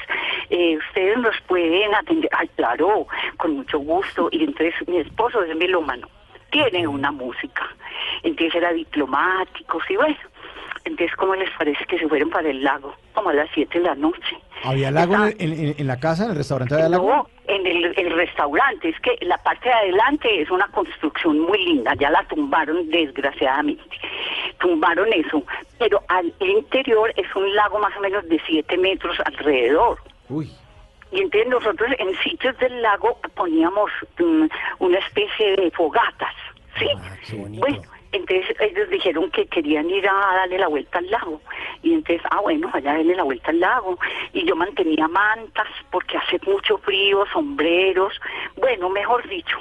eh, ustedes nos pueden atender, ay, claro, con mucho gusto. Y entonces mi esposo es melómano, tiene una música, entonces era diplomático, y bueno. Entonces, ¿cómo les parece que se fueron para el lago? Como a las 7 de la noche. ¿Había lago en, en- en la casa, en el restaurante había lago? No, en el, el restaurante, es que la parte de adelante es una construcción muy linda, ya la tumbaron desgraciadamente. Tumbaron eso, pero al interior es un lago más o menos de 7 metros alrededor. Uy. Y entonces nosotros en sitios del lago poníamos mm, una especie de fogatas, ¿sí? bueno, entonces ellos dijeron que querían ir a darle la vuelta al lago. Y entonces, ah, bueno, allá darle la vuelta al lago. Y yo mantenía mantas porque hace mucho frío, sombreros, bueno, mejor dicho.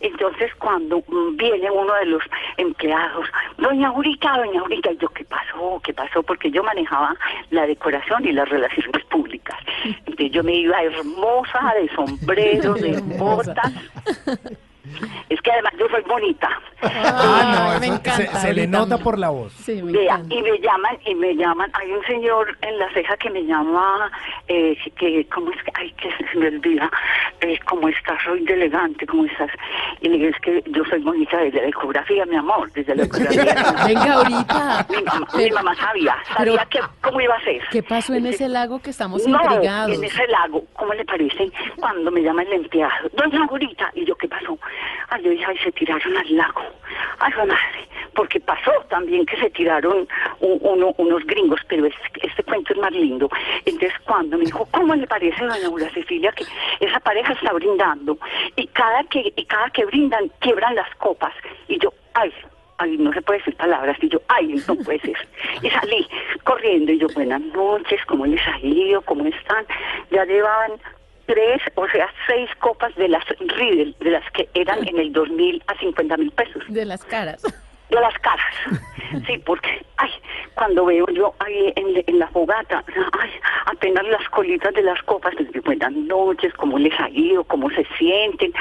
Entonces cuando mm, viene uno de los empleados, doña Aurita, doña Aurita, y yo, ¿qué pasó? ¿Qué pasó? Porque yo manejaba la decoración y las relaciones públicas. Entonces yo me iba hermosa, de sombrero, de botas. Es que además yo soy bonita. Ah, no, me encanta, se, se le nota por la voz. Sí, me Vea, encanta. y me llaman, y me llaman, hay un señor en la ceja que me llama, eh, que, ¿cómo es que, ay, que se me olvida, eh, ¿cómo estás? Soy de elegante, ¿cómo estás? Y le digo, es que yo soy bonita desde la ecografía, mi amor, desde la ecografía. Venga, ahorita. Mi mamá, mi mamá sabía, sabía que, cómo iba a ser. ¿Qué pasó en ese lago que estamos No, intrigados? en ese lago, ¿cómo le parece? Cuando me llama el empleado, doña Aurita, y yo, ¿qué pasó? Ay, dije, ay, se tiraron al lago. Ay, madre, porque pasó también que se tiraron unos gringos, pero este, este cuento es más lindo. Entonces, cuando me dijo, ¿cómo le parece, doña Aura Cecilia, que esa pareja está brindando? Y cada que, y cada que brindan, quiebran las copas. Y yo, ay, ay, no se puede decir palabras, y yo, ay, no puede ser. Y salí corriendo, y yo, buenas noches, ¿cómo les ha ido? ¿Cómo están? Ya llevaban tres, o sea, seis copas de las Riedel, de las que eran en el 2000 a 50 mil pesos. De las caras. De las caras. Sí, porque, ay, cuando veo yo ahí en, en la fogata, ay, apenas las colitas de las copas, les digo, buenas noches, ¿cómo les ha ido? ¿Cómo se sienten?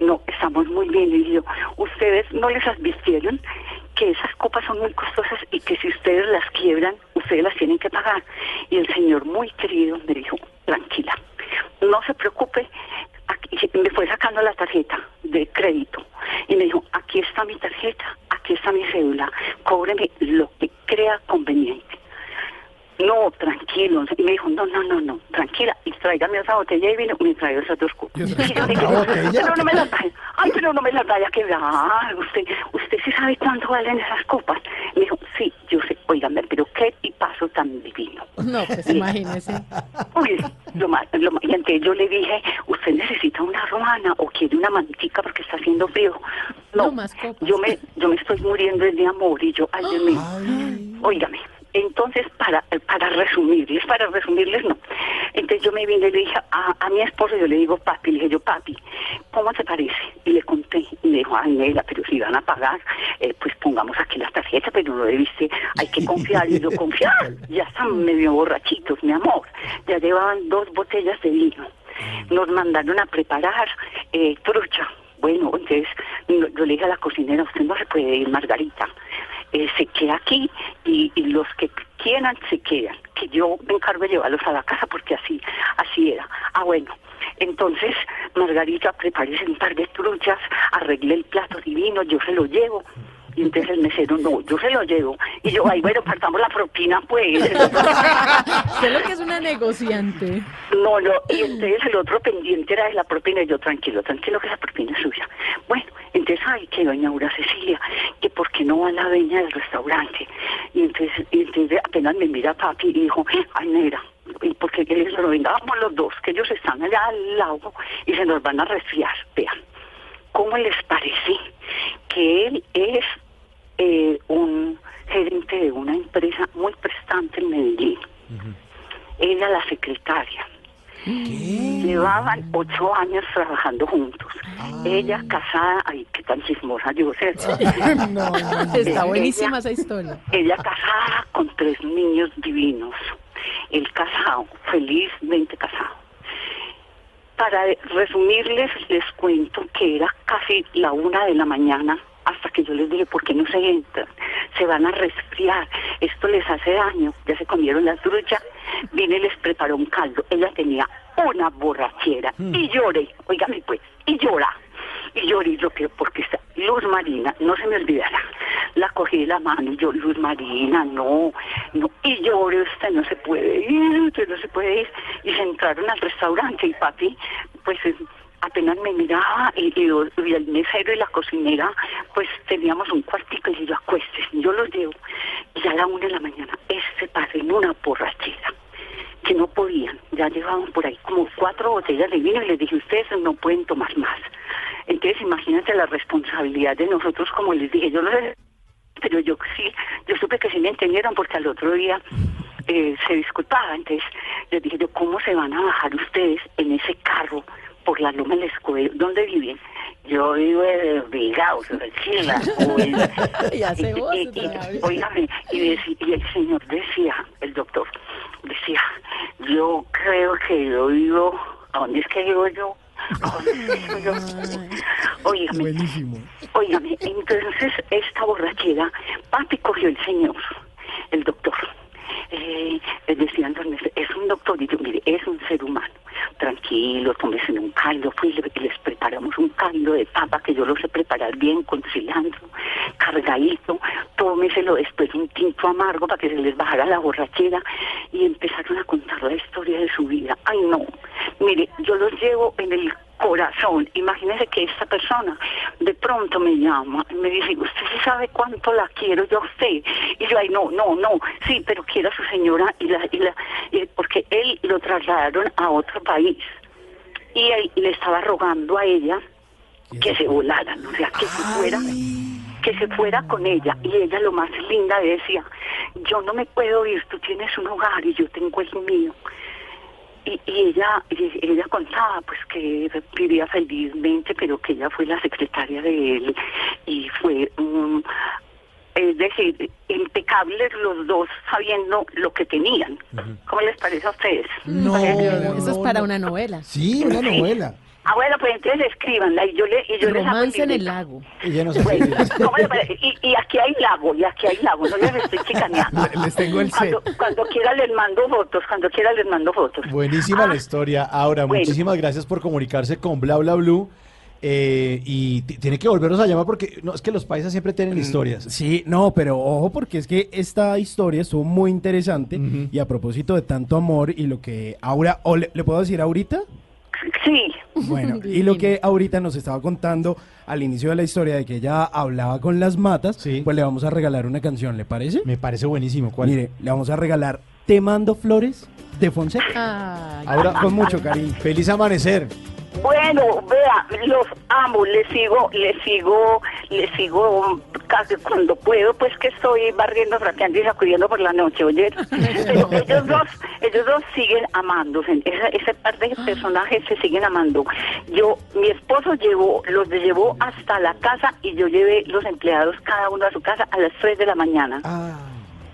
No, estamos muy bien. Y yo, ¿ustedes no les advirtieron que esas copas son muy costosas y que si ustedes las quiebran, ustedes las tienen que pagar? Y el señor muy querido me dijo, tranquila, no se preocupe, me fue sacando tarjeta de crédito. Y me dijo, aquí está mi tarjeta, aquí está mi cédula, cóbreme lo que crea conveniente. No, tranquilo. Y me dijo, no, no, no, no, tranquila. Y tráigame esa botella de vino y me trae esas dos copas. Y yo dije, pero no me las vaya. Ay, pero no me las vaya a quebrar. Usted, usted sí sabe cuánto valen esas copas. Y me dijo, sí, yo sé. Óigame, pero qué tipazo tan divino. No, pues imagínese. Uy, lo más, lo más- y entonces yo le dije, usted necesita una romana o quiere una mantica porque está haciendo frío. No, yo me, yo me estoy muriendo de amor y yo, ay Dios mío. Entonces, para, para resumirles, para resumirles, no. Entonces yo me vine y le dije a, a mi esposo, yo le digo, papi, le dije yo, papi, ¿cómo te parece? Y le conté, y me dijo, ay, Nela, pero si van a pagar, eh, pues pongamos aquí las tarjetas, pero no debiste, hay que confiar, y yo confiar, ya están medio borrachitos, mi amor, ya llevaban dos botellas de vino, nos mandaron a preparar eh, trucha, bueno, entonces yo le dije a la cocinera, usted no se puede ir, Margarita, eh, se queda aquí y, los que quieran se quedan, que yo me encargo de llevarlos a la casa porque así, así era. Ah, bueno, entonces Margarita prepárese un par de truchas, arreglé el plato divino, yo se lo llevo. Y entonces el mesero, no, yo se lo llevo. Y yo, ay, bueno, partamos la propina, pues. Sé lo que es una negociante. No, no, y entonces el otro pendiente era de la propina, y yo tranquilo, tranquilo que la propina es suya. Bueno, entonces, ay, que doña Aura Cecilia, que por qué no va la dueña del restaurante. Y entonces, y entonces apenas me mira papi y dijo, ay, negra, y porque que nos vengábamos los dos, que ellos están allá al lado y se nos van a resfriar, vean. ¿Cómo les parece que él es eh, un gerente de una empresa muy prestante en Medellín? Ella la secretaria. Llevaban ocho años trabajando juntos. Ella casada, ay, qué tan chismosa yo sé. Está buenísima esa historia. Ella casada con tres niños divinos. El casado, felizmente casado. Para resumirles, les cuento que era casi la una de la mañana hasta que yo les dije, ¿por qué no se entran? Se van a resfriar, esto les hace daño. Ya se comieron las truchas, vine y les preparó un caldo. Ella tenía una borrachera y lloré, oígame pues, y llora. Y lloré, y yo que porque está Luz Marina, no se me olvidará. La cogí de la mano y yo, Luz Marina, no, no. Y lloré, usted no se puede ir, usted no se puede ir. Y se entraron al restaurante y papi, pues apenas me miraba y, y, el mesero y la cocinera, pues teníamos un cuartico y yo acuestes, yo los llevo. Y a la una de la mañana, este padre en una borrachera que no podían, ya llevaban por ahí como cuatro botellas de vino y les dije, ustedes no pueden tomar más. Entonces imagínate la responsabilidad de nosotros, como les dije, yo no sé, pero yo sí, yo supe que sí me entendieron porque al otro día eh, se disculpaba, entonces les dije yo, ¿cómo se van a bajar ustedes en ese carro por la loma del escudo? ¿Dónde viven? Yo vivo en tranquila. Ya sé vos, y, el señor decía, el doctor, decía, yo creo que yo vivo, ¿a dónde es que vivo yo? ¿A dónde es que vivo yo? Óigame, Buenísimo. óigame, entonces esta borrachera, papi cogió el señor, el doctor. Eh, les decía entonces, es un doctor, y yo, mire, es un ser humano. Tranquilo, tómese un caldo, y les preparamos un caldo de papa que yo lo sé preparar bien con cilantro, cargadito, tómeselo después un tinto amargo para que se les bajara la borrachera y empezaron a contar la historia de su vida. Ay no, mire, yo los llevo en el corazón. Imagínese que esta persona de pronto me llama y me dice, usted sí sabe cuánto la quiero yo a usted. Y yo, ay, no, no, no, sí, pero quiero a su señora y la, y la, y- porque él lo trasladaron a otro país. Y él le estaba rogando a ella que se volaran, o sea, que se fuera, que se fuera con ella. Y ella lo más linda decía, yo no me puedo ir, tú tienes un hogar y yo tengo el mío. Y, y ella y ella contaba pues que vivía felizmente pero que ella fue la secretaria de él y fue un es decir impecables los dos sabiendo lo que tenían ¿cómo les parece a ustedes? No, eso es para una novela. Sí, una novela. Ah bueno pues entonces escríbanla y yo le y yo les hago Romance en el lago. No Bueno, ¿cómo le parece? y, y aquí hay lago, y aquí hay lago, no les estoy chicaneando. Les tengo el set. Cuando, cuando quiera les mando fotos, cuando quiera les mando fotos. Buenísima la historia. Ahora, Bueno. muchísimas gracias por comunicarse con Bla Bla Blue. eh, y tiene que volvernos a llamar porque no, es que los paisas siempre tienen historias. Mm, Sí, no, pero ojo porque es que esta historia estuvo muy interesante y a propósito de tanto amor y lo que Aura, o le, ¿le puedo decir ahorita? Sí. Bueno, y lo que ahorita nos estaba contando al inicio de la historia de que ella hablaba con las matas, pues le vamos a regalar una canción, ¿le parece? Me parece buenísimo. ¿Cuál? Mire, le vamos a regalar Te mando flores de Fonseca. Ahora con mucho cariño. Feliz amanecer. Bueno, vea, los amo, les sigo, les sigo, les sigo casi cuando puedo, pues que estoy barriendo, trapeando y sacudiendo por la noche, oye. Pero ellos dos, ellos dos siguen amándose, ese, ese par de personajes se siguen amando. Yo, mi esposo llevó, los llevó hasta la casa y yo llevé los empleados cada uno a su casa a las 3 de la mañana.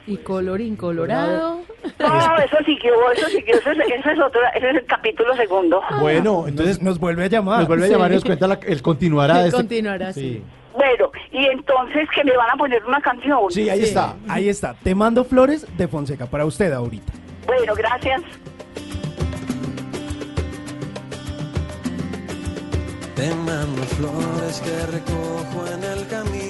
Y colorín colorado. No, eso siguió, eso siguió, ese, es- ese es otro, ese es el capítulo segundo. Bueno, entonces nos vuelve a llamar. Nos vuelve a Sí. llamar y nos cuenta la- el continuará. de este- Continuará, sí. Bueno, y entonces que me van a poner una canción. Sí, ahí está, ahí está. Te mando flores de Fonseca para usted ahorita. Bueno, gracias. Te mando flores que recojo en el camino.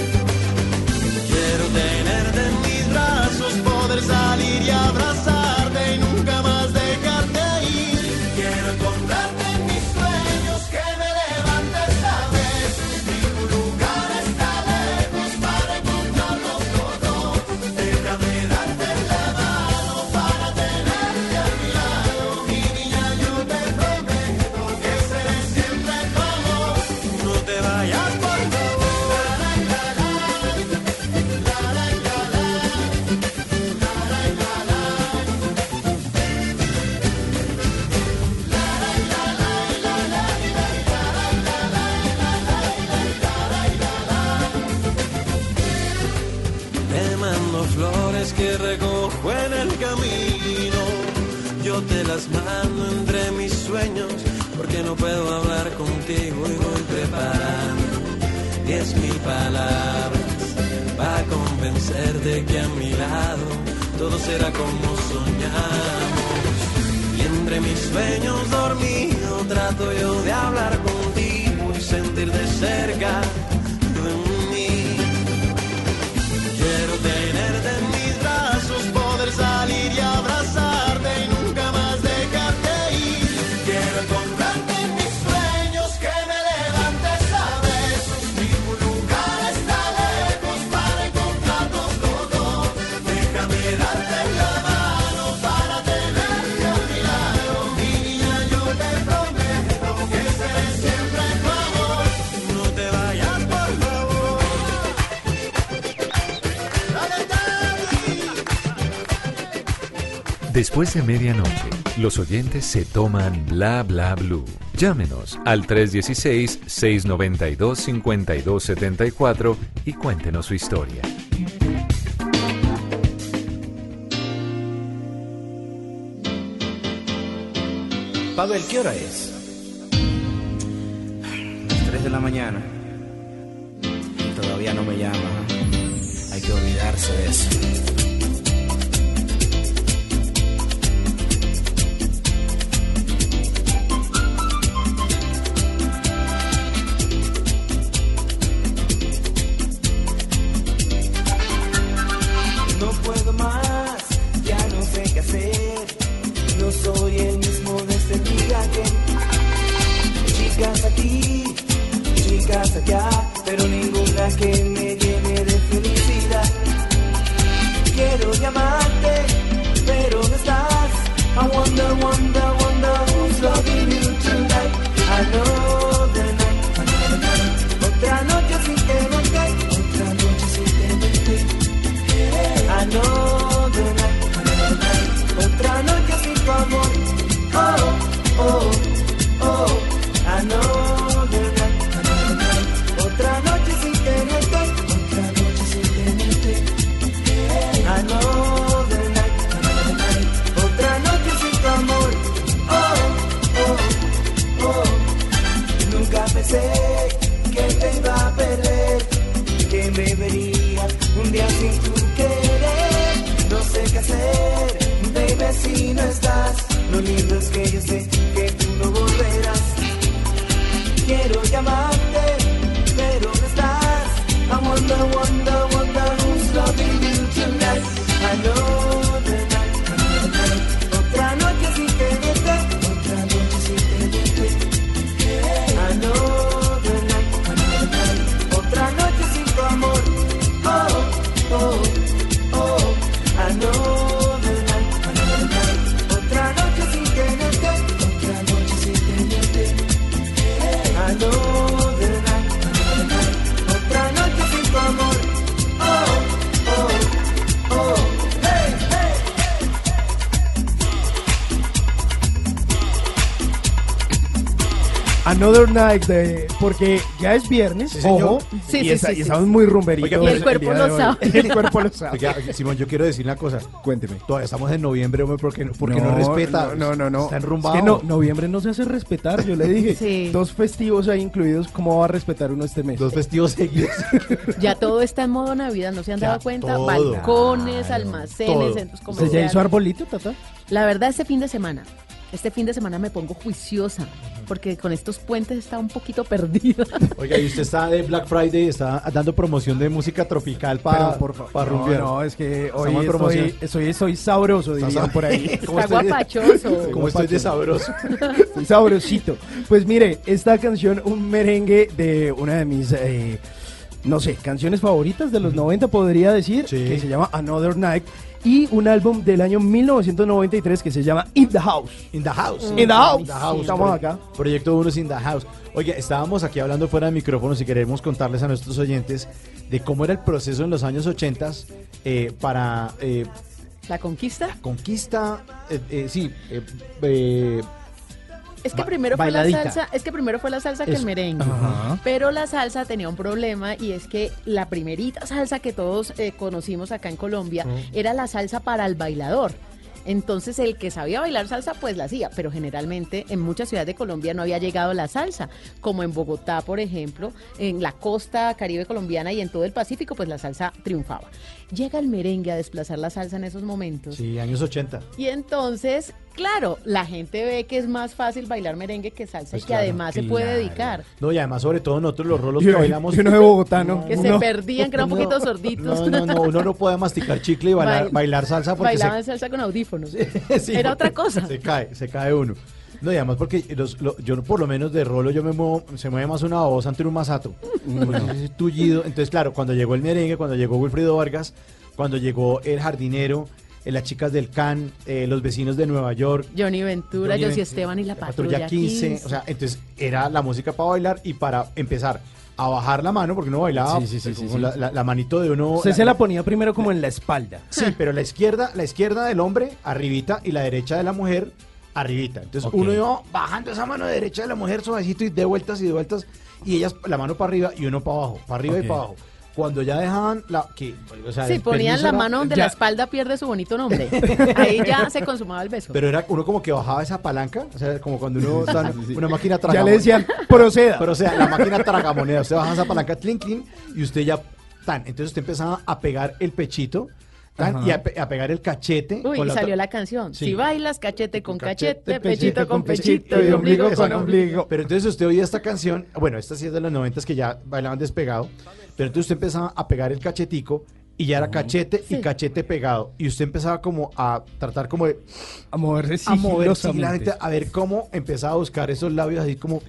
Medianoche, los oyentes se toman bla bla blue. Llámenos al 316-692-5274 y cuéntenos su historia. Pavel, ¿qué hora es? Another Night, de- porque ya es viernes, ojo, Sí, y, sí, está- sí, y sí. estamos muy rumberitos. Oiga, pero el cuerpo lo sabe. El cuerpo lo sabe. Oiga, Simón, yo quiero decir una cosa. Cuénteme. Todavía estamos en noviembre, hombre, porque, porque no, respeta. No, no, no. Está Es enrumbado. que no, noviembre no se hace respetar, yo le dije. Sí. Dos festivos ahí incluidos, ¿cómo va a respetar uno este mes? Dos festivos seguidos. Ya todo está en modo Navidad, ¿no se han Ya, dado cuenta? todo. Balcones, almacenes, Todo. centros ¿Usted comerciales. ya hizo arbolito, tata? La verdad, este fin de semana, este fin de semana me pongo juiciosa, porque con estos puentes está un poquito perdida. Oiga, y usted está de Black Friday, está dando promoción de música tropical para favor, para no, rumbear. no, es que hoy estoy, estoy, soy sabroso, dirían por ahí. ¿Cómo Está estoy guapachoso. ¿Cómo estoy de sabroso? Estoy sabrosito. Pues mire, esta canción, un merengue de una de mis, eh, no sé, canciones favoritas de los 90, podría decir, que se llama Another Night. Y un álbum del año 1993 que se llama In the House. In the House. In the House. In the House. Estamos acá. Proyecto 1 In the House. Oye, estábamos aquí hablando fuera de micrófonos y queremos contarles a nuestros oyentes de cómo era el proceso en los años 80 eh, para eh, ¿La conquista? conquista, eh, eh, sí, eh, eh, Es que Ba- primero fue la salsa, es que primero fue la salsa que el Eso. merengue. Pero la salsa tenía un problema y es que la primerita salsa que todos eh, conocimos acá en Colombia era la salsa para el bailador. Entonces el que sabía bailar salsa pues la hacía, pero generalmente en muchas ciudades de Colombia no había llegado la salsa, como en Bogotá, por ejemplo, en la costa caribe colombiana y en todo el Pacífico pues la salsa triunfaba. Llega el merengue a desplazar la salsa en esos momentos. sí, años 80. Y entonces, claro, la gente ve que es más fácil bailar merengue que salsa Pues y que claro, además se puede dedicar. No, y además sobre todo nosotros los rolos que bailamos. y uno de Bogotá, ¿no? Que se perdían, que eran un poquito sorditos. No, no, no, uno no puede masticar chicle y bailar, Bail- bailar salsa porque se, Bailaban salsa con audífonos. Sí, Era otra cosa. Se cae, se cae uno. No, y además porque los, lo- yo por lo menos de rolo yo me muevo, se mueve más una voz ante un masato. Ese tullido. Entonces, claro, cuando llegó el merengue, cuando llegó Wilfrido Vargas, cuando llegó el jardinero, eh, las chicas del CAN, eh, los vecinos de Nueva York, Johnny Ventura, Johnny Esteban y la Patrulla Patrulla 15, 15. o sea, entonces era la música para bailar y para empezar a bajar la mano, porque uno bailaba Sí, sí, sí, con sí, sí. La, la- la manito de uno. Usted se la ponía primero como en la espalda. Sí, pero la izquierda, la izquierda del hombre arribita y la derecha de la mujer arribita. Entonces Ok. uno iba bajando esa mano derecha de la mujer suavecito y de vueltas y de vueltas y ellas la mano para arriba y uno para abajo, para arriba Ok. y para abajo. Cuando ya dejaban la que o sea, Sí, ponían la era- mano donde ya- la espalda pierde su bonito nombre. Ahí ya se consumaba el beso. Pero era uno como que bajaba esa palanca, o sea, como cuando uno está en una máquina Ya tragamonedas. le decían, proceda. Pero o sea, la máquina tragamonedas, usted baja esa palanca, tlin, tlin, y usted ya, tan, entonces usted empezaba a pegar el pechito, tan, y a, pe- a pegar el cachete. Uy, con y la salió la canción. Sí. Si bailas cachete con cachete, Cachete, pechito con pechito y ombligo con ombligo. Pero entonces usted oía esta canción, bueno, esta sí es de los noventas que ya bailaban despegado, pero entonces usted empezaba a pegar el cachetico y ya era cachete y cachete pegado. Y usted empezaba como a tratar como de... A moverse A mover sigilosamente. sigilosamente, a ver cómo empezaba a buscar esos labios así como...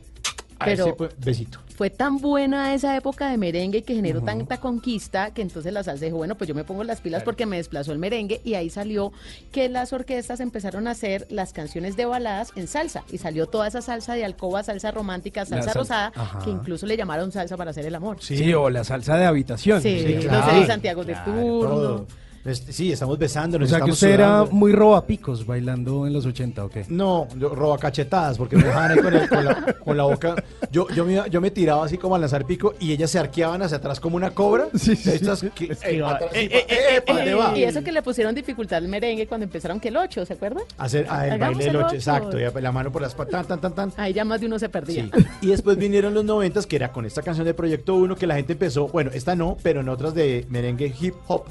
Pero- ese, pues, besito. Fue tan buena esa época de merengue que generó tanta conquista que entonces la salsa dijo, bueno, pues yo me pongo las pilas porque me desplazó el merengue y ahí salió que las orquestas empezaron a hacer las canciones de baladas en salsa y salió toda esa salsa de alcoba, salsa romántica, salsa salsa- rosada, Ajá. que incluso le llamaron salsa para hacer el amor. Sí, o la salsa de habitación. Sí, Sí, los claro. de Santiago de turno. todo. Este, Sí, estamos besándonos. O sea que estamos usted era sudando. muy robapicos bailando en los 80, ¿o qué? No, yo roba cachetadas porque me dejaban ahí con, el- con la, con la boca. Yo, yo, me, yo me tiraba así como a lanzar pico y ellas se arqueaban hacia atrás como una cobra. Estas que- sí, eh, ¿pa' dónde va? Y eso que le pusieron dificultad al merengue cuando empezaron que el 8, ¿se acuerdan? Hacer ah, el baile del el 8, ocho. exacto. y la mano por las patas, tan, tan, tan. Ahí ya más de uno se perdía. Sí. Y después vinieron los noventas, que era con esta canción de Proyecto 1, que la gente empezó, bueno, esta no, pero en otras de merengue hip hop,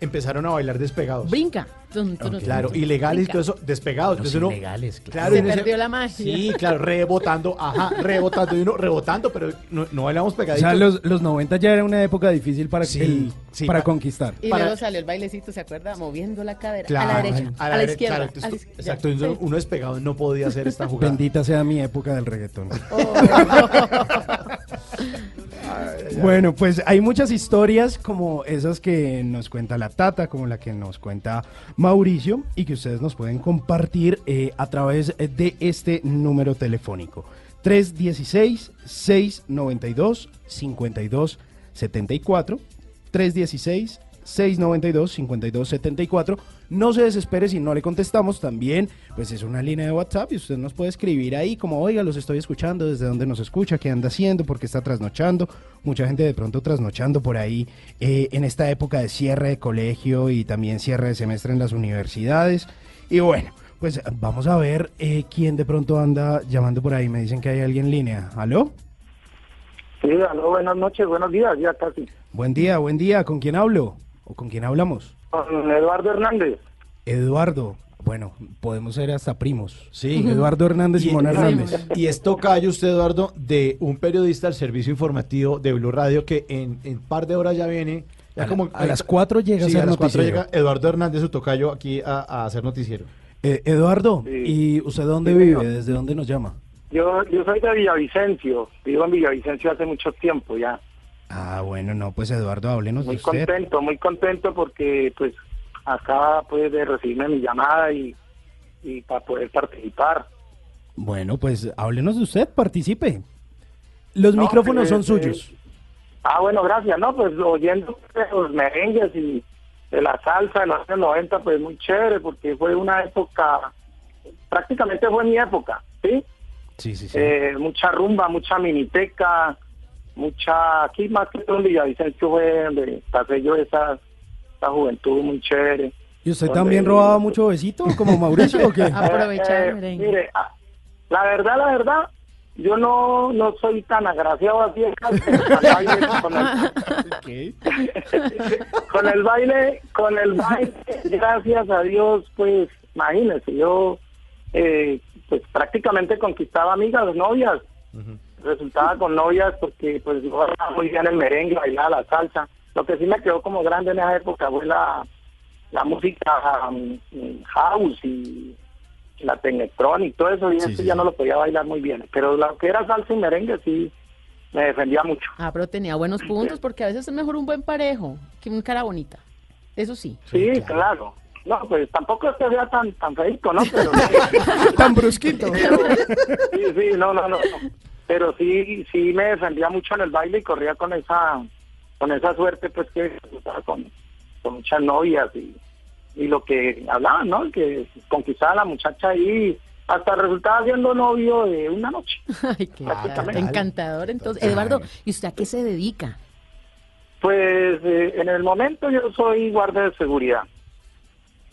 empezaron a bailar despegados. Brinca. Tun, tun, tun, Claro, ilegales y todo eso, despegados. Los Entonces uno, ilegales, claro. claro, Se perdió la magia. Sí, claro, rebotando, ajá, rebotando, y uno rebotando, pero no, no bailamos O pegaditos. sea, los, los 90 ya era una época difícil para, Sí, el- sí, para pa- conquistar. Y Para- luego salió el bailecito, ¿se acuerda? Moviendo la cadera. Claro, a la derecha, a la, dere- izquierda. claro, a la entonces, izquierda. exacto, uno, uno despegado no podía hacer esta jugada. Bendita sea mi época del reggaetón. Oh. Bueno, pues hay muchas historias como esas que nos cuenta la Tata, como la que nos cuenta Mauricio y que ustedes nos pueden compartir eh, a través de este número telefónico. 316-692-5274. 316-692-5274. No se desespere si no le contestamos. También, pues es una línea de WhatsApp y usted nos puede escribir ahí como, oiga, los estoy escuchando, desde dónde nos escucha, qué anda haciendo, por qué está trasnochando. Mucha gente de pronto trasnochando por ahí eh, en esta época de cierre de colegio y también cierre de semestre en las universidades. Y bueno, pues vamos a ver eh, quién de pronto anda llamando por ahí. Me dicen que hay alguien en línea. ¿Aló? Sí, aló, buenas noches, buenos días, ya casi. Buen día, buen día. ¿Con quién hablo? ¿O con quién hablamos? Con Eduardo Hernández. Eduardo. Bueno, podemos ser hasta primos. Sí. Eduardo Hernández y, Mona Hernández. Y es tocayo usted, Eduardo, de un periodista del servicio informativo de Blue Radio que en un par de horas ya viene. Ya A la- a las cuatro llega a Sí, ser a las cuatro noticiero. llega Eduardo Hernández, su tocayo, aquí a, a hacer noticiero. Eh, Eduardo, ¿y usted dónde Sí, vive? señor. ¿Desde dónde nos llama? Yo, yo soy de Villavicencio, vivo en Villavicencio hace mucho tiempo ya. Ah, bueno, no, pues Eduardo, háblenos Muy de usted. contento, muy contento porque pues acaba pues de recibirme mi llamada y, y para poder participar. Bueno, pues háblenos de usted, participe. Los No, micrófonos pues, son eh, suyos. Ah, bueno, gracias. No, pues oyendo de los merengues y de la salsa de los años 90, pues muy chévere porque fue una época, prácticamente fue mi época, ¿sí? Sí, sí, sí. Eh, mucha rumba, mucha miniteca, mucha, aquí más que todo en Villavicencio fue donde pasé yo esa, esa juventud muy chévere. ¿Y usted donde- también robaba mucho besito, como Mauricio o qué? Aprovechar Eh, mire, ah, la verdad, la verdad, yo no, no soy tan agraciado así en casa, con el baile, con el- con el baile, con el baile, gracias a Dios, pues, imagínese, yo, eh, pues, prácticamente conquistaba amigas, novias, resultaba con novias porque, pues, yo bailaba muy bien el merengue, bailaba la salsa, lo que sí me quedó como grande en esa época fue la, la música um, house y la tecnetronic, todo eso, y eso ya no lo podía bailar muy bien, pero lo que era salsa y merengue sí me defendía mucho. Ah, pero tenía buenos puntos porque a veces es mejor un buen parejo que un cara bonita. Eso sí. Sí, claro. No, pues tampoco es que sea tan, tan feito, ¿no? Pero, tan brusquito. sí, sí, no, no, no. Pero sí, sí me defendía mucho en el baile y corría con esa, con esa suerte, pues que estaba con, con muchas novias y, y lo que hablaban, ¿no? Que conquistaba a la muchacha ahí, hasta resultaba siendo novio de una noche. Ay, qué encantador. Entonces, Eduardo, ¿y usted a qué se dedica? Pues eh, en el momento yo soy guardia de seguridad.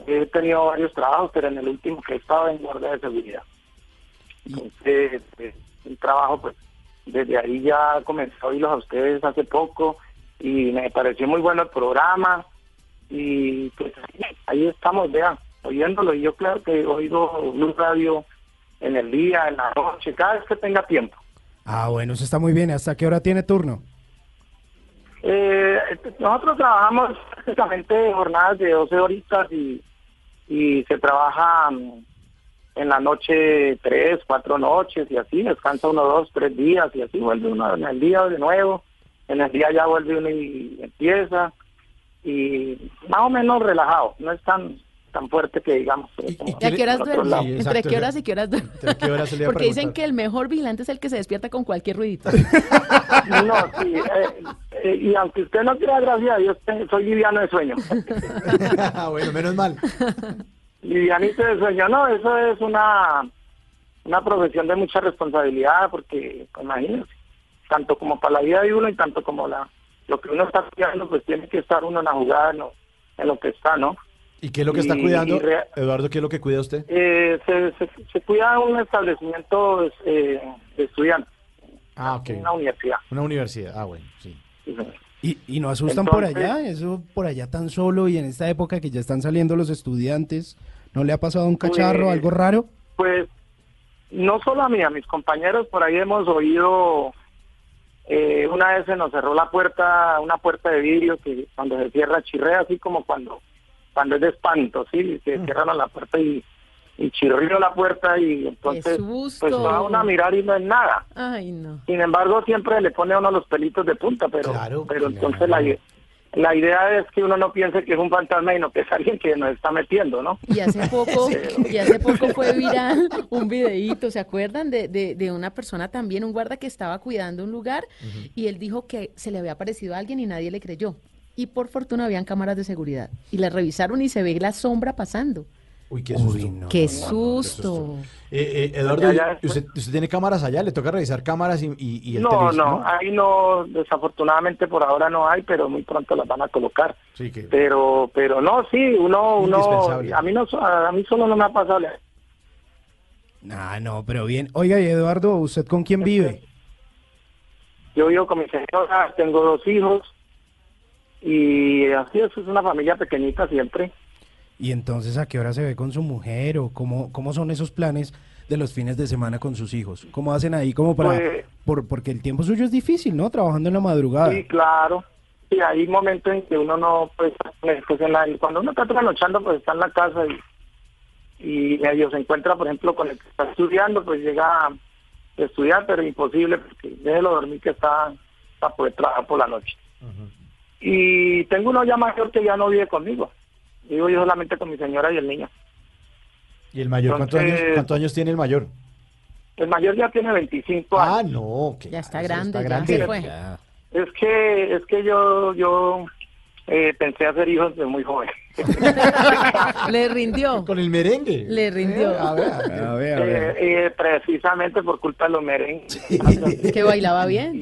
He tenido varios trabajos, pero en el último que he estado en guardia de seguridad. Entonces, eh, un trabajo, pues, desde ahí ya comencé a oírlos a ustedes hace poco y me pareció muy bueno el programa y pues ahí estamos, vean, oyéndolo. Y yo claro que oigo Blue Radio en el día, en la noche, cada vez que tenga tiempo. Ah, bueno, eso está muy bien. ¿Hasta qué hora tiene turno? Eh, nosotros trabajamos prácticamente jornadas de 12 horitas y, y se trabaja mm, en la noche tres, cuatro noches y así, descansa uno, dos, tres días y así vuelve uno en el día de nuevo, en el día ya vuelve uno y empieza y más o menos relajado, no es tan tan fuerte que digamos. pero como ¿Y a qué horas duerme? lado. ¿Entre qué horas y qué horas duerme? qué horas Porque dicen que el mejor vigilante es el que se despierta con cualquier ruidito. No, sí, eh, eh, y aunque usted no crea, gracias a Dios, te- soy liviano de sueño. bueno, menos mal. Livianito de sueño, no, eso es una, una profesión de mucha responsabilidad, porque imagínense, tanto como para la vida de uno y tanto como la lo que uno está cuidando, pues tiene que estar uno en la jugada, en lo, en lo que está, ¿no? ¿Y qué es lo que está cuidando? rea- Eduardo, ¿qué es lo que cuida usted? Eh, se, se, se cuida un establecimiento eh, de estudiantes, Ah, ok. una universidad. Una universidad. Ah, bueno, sí. ¿Y, y no asustan por allá? ¿Eso por allá tan solo y en esta época que ya están saliendo los estudiantes? ¿No le ha pasado un cacharro, Pues- algo raro? Pues no solo a mí, a mis compañeros por ahí hemos oído, eh, una vez se nos cerró la puerta, una puerta de vidrio que cuando se cierra chirrea, así como cuando cuando es de espanto, sí, se cierran a la puerta y, y chirrió la puerta y entonces pues va uno a mirar y no es nada. Ay, no. Sin embargo, siempre le pone a uno los pelitos de punta, pero, pero entonces la, la idea es que uno no piense que es un fantasma y no que es alguien que nos está metiendo, ¿no? Y hace poco, y hace poco fue viral un videíto, ¿se acuerdan? De, de, de una persona también, un guarda que estaba cuidando un lugar y él dijo que se le había aparecido a alguien y nadie le creyó. Y por fortuna habían cámaras de seguridad. Y le revisaron y se ve la sombra pasando. Uy, qué susto. ¡Qué susto! Eh, eh, Eduardo, ¿y ¿usted, usted tiene cámaras allá? ¿Le toca revisar cámaras y, y, y el No, televisor? no, ahí no, desafortunadamente por ahora no hay, pero muy pronto las van a colocar. Sí, que... Pero, pero no, sí, uno, uno, Indispensable. a mí no, a mí solo no me ha pasado. Ah, no, pero bien. Oiga, y Eduardo, ¿usted con quién vive? Yo vivo con mi señora, tengo dos hijos y así es, es una familia pequeñita siempre. Y entonces, ¿a qué hora se ve con su mujer o cómo, cómo son esos planes de los fines de semana con sus hijos? ¿Cómo hacen ahí como para... Pues- por, porque el tiempo suyo es difícil, ¿no? Trabajando en la madrugada. Sí, claro. Y hay momentos en que uno no, pues, pues, en la- cuando uno está trasnochando, pues está en la casa y, y medio se encuentra, por ejemplo, con el que está estudiando, pues llega a estudiar, pero imposible, porque déjelo dormir que está para poder trabajar por la noche. Y tengo uno ya mayor que ya no vive conmigo. Vivo yo solamente con mi señora y el niño. ¿Y el mayor? ¿Cuántos, Entonces- años, ¿Cuántos años tiene el mayor? El mayor ya tiene 25 años. Ah, no. que Ya está grande, ya grande. se fue. Es que es que yo yo eh, pensé hacer hijos de muy joven. Le rindió. Con el merengue. Le rindió. a ver. A ver, Eh, eh, precisamente por culpa de los merengues. Que bailaba bien.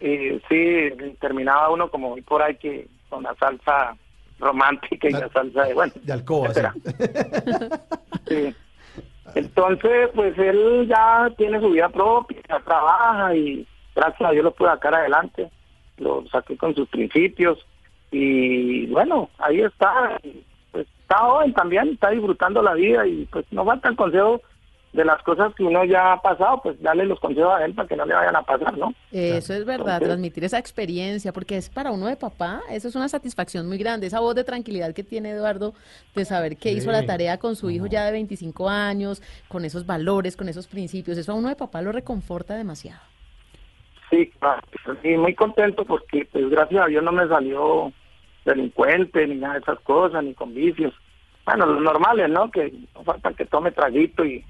Y, y sí, terminaba uno como hoy por ahí que con la salsa romántica y la salsa de bueno. De alcoba, sí. Sí. Entonces, pues él ya tiene su vida propia, ya trabaja y gracias a Dios lo pude sacar adelante. Lo saqué con sus principios y bueno, ahí está. Pues está joven también, está disfrutando la vida y pues no falta el consejo de las cosas que uno ya ha pasado, pues darle los consejos a él para que no le vayan a pasar, ¿no? Eso es verdad, Entonces- transmitir esa experiencia, porque es para uno de papá, eso es una satisfacción muy grande, esa voz de tranquilidad que tiene Eduardo de saber que hizo la Sí. tarea con su hijo ya de 25 años, con esos valores, con esos principios, eso a uno de papá lo reconforta demasiado. Sí, claro. y muy contento porque pues gracias a Dios no me salió delincuente ni nada de esas cosas, ni con vicios. Bueno, los normales, ¿no? Que no falta que tome traguito y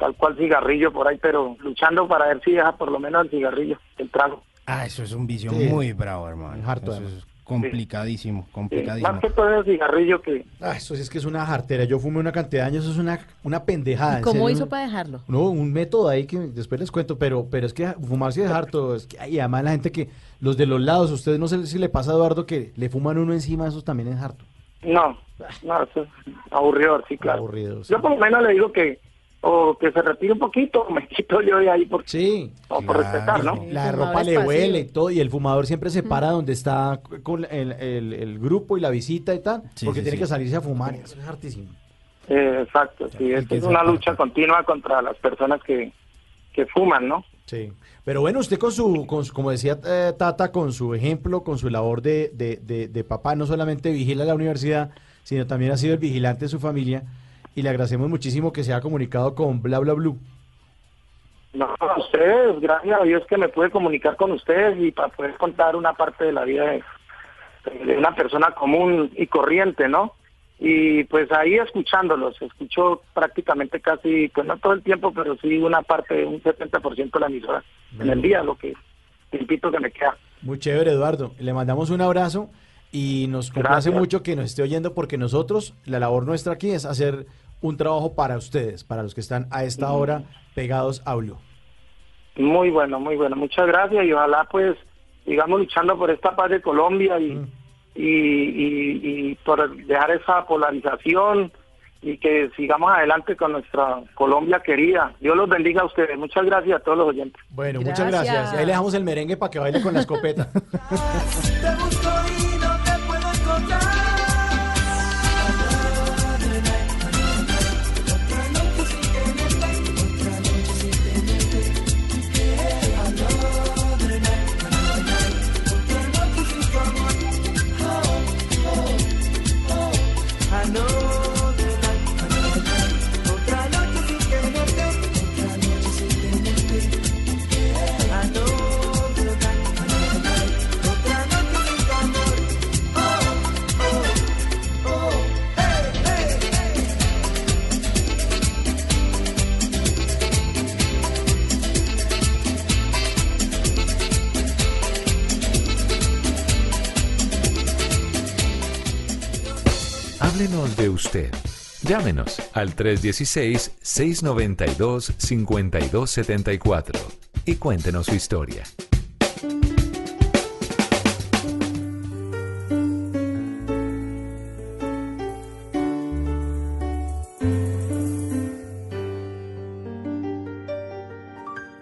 tal cual cigarrillo por ahí, pero luchando para ver si deja por lo menos el cigarrillo, el trago. Ah, eso es un vicio Sí. muy bravo, hermano. harto, Eso es complicadísimo, Sí, complicadísimo. más que todo el cigarrillo que... Ah, eso sí es que es una jartera. Yo fumé una cantidad de años, eso es una, una pendejada. ¿Y cómo serio, hizo para dejarlo? No, un método ahí que después les cuento, pero, pero es que fumar sí es harto. Es que, y además la gente que, los de los lados, ustedes no sé si le pasa a Eduardo que le fuman uno encima, eso también es harto. No, no, eso es aburrido, sí, claro. Aburrido, Yo por lo menos le digo que o que se retire un poquito me quito yo de ahí por, sí, o por respetar, ¿no? La ropa le huele y todo, y el fumador siempre se para donde está con el, el- el grupo y la visita y tal, Sí, porque sí, tiene sí. que salirse a fumar, eso es hartísimo. Eh, exacto, sí, esto es una lucha continua contra las personas que, que fuman, ¿no? Sí, pero bueno, usted con su, con su- como decía eh, Tata, con su ejemplo, con su labor de, de, de- de papá, no solamente vigila la universidad, sino también ha sido el vigilante de su familia, y le agradecemos muchísimo que se haya comunicado con Bla Bla Blue. No, a ustedes, gracias a Dios que me pude comunicar con ustedes y para poder contar una parte de la vida de, de una persona común y corriente, ¿no? Y pues ahí escuchándolos, escucho prácticamente casi, pues no todo el tiempo, pero sí una parte, un 70% de la emisora en el día, lo que tiempito que me queda. Muy chévere, Eduardo. Le mandamos un abrazo y nos complace Gracias. mucho que nos esté oyendo porque nosotros, la labor nuestra aquí es hacer un trabajo para ustedes, para los que están a esta hora pegados a Blue. Muy bueno, muy bueno. Muchas gracias y ojalá pues sigamos luchando por esta paz de Colombia y, y, y, y por dejar esa polarización y que sigamos adelante con nuestra Colombia querida. Dios los bendiga a ustedes. Muchas gracias a todos los oyentes. Bueno, muchas gracias. Y ahí le dejamos el merengue para que baile con la escopeta. Te busco Háblenos de usted. Llámenos al 316-692-5274 y cuéntenos su historia.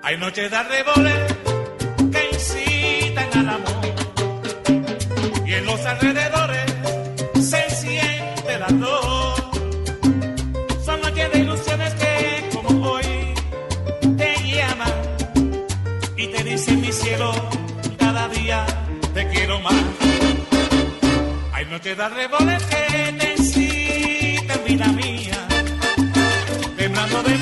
Hay noches de arreboles que incitan al amor y en los alrededores más. Hay noches de arreboles que te incitan vida mía, temblando de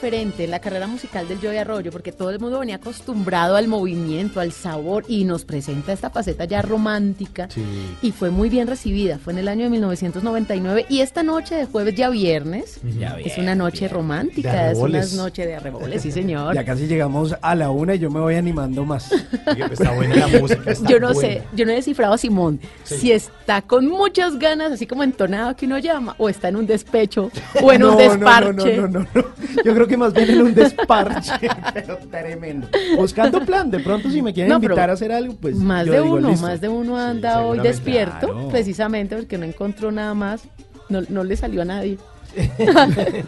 diferente en la carrera musical del Joey Arroyo, porque todo el mundo venía acostumbrado al movimiento, al sabor, y nos presenta esta faceta ya romántica. Y fue muy bien recibida, fue en el año de 1999, y esta noche de jueves ya viernes, Es una noche romántica, es una noche de Arreboles, sí señor. Ya casi llegamos a la una y yo me voy animando más. Está buena la música. Yo no sé, yo no he descifrado a Simón si está con muchas ganas, así como entonado que uno llama, o está en un despecho, o en No, un no, no, desparche. No, no, no, no. Yo creo que más bien en un desparche, pero tremendo. Buscando plan, de pronto si me quieren No, invitar a hacer algo, pues más yo de digo, uno, listo. más de uno anda hoy despierto, Claro. precisamente porque no encontró nada más, no, no le salió a nadie.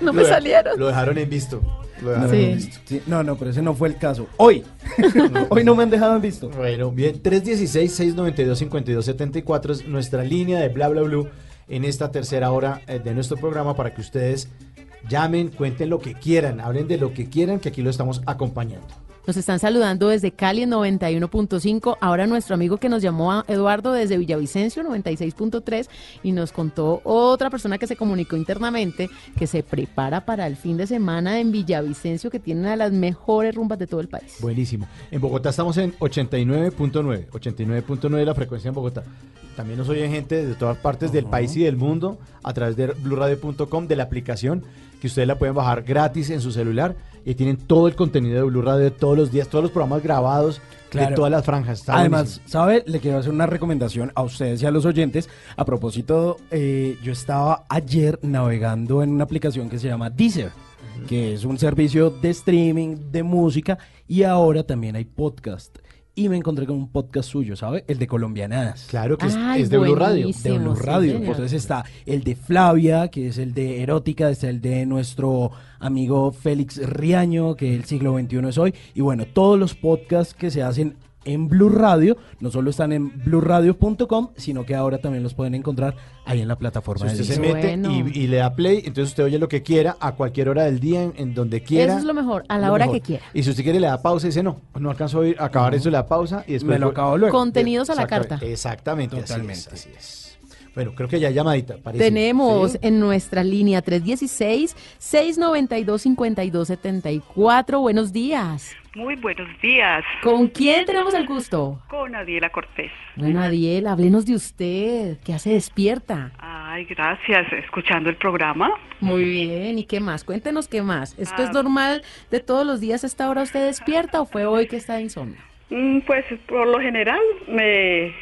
No me salieron. Lo dejaron en visto. Lo No, dejaron en Sí. visto. Sí, no, no, pero ese no fue el caso. Hoy. Hoy no me han dejado en visto. Bueno, bien, 316-692-5274 es nuestra línea de bla bla blue en esta tercera hora eh, de nuestro programa para que ustedes llamen, cuenten lo que quieran, hablen de lo que quieran, que aquí lo estamos acompañando. Nos están saludando desde Cali en 91.5. Ahora nuestro amigo que nos llamó a Eduardo desde Villavicencio 96.3 y nos contó otra persona que se comunicó internamente que se prepara para el fin de semana en Villavicencio que tiene una de las mejores rumbas de todo el país. Buenísimo. En Bogotá estamos en 89.9, 89.9 la frecuencia en Bogotá. también nos oyen gente de todas partes del país y del mundo a través de blurradio.com, de la aplicación que ustedes la pueden bajar gratis en su celular y tienen todo el contenido de Blue Radio de todos los días, todos los programas grabados de todas las franjas. Está Además, buenísimo. ¿sabe? Le quiero hacer una recomendación a ustedes y a los oyentes. A propósito, eh, yo estaba ayer navegando en una aplicación que se llama Deezer, que es un servicio de streaming de música y ahora también hay podcast. Y me encontré con un podcast suyo, ¿sabe? El de Colombianadas. Claro que es- Ay, es de Blue Radio. De Blue Radio. Entonces está el de Flavia, que es el de Erótica, está el de nuestro amigo Félix Riaño, que el siglo XXI es hoy. Y bueno, todos los podcasts que se hacen en Blue Radio, no solo están en blueradio.com, sino que ahora también los pueden encontrar ahí en la Si plataforma usted de se mete y, y le da play, entonces usted oye lo que quiera a cualquier hora del día, en, en donde quiera. Eso es lo mejor, a la hora mejor. que quiera. Y si usted quiere le da pausa y dice, no, no alcanzo a oír, acabar eso, le da pausa y después... Me lo acabo luego. Contenidos a la carta. Exactamente, así es, Totalmente. así es. Bueno, creo que ya hay llamadita. parece. Tenemos ¿Sí? en nuestra línea 316-692-5274. Buenos días. Muy buenos días. ¿Con quién tenemos el gusto? Con Adiela Cortés. Bueno, Adiel, háblenos de usted. ¿Qué hace despierta? Ay, gracias. Escuchando el programa. Muy bien. ¿Y qué más? Cuéntenos qué más. ¿Esto Ah. es normal de todos los días a esta hora usted despierta o fue hoy que está de insomnio? Mm, Pues por lo general, me...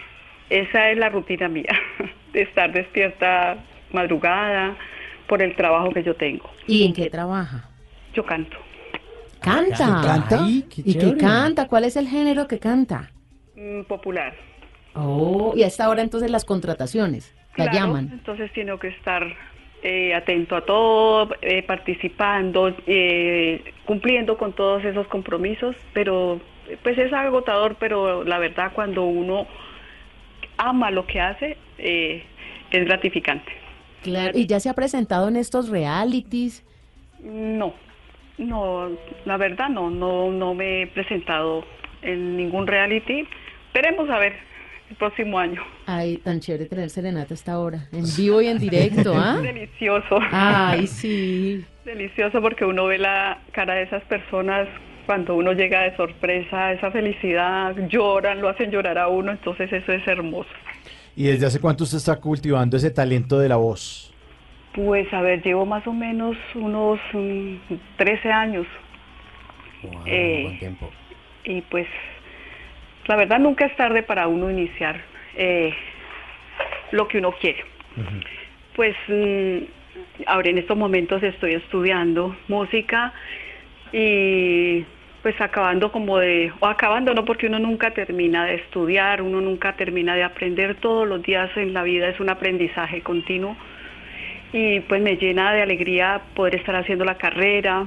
esa es la rutina mía, de estar despierta madrugada por el trabajo que yo tengo. ¿Y en qué trabaja? Yo canto. ¿Canta? ¿Canta? Ay, ¿Y qué canta? ¿Cuál es el género que canta? Mm, Popular. Oh, y a esta hora entonces las contrataciones. La Claro, llaman. Entonces tengo que estar eh, atento a todo, eh, participando, eh, cumpliendo con todos esos compromisos, pero pues es agotador, pero la verdad cuando uno ama lo que hace, eh, es gratificante. Claro. ¿Y ya se ha presentado en estos realities? No, no, la verdad no, no, no me he presentado en ningún reality. Esperemos a ver el próximo año. Ay, tan chévere tener serenata a esta hora, en vivo y en directo, ¿ah? Delicioso. Ay, sí. Delicioso porque uno ve la cara de esas personas cuando uno llega de sorpresa, esa felicidad, lloran, lo hacen llorar a uno, entonces eso es hermoso. ¿Y desde hace cuánto usted está cultivando ese talento de la voz? Pues a ver, llevo más o menos unos mm, 13 años. Eh, tiempo. y pues la verdad nunca es tarde para uno iniciar eh, lo que uno quiere. Pues mm, ahora en estos momentos estoy estudiando música y pues acabando como de, o acabando no porque uno nunca termina de estudiar, uno nunca termina de aprender, todos los días en la vida es un aprendizaje continuo y pues me llena de alegría poder estar haciendo la carrera.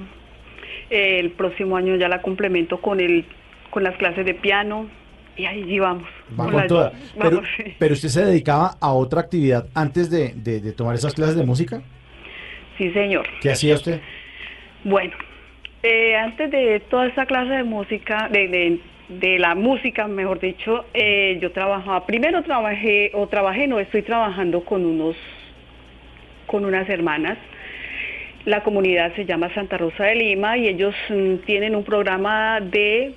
El próximo año ya la complemento con el con las clases de piano y ahí vamos. Va Con toda. Pero, Vamos, sí. pero usted se dedicaba a otra actividad antes de, de- de tomar esas clases de música. Sí, señor. ¿Qué hacía usted? Bueno, eh, antes de toda esta clase de música, de, la música, mejor dicho, eh, yo trabajaba, primero trabajé, o trabajé, no, estoy trabajando con unos, con unas hermanas. La comunidad se llama Santa Rosa de Lima y ellos mm, tienen un programa de,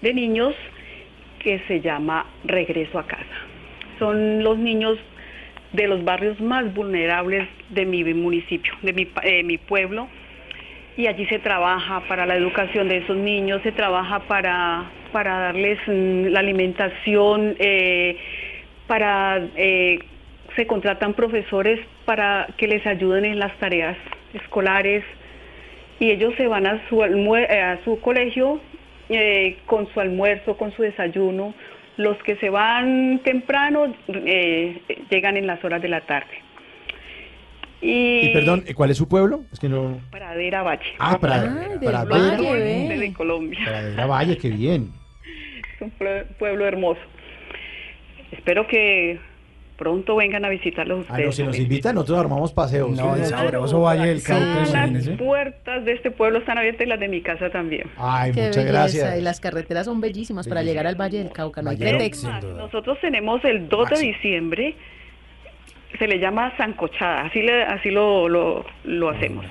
de niños que se llama Regreso a casa. Son los niños de los barrios más vulnerables de mi municipio, de mi, eh, mi pueblo y allí se trabaja para la educación de esos niños, se trabaja para, para darles mm, la alimentación, eh, para eh, se contratan profesores para que les ayuden en las tareas escolares y ellos se van a su, eh, a su colegio con su almuerzo, con su desayuno. Los que se van temprano llegan en las horas de la tarde. Y, Y perdón, ¿cuál es su pueblo? Es que no. Pradera Valle. Ah, Pradera, del Pradera. norte de Colombia. Pradera Valle, qué bien. Es un pue- pueblo hermoso. Espero que pronto vengan a visitarlos Ah, no, ustedes. si nos invitan, nosotros armamos paseos. No, el sabroso Valle del Cauca, Las puertas de este pueblo están abiertas y las de mi casa también. Ay, Qué muchas belleza, gracias. Y las carreteras son bellísimas para llegar al Valle del Cauca, no hay Es pretexto. Nosotros tenemos el 2 de diciembre se le llama sancochada, así, le, así lo, lo, lo hacemos.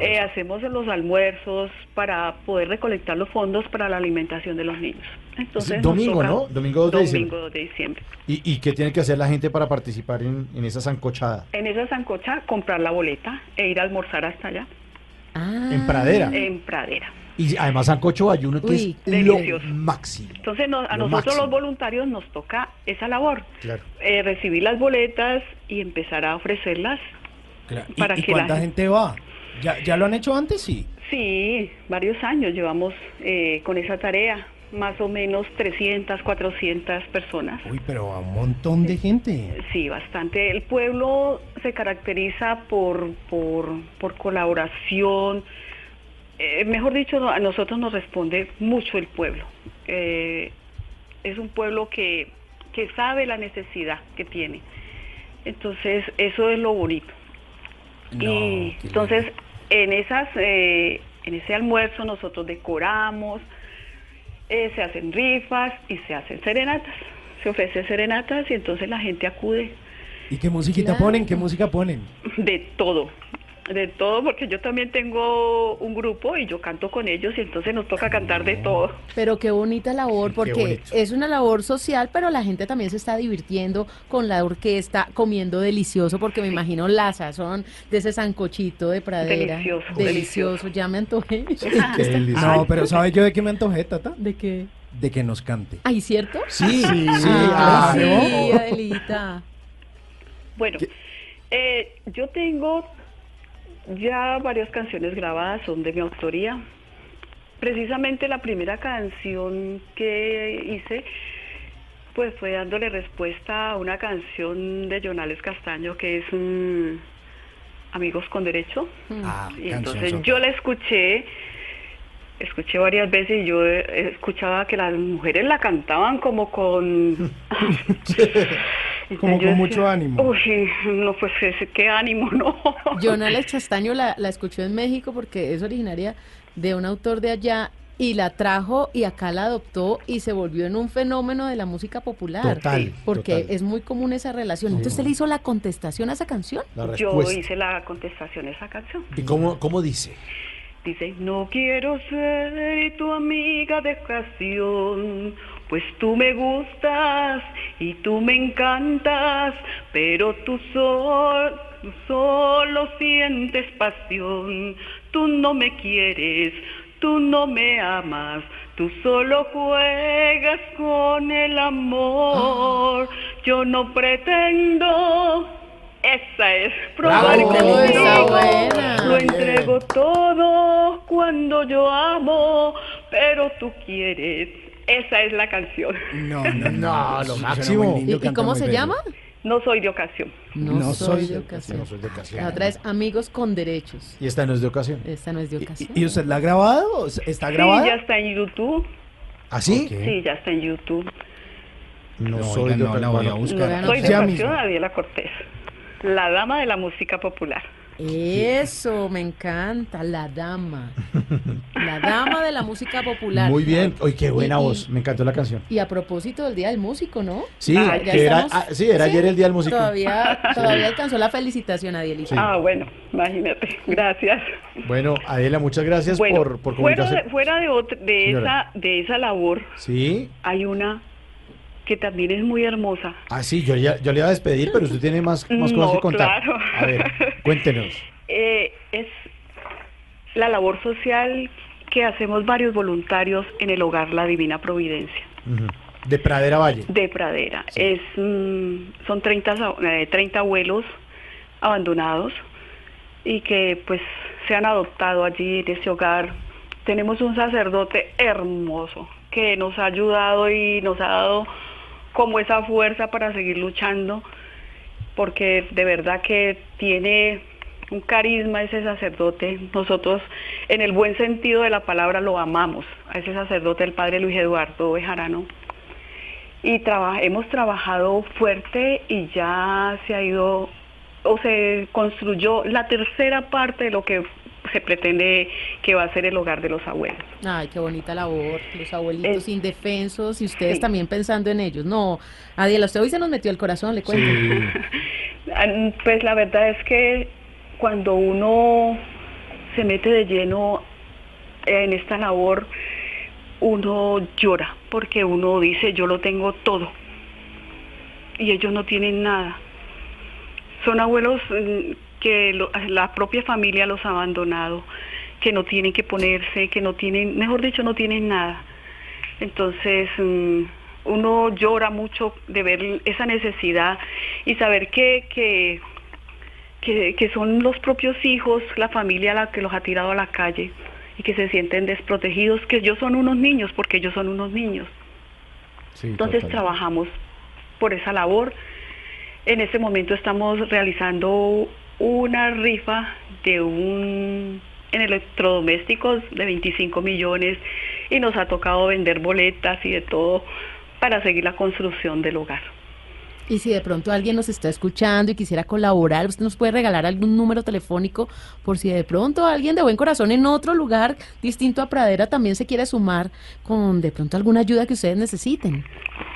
Eh, hacemos los almuerzos para poder recolectar los fondos para la alimentación de los niños. Entonces, domingo, ¿no? Domingo 2 de Domingo diciembre. 2 de diciembre. ¿Y, ¿Y qué tiene que hacer la gente para participar en, en esa zancochada? En esa sancocha, comprar la boleta e ir a almorzar hasta allá. En Pradera. En Pradera. Y además sancocho ayuno que Uy, es delicioso. lo máximo. Entonces, no- a Lo nosotros máximo. los voluntarios nos toca esa labor, Claro. eh, recibir las boletas y empezar a ofrecerlas ¿Y, para y que la cuánta gente va? ¿Ya, ¿Ya lo han hecho antes? Sí. Sí, varios años llevamos eh, con esa tarea, más o menos 300, 400 personas. Uy, pero a un montón de gente. Sí, bastante. El pueblo se caracteriza por, por, por colaboración. Eh, mejor dicho, a nosotros nos responde mucho el pueblo. Eh, es un pueblo que, que sabe la necesidad que tiene. Entonces, eso es lo bonito. y entonces, en esas, eh, en ese almuerzo nosotros decoramos, eh, se hacen rifas y se hacen serenatas. Se ofrecen serenatas y entonces la gente acude ¿Y qué musiquita Claro. ponen? ¿Qué música ponen? de todo, de todo, porque yo también tengo un grupo y yo canto con ellos y entonces nos toca cantar de todo. Pero qué bonita labor, porque es una labor social, pero la gente también se está divirtiendo con la orquesta, comiendo delicioso, porque me imagino la sazón de ese sancochito de pradera. Delicioso, Delicioso, ya me antojé. No, pero ¿sabes yo de qué me antojé, Tata? ¿De qué? De que nos cante. Ay, ¿cierto? Sí, sí, Ah, claro. sí, Adelita. Bueno, eh, yo tengo ya varias canciones grabadas, son de mi autoría. Precisamente la primera canción que hice, pues fue dándole respuesta a una canción de Jonales Castaño que es mm, Amigos con Derecho. Ah, y entonces yo la escuché, escuché varias veces y yo eh, escuchaba que las mujeres la cantaban como con... Como Yo con decía, mucho ánimo. Uy, no, pues ese, qué ánimo, no. Jonales Chastaño la, la escuchó en México porque es originaria de un autor de allá y la trajo y acá la adoptó y se volvió en un fenómeno de la música popular. Total, Porque total. es muy común esa relación. Entonces usted le hizo la contestación a esa canción. La Yo hice la contestación a esa canción. ¿Y cómo, cómo dice? Dice, no quiero ser tu amiga de ocasión, pues tú me gustas y tú me encantas, pero tú, sol- tú solo sientes pasión, tú no me quieres, tú no me amas, tú solo juegas con el amor, yo no pretendo... Esa es, probar buena. Lo Bien. entrego todo cuando yo amo, pero tú quieres. Esa es la canción. No, no, no, lo máximo. ¿Y, y cómo se bello. llama? No soy de ocasión. No, No soy, soy de ocasión. No soy de ocasión. La otra es Amigos con Derechos. Y esta no es de ocasión. Esta no es de ocasión. ¿Y usted la ha grabado? ¿Está Sí, grabada? ya está en YouTube. ¿Ah, sí? Sí, ya está en YouTube. No, No, soy de no, la voy a ocasión. buscar. Soy de ocasión. Adriela Cortés, la dama de la música popular. Eso, me encanta, la dama. La dama de la música popular. Muy bien. Oye, qué buena Y- voz. Me encantó la canción. Y a propósito del Día del Músico, ¿no? Sí, Ah, que era, estamos- ah, sí, era ayer el Día del Músico. Todavía, Sí. todavía alcanzó la felicitación, Adielita. Ah, bueno, imagínate. Gracias. Bueno, Adela, muchas gracias bueno, por, por fuera comunicarse. de, fuera de, otra- de esa de esa labor, Sí. hay una que también es muy hermosa. Ah, sí, yo, ya- yo le iba a despedir, pero usted tiene más, más No, cosas que contar. claro. A ver, cuéntenos. Eh, es la labor social que hacemos varios voluntarios en el hogar La Divina Providencia. De Pradera Valle. de Pradera. Es, mm, son 30, sa- eh, 30 abuelos abandonados y que pues se han adoptado allí en ese hogar. Tenemos un sacerdote hermoso que nos ha ayudado y nos ha dado como esa fuerza para seguir luchando porque de verdad que tiene un carisma ese sacerdote. Nosotros, en el buen sentido de la palabra, lo amamos, a ese sacerdote, el padre Luis Eduardo Bejarano. Y hemos trabajado fuerte y ya se ha ido, o se construyó la tercera parte de lo que se pretende que va a ser el hogar de los abuelos. Ay, qué bonita labor, los abuelitos Eh, indefensos y ustedes sí. también pensando en ellos. No, Adiela, usted hoy se nos metió el corazón, le cuento. Ah, Pues la verdad es que cuando uno se mete de lleno en esta labor, uno llora porque uno dice yo lo tengo todo y ellos no tienen nada. Son abuelos mm, que lo- la propia familia los ha abandonado, que no tienen que ponerse, que no tienen, mejor dicho, no tienen nada. Entonces, mm, uno llora mucho de ver esa necesidad y saber que, que, que, que son los propios hijos, la familia la que los ha tirado a la calle y que se sienten desprotegidos, que ellos son unos niños, porque ellos son unos niños. Entonces total. trabajamos por esa labor. En este momento estamos realizando una rifa de un en electrodomésticos de 25 millones y nos ha tocado vender boletas y de todo para seguir la construcción del hogar. Y si de pronto alguien nos está escuchando y quisiera colaborar, usted nos puede regalar algún número telefónico por si de pronto alguien de buen corazón en otro lugar distinto a Pradera también se quiere sumar con de pronto alguna ayuda que ustedes necesiten.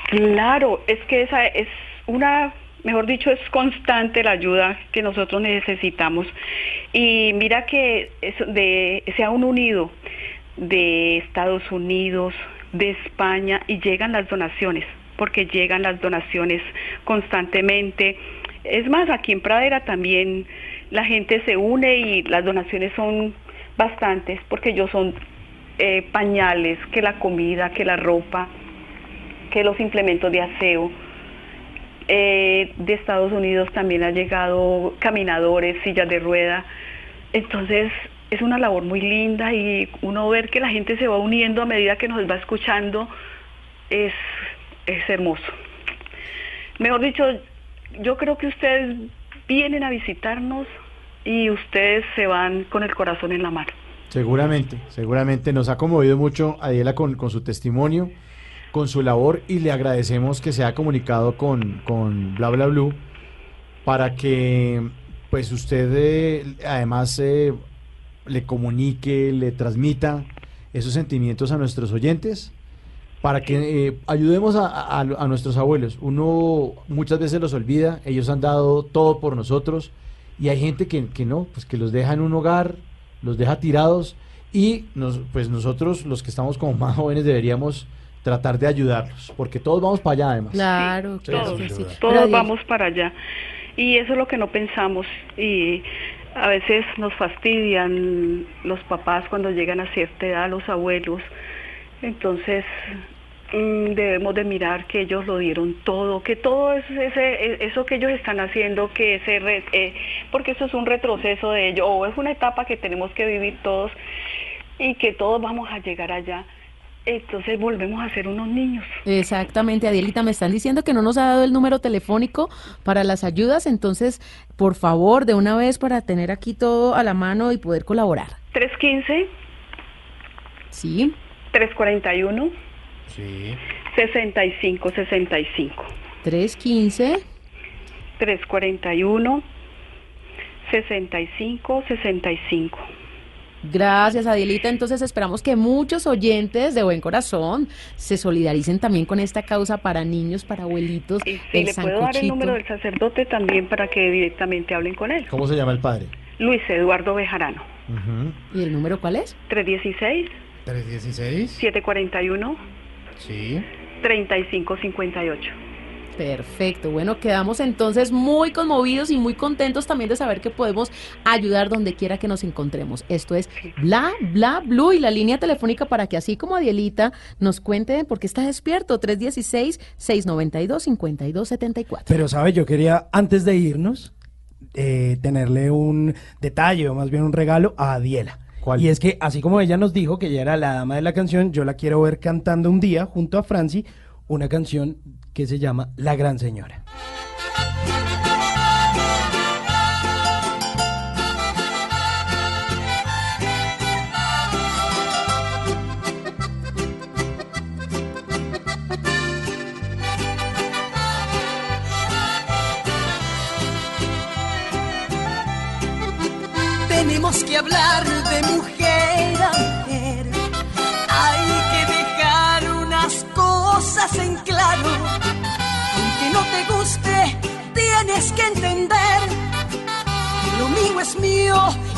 Claro, es que esa es una, mejor dicho, es constante la ayuda que nosotros necesitamos. Y mira que es de, se unido de Estados Unidos, de España y llegan las donaciones, porque llegan las donaciones constantemente. Es más, aquí en Pradera también la gente se une y las donaciones son bastantes, porque ellos son eh, pañales, que la comida, que la ropa que los implementos de aseo. Eh, de Estados Unidos también ha llegado caminadores, sillas de rueda. Entonces es una labor muy linda y uno ver que la gente se va uniendo a medida que nos va escuchando es, es hermoso. Mejor dicho, yo creo que ustedes vienen a visitarnos y ustedes se van con el corazón en la mano. Seguramente, seguramente nos ha conmovido mucho Adiela con, con su testimonio, con su labor y le agradecemos que se haya comunicado con, con Bla Bla Blue para que pues usted eh, además eh, le comunique, le transmita esos sentimientos a nuestros oyentes para que eh, ayudemos a, a- a nuestros abuelos. Uno muchas veces los olvida, ellos han dado todo por nosotros y hay gente que, que no, pues que los deja en un hogar, los deja tirados y nos, pues nosotros los que estamos como más jóvenes deberíamos tratar de ayudarlos, porque todos vamos para allá además. Claro, Sí, claro que sí. Todos vamos para allá. Y eso es lo que no pensamos. Y a veces nos fastidian los papás cuando llegan a cierta edad, los abuelos. Entonces mm, debemos de mirar que ellos lo dieron todo, que todo eso, ese, eso que ellos están haciendo, que ese re- eh, porque eso es un retroceso de ellos, o es una etapa que tenemos que vivir todos y que todos vamos a llegar allá. Entonces volvemos a ser unos niños. Exactamente, Adielita, me están diciendo que no nos ha dado el número telefónico para las ayudas, entonces, por favor, de una vez para tener aquí todo a la mano y poder colaborar. 315 Sí. 341 Sí. 65 65 315 341 65 65 Gracias, Adielita. Entonces esperamos que muchos oyentes de buen corazón se solidaricen también con esta causa para niños, para abuelitos, el le puedo dar el número del sacerdote también para que directamente hablen con él. ¿Cómo se llama el padre? Luis Eduardo Bejarano. ¿Y el número cuál es? 316 316. 741 Sí. 3558. Perfecto. Bueno, quedamos entonces muy conmovidos y muy contentos también de saber que podemos ayudar donde quiera que nos encontremos. Esto es Bla Bla Blue y la línea telefónica para que así como Adielita nos cuente por qué está despierto 316 692 5274. Pero, ¿sabe? Yo quería, antes de irnos, eh, tenerle un detalle, o más bien un regalo a Adiela. Y es que, así como ella nos dijo que ella era la dama de la canción, yo la quiero ver cantando un día junto a Franci una canción que se llama La Gran Señora. Tenemos que hablar entender. que Lo mío es mío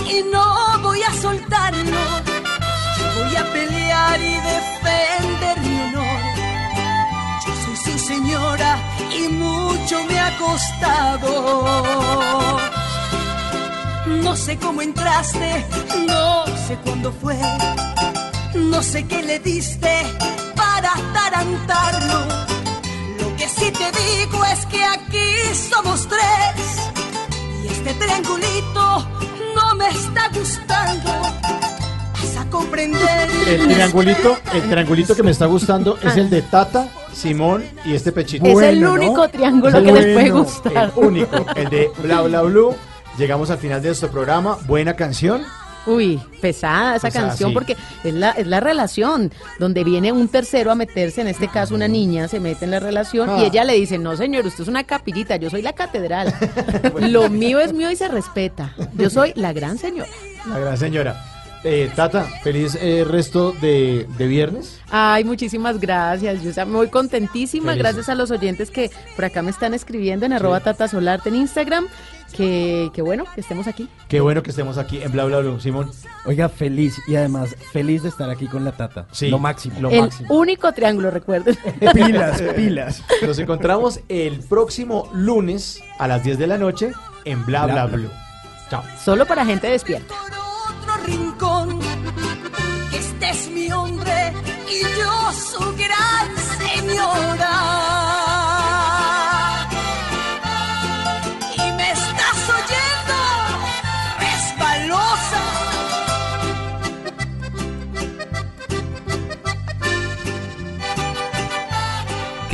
y no voy a soltarlo. Yo voy a pelear y defender mi honor. Yo soy su señora y mucho me ha costado. No sé cómo entraste, no sé cuándo fue, no sé qué le diste para atarantarlo. Lo que sí te digo es que aquí somos tres y este triangulito no me está gustando. Vas a comprender. El triangulito, el triangulito que me está gustando es el de Tata, Simón y este pechito. Es el único triángulo que les puede gustar. El único, el de Bla Bla Blue. Llegamos al final de nuestro programa. Buena canción. Uy, pesada esa Pesada, canción sí. porque es la, es la relación donde viene un tercero a meterse, en este caso una niña se mete en la relación Ah. y ella le dice, no señor, usted es una capillita, yo soy la catedral. Lo mío es mío y se respeta. Yo soy la gran señora. La gran señora. Eh, Tata, feliz eh, resto de, de viernes. Ay, muchísimas gracias. Yo estoy muy contentísima. Feliz. Gracias a los oyentes que por acá me están escribiendo en arroba Tata Solarte en Instagram. Que, que bueno, que estemos aquí. Qué bueno que estemos aquí en Bla Bla Blue, Simón. Oiga, feliz y además feliz de estar aquí con la tata. Sí, lo máximo. Lo El máximo. único triángulo, recuerden. Pilas, pilas. Nos encontramos el próximo lunes a las 10 de la noche en Bla Bla, Bla, Bla. Blue. Chao. Solo para gente despierta. otro rincón. Que este es mi hombre y yo su gran señora.